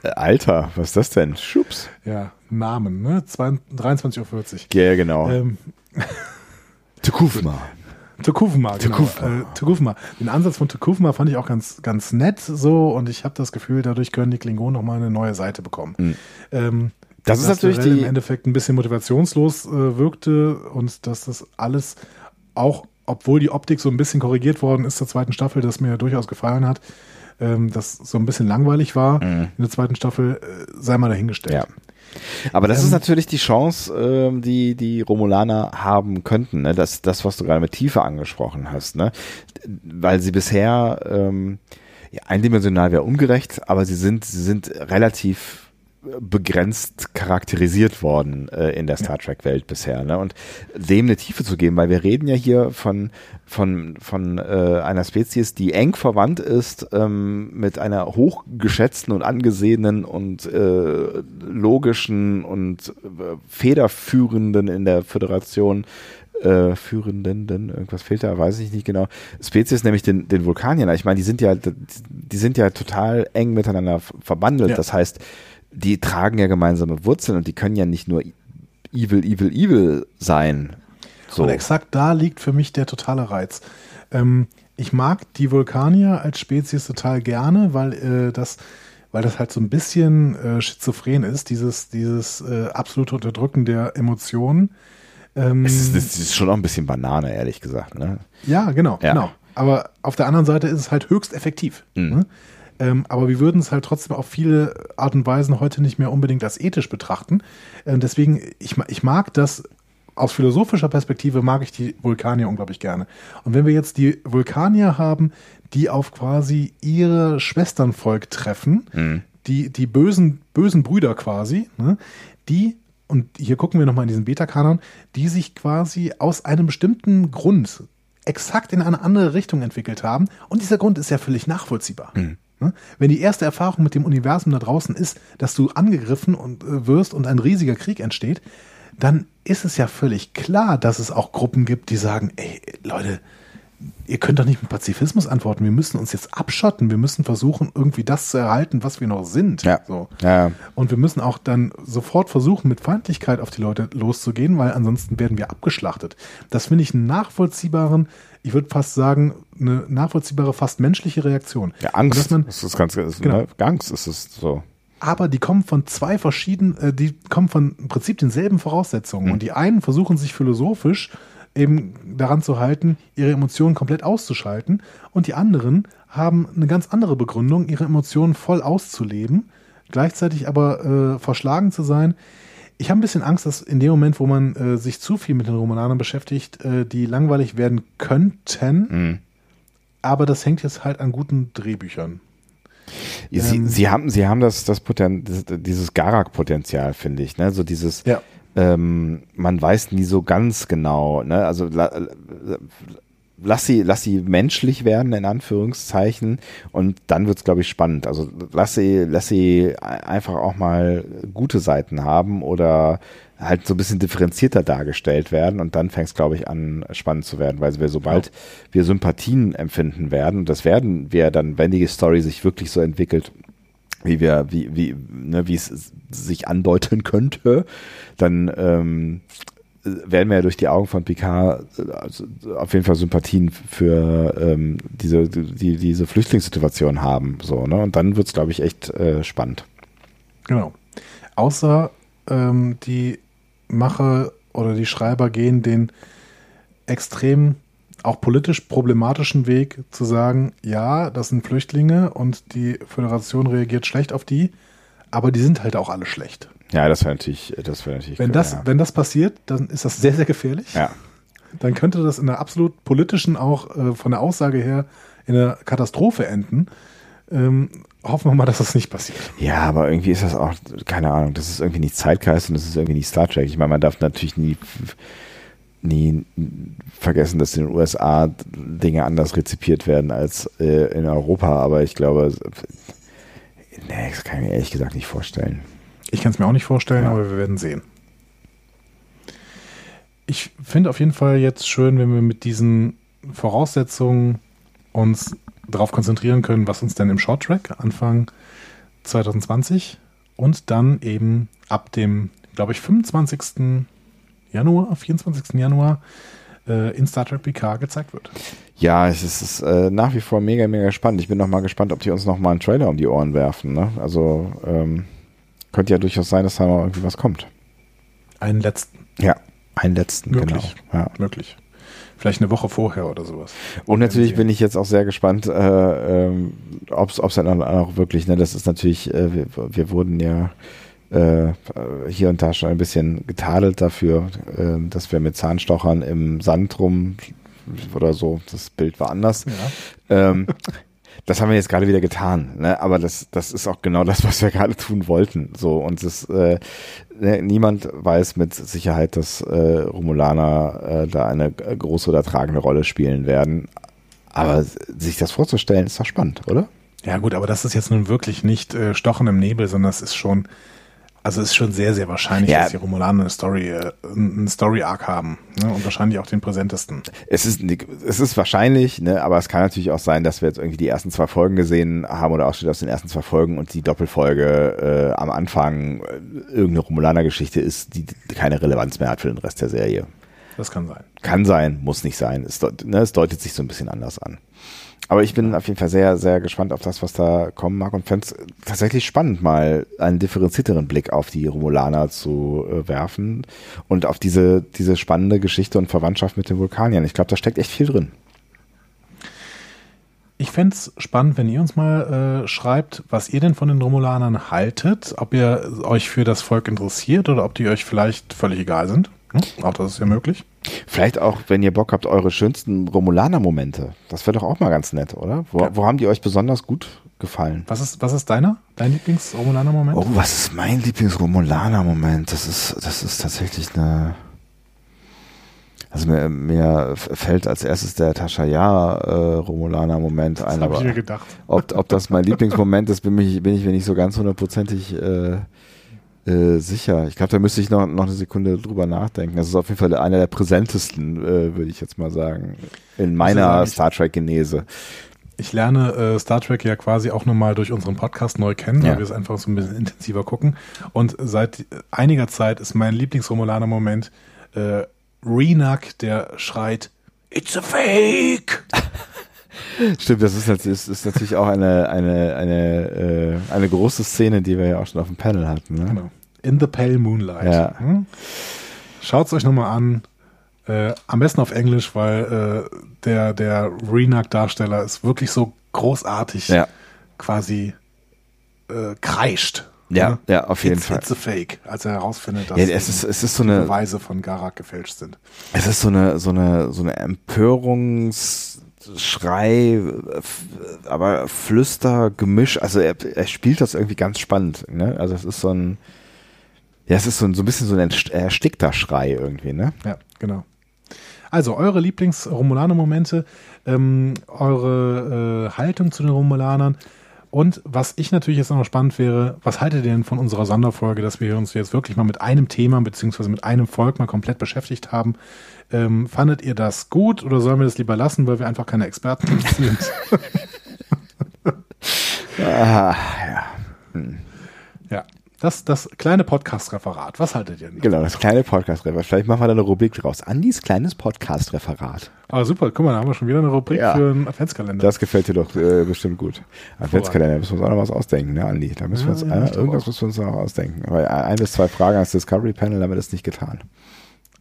Alter, was ist das denn? Schups. Ja, Namen, ne? 23.40 Uhr. Ja, genau. Ähm, Tukufma. Tukufma, genau. Tukufma. Äh, Tukufma. Den Ansatz von Tukufma fand ich auch ganz, ganz nett so und ich habe das Gefühl, dadurch können die Klingonen nochmal eine neue Seite bekommen. Mhm. Ähm, das ist natürlich die im Endeffekt ein bisschen motivationslos äh, wirkte und dass das alles auch, obwohl die Optik so ein bisschen korrigiert worden ist zur zweiten Staffel, das mir durchaus gefallen hat, ähm, das so ein bisschen langweilig war mhm. in der zweiten Staffel, äh, sei mal dahingestellt. Ja. Aber das ähm, ist natürlich die Chance, ähm, die die Romulaner haben könnten. Ne? Das, das, was du gerade mit Tiefe angesprochen hast, ne? weil sie bisher ähm, ja, eindimensional wäre ungerecht, aber sie sind sie sind relativ begrenzt charakterisiert worden äh, in der Star Trek Welt bisher ne? und dem eine Tiefe zu geben, weil wir reden ja hier von von von äh, einer Spezies, die eng verwandt ist ähm, mit einer hochgeschätzten und angesehenen und äh, logischen und äh, federführenden in der Föderation äh, führenden, denn irgendwas fehlt da, weiß ich nicht genau. Spezies, nämlich den, den Vulkaniern. Ich meine, die sind ja, die sind ja total eng miteinander verbandelt. Ja. Das heißt, die tragen ja gemeinsame Wurzeln und die können ja nicht nur evil, evil, evil sein. So. Und exakt da liegt für mich der totale Reiz. Ähm, ich mag die Vulkanier als Spezies total gerne, weil äh, das weil das halt so ein bisschen äh, schizophren ist, dieses, dieses äh, absolute Unterdrücken der Emotionen. Ähm, es, ist, es ist schon auch ein bisschen Banane, ehrlich gesagt. Ne? Ja, genau, ja. genau. Aber auf der anderen Seite ist es halt höchst effektiv. Mhm. Ne? Ähm, aber wir würden es halt trotzdem auf viele Art und Weisen heute nicht mehr unbedingt als ethisch betrachten. Ähm, deswegen, ich, ich mag das aus philosophischer Perspektive mag ich die Vulkanier unglaublich gerne. Und wenn wir jetzt die Vulkanier haben, die auf quasi ihre Schwesternvolk treffen, mhm. die, die bösen, bösen Brüder quasi, ne, die, und hier gucken wir nochmal in diesen Beta-Kanon, die sich quasi aus einem bestimmten Grund exakt in eine andere Richtung entwickelt haben. Und dieser Grund ist ja völlig nachvollziehbar. Mhm. Ne? Wenn die erste Erfahrung mit dem Universum da draußen ist, dass du angegriffen und, äh, wirst und ein riesiger Krieg entsteht, dann ist es ja völlig klar, dass es auch Gruppen gibt, die sagen, ey, Leute, ihr könnt doch nicht mit Pazifismus antworten. Wir müssen uns jetzt abschotten. Wir müssen versuchen, irgendwie das zu erhalten, was wir noch sind. Ja. So. ja. Und wir müssen auch dann sofort versuchen, mit Feindlichkeit auf die Leute loszugehen, weil ansonsten werden wir abgeschlachtet. Das finde ich einen nachvollziehbaren, ich würde fast sagen, eine nachvollziehbare, fast menschliche Reaktion. Ja, Angst. Dass man, das ist ganz, ist, genau. Ne? Angst ist es so. Aber die kommen von zwei verschiedenen, äh, die kommen von im Prinzip denselben Voraussetzungen. Mhm. Und die einen versuchen sich philosophisch eben daran zu halten, ihre Emotionen komplett auszuschalten. Und die anderen haben eine ganz andere Begründung, ihre Emotionen voll auszuleben, gleichzeitig aber äh, verschlagen zu sein. Ich habe ein bisschen Angst, dass in dem Moment, wo man äh, sich zu viel mit den Romananern beschäftigt, äh, die langweilig werden könnten. Mhm. Aber das hängt jetzt halt an guten Drehbüchern. Sie, ähm, sie haben, sie haben das, das Poten dieses Garak-Potenzial, finde ich, ne? So dieses, ja. ähm, man weiß nie so ganz genau, ne? Also la, lass sie, lass sie menschlich werden, in Anführungszeichen, und dann wird's, glaube ich, spannend. Also lass sie, lass sie einfach auch mal gute Seiten haben oder halt so ein bisschen differenzierter dargestellt werden und dann fängt es, glaube ich, an, spannend zu werden, weil wir sobald ja. wir Sympathien empfinden werden, und das werden wir dann, wenn die Story sich wirklich so entwickelt, wie wir, wie, wie, ne, wie es sich andeuten könnte, dann ähm, werden wir ja durch die Augen von Picard also auf jeden Fall Sympathien für ähm, diese, die, diese Flüchtlingssituation haben. So, ne? Und dann wird es, glaube ich, echt äh, spannend. Genau. Außer ähm, die Macher oder die Schreiber gehen den extrem auch politisch problematischen Weg zu sagen, ja, das sind Flüchtlinge und die Föderation reagiert schlecht auf die, aber die sind halt auch alle schlecht. Ja, das wäre natürlich, das wäre natürlich. Wenn cool, das, ja. wenn das passiert, dann ist das sehr, sehr gefährlich. Ja. Dann könnte das in der absolut politischen, auch äh, von der Aussage her, in einer Katastrophe enden. Ähm, hoffen wir mal, dass das nicht passiert. Ja, aber irgendwie ist das auch, keine Ahnung, das ist irgendwie nicht Zeitgeist und das ist irgendwie nicht Star Trek. Ich meine, man darf natürlich nie, nie vergessen, dass in den USA Dinge anders rezipiert werden als äh, in Europa, aber ich glaube, nee, das kann ich mir ehrlich gesagt nicht vorstellen. Ich kann es mir auch nicht vorstellen, Ja. aber wir werden sehen. Ich finde auf jeden Fall jetzt schön, wenn wir mit diesen Voraussetzungen uns darauf konzentrieren können, was uns denn im Shorttrack Anfang 2020 und dann eben ab dem, glaube ich, 25. Januar, 24. Januar äh, in Star Trek PK gezeigt wird. Ja, es ist, es ist äh, nach wie vor mega, mega spannend. Ich bin noch mal gespannt, ob die uns noch mal einen Trailer um die Ohren werfen. Ne? Also ähm, könnte ja durchaus sein, dass da noch irgendwie was kommt. Einen letzten, Ja, einen letzten, Möglich. genau. Ja. möglich. Vielleicht eine Woche vorher oder sowas. Und natürlich bin ich jetzt auch sehr gespannt, äh, ähm, ob es dann auch wirklich, ne, das ist natürlich, äh, wir, wir wurden ja äh, hier und da schon ein bisschen getadelt dafür, äh, dass wir mit Zahnstochern im Sand rum oder so, das Bild war anders. Ja. Ähm, das haben wir jetzt gerade wieder getan, ne? aber das, das ist auch genau das, was wir gerade tun wollten. So und das, äh, ne, niemand weiß mit Sicherheit, dass äh, Romulaner äh, da eine äh, große oder tragende Rolle spielen werden. Aber sich das vorzustellen, ist doch spannend, oder? Ja gut, aber das ist jetzt nun wirklich nicht äh, Stochen im Nebel, sondern es ist schon, also es ist schon sehr, sehr wahrscheinlich, Ja. dass die Romulaner eine Story, äh, einen Story-Arc haben. Ne? Und wahrscheinlich auch den präsentesten. Es ist, es ist wahrscheinlich, ne, aber es kann natürlich auch sein, dass wir jetzt irgendwie die ersten zwei Folgen gesehen haben oder Ausschnitte aus den ersten zwei Folgen und die Doppelfolge äh, am Anfang äh, irgendeine Romulaner-Geschichte ist, die keine Relevanz mehr hat für den Rest der Serie. Das kann sein. Kann sein, muss nicht sein. Es, deut- ne, es deutet sich so ein bisschen anders an. Aber ich bin auf jeden Fall sehr, sehr gespannt auf das, was da kommen mag und fände es tatsächlich spannend, mal einen differenzierteren Blick auf die Romulaner zu äh, werfen und auf diese, diese spannende Geschichte und Verwandtschaft mit den Vulkaniern. Ich glaube, da steckt echt viel drin. Ich fände es spannend, wenn ihr uns mal äh, schreibt, was ihr denn von den Romulanern haltet, ob ihr euch für das Volk interessiert oder ob die euch vielleicht völlig egal sind. Hm? Auch das ist ja möglich. Vielleicht auch, wenn ihr Bock habt, eure schönsten Romulaner-Momente. Das wäre doch auch mal ganz nett, oder? Wo, wo haben die euch besonders gut gefallen? Was ist, was ist deiner? Dein Lieblings-Romulaner-Moment? Oh, was ist mein Lieblings-Romulaner-Moment? Das ist, das ist tatsächlich eine. Also mir, mir fällt als erstes der Tashaya äh, Romulaner-Moment ein, hab ich aber mir gedacht. ob, ob das mein Lieblingsmoment ist, bin ich, bin ich mir nicht so ganz hundertprozentig äh, äh, sicher. Ich glaube, da müsste ich noch, noch eine Sekunde drüber nachdenken. Das ist auf jeden Fall einer der präsentesten, äh, würde ich jetzt mal sagen, in meiner sagen, ich- Star Trek-Genese. Ich lerne äh, Star Trek ja quasi auch nochmal durch unseren Podcast neu kennen, Ja. weil wir es einfach so ein bisschen intensiver gucken. Und seit einiger Zeit ist mein Lieblings-Romulaner-Moment äh, Renak, der schreit, It's a fake! Stimmt, das ist, ist, ist natürlich auch eine, eine, eine, äh, eine große Szene, die wir ja auch schon auf dem Panel hatten. Ne? Genau. In the Pale Moonlight. Ja. Hm? Schaut es euch nochmal an. Äh, am besten auf Englisch, weil äh, der, der Renak-Darsteller ist wirklich so großartig Ja. quasi äh, kreischt. Ja, Ne? ja, auf jeden it's, Fall. It's a fake, als er herausfindet, dass Ja, es ist, es ist so die eine, Beweise von Garak gefälscht sind. es ist so eine, so eine, so eine Empörungsschrei, f- aber Flüster, Gemisch. Also er, er spielt das irgendwie ganz spannend. Ne? Also es ist so ein, ja, es ist so ein, so ein bisschen so ein erst- erstickter Schrei irgendwie. Ne? Ja, genau. Also eure Lieblings-Romulaner-Momente, ähm, eure äh, Haltung zu den Romulanern und was ich natürlich jetzt noch spannend wäre, was haltet ihr denn von unserer Sonderfolge, dass wir uns jetzt wirklich mal mit einem Thema beziehungsweise mit einem Volk mal komplett beschäftigt haben? Ähm, fandet ihr das gut oder sollen wir das lieber lassen, weil wir einfach keine Experten sind? Ah, ja. ja, das, das kleine Podcast-Referat, was haltet ihr denn? Genau, das kleine Podcast-Referat. Vielleicht machen wir da eine Rubrik draus. Andis kleines Podcast-Referat. Ah, super, guck mal, da haben wir schon wieder eine Rubrik Ja. für einen Adventskalender. Das gefällt dir doch äh, bestimmt gut. Adventskalender, müssen wir uns auch noch was ausdenken, ne, Andi? Da müssen wir uns, Ja, ja, äh, irgendwas müssen wir uns noch ausdenken. Aber ein bis zwei Fragen ans Discovery Panel haben wir das nicht getan.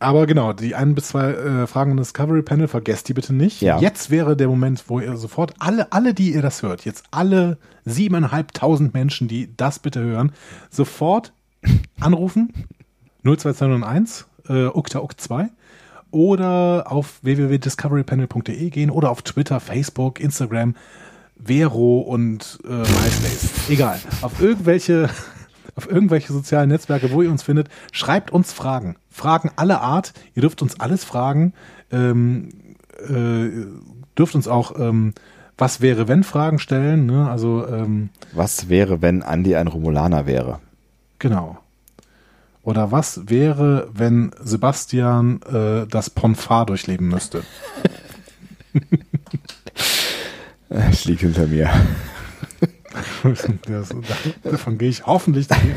Aber genau, die ein bis zwei äh, Fragen im Discovery Panel, vergesst die bitte nicht. Ja. Jetzt wäre der Moment, wo ihr sofort alle, alle, die ihr das hört, jetzt alle siebeneinhalbtausend Menschen, die das bitte hören, sofort anrufen 02201 äh, ukta uk 2 oder auf www.discoverypanel.de gehen oder auf Twitter, Facebook, Instagram Vero und äh, MySpace. Egal. Auf irgendwelche, auf irgendwelche sozialen Netzwerke, wo ihr uns findet, schreibt uns Fragen. Fragen aller Art. Ihr dürft uns alles fragen. Ähm, äh, dürft uns auch ähm, was wäre, wenn Fragen stellen. Ne? Also ähm, Was wäre, wenn Andi ein Romulaner wäre? genau. Oder was wäre, wenn Sebastian äh, das Ponfar durchleben müsste? Es liegt hinter mir. Das, davon gehe ich hoffentlich, da gehen,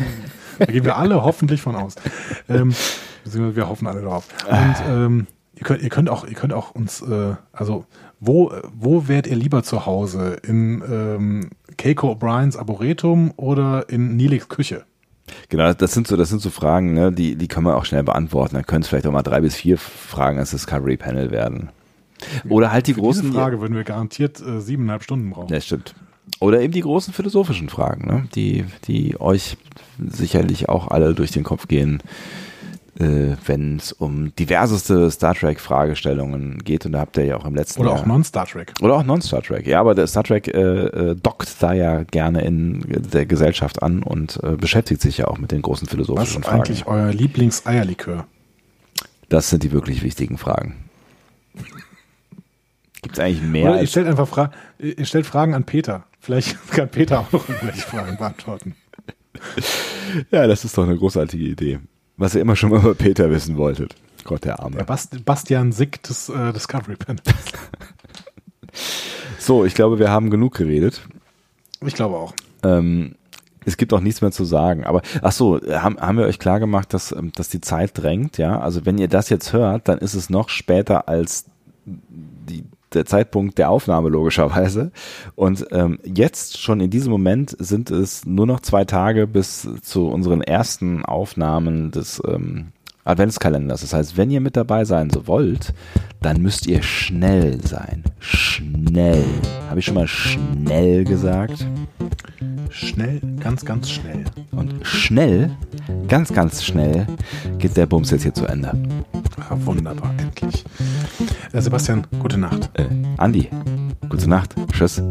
da gehen wir alle hoffentlich von aus. Ähm, wir hoffen alle drauf. Und ähm, ihr, könnt, ihr könnt auch, ihr könnt auch uns, äh, also wo, wo wärt ihr lieber zu Hause? In ähm, Keiko O'Briens Arboretum oder in Nilix Küche? Genau, das sind so, das sind so Fragen, ne, die, die können wir auch schnell beantworten. Dann können es vielleicht auch mal drei bis vier Fragen als Discovery Panel werden. Oder halt die Für großen. diese Frage würden wir garantiert äh, siebeneinhalb Stunden brauchen. Ja, stimmt. Oder eben die großen philosophischen Fragen, ne? die, die euch sicherlich auch alle durch den Kopf gehen, äh, wenn es um diverseste Star Trek-Fragestellungen geht. Und da habt ihr ja auch im letzten Oder Jahr. auch Non-Star Trek. Oder auch Non-Star Trek. Ja, aber der Star Trek äh, äh, dockt da ja gerne in der Gesellschaft an und äh, beschäftigt sich ja auch mit den großen Was philosophischen ist Fragen. eigentlich euer Lieblings-Eierlikör? Das sind die wirklich wichtigen Fragen. Gibt es eigentlich mehr? Oder ihr stellt einfach Fra ihr stellt Fragen an Peter. Vielleicht kann Peter auch noch irgendwelche Fragen beantworten. ja, das ist doch eine großartige Idee. Was ihr immer schon mal über Peter wissen wolltet. Gott, der Arme. Der Bast Bastian Sick des äh, Discovery Panels. So, ich glaube, wir haben genug geredet. Ich glaube auch. Ähm, es gibt auch nichts mehr zu sagen. Aber ach so, haben, haben wir euch klar gemacht, dass, ähm, dass die Zeit drängt, ja? Also wenn ihr das jetzt hört, dann ist es noch später als die, der Zeitpunkt der Aufnahme logischerweise. Und ähm, jetzt schon in diesem Moment sind es nur noch zwei Tage bis zu unseren ersten Aufnahmen des ähm, Adventskalenders. Das heißt, wenn ihr mit dabei sein so wollt, dann müsst ihr schnell sein. Schnell. Habe ich schon mal schnell gesagt? Schnell, ganz, ganz schnell. Und schnell, ganz, ganz schnell geht der Bums jetzt hier zu Ende. Ah, wunderbar, endlich. Äh, Sebastian, gute Nacht. Äh, Andi, gute Nacht. Tschüss.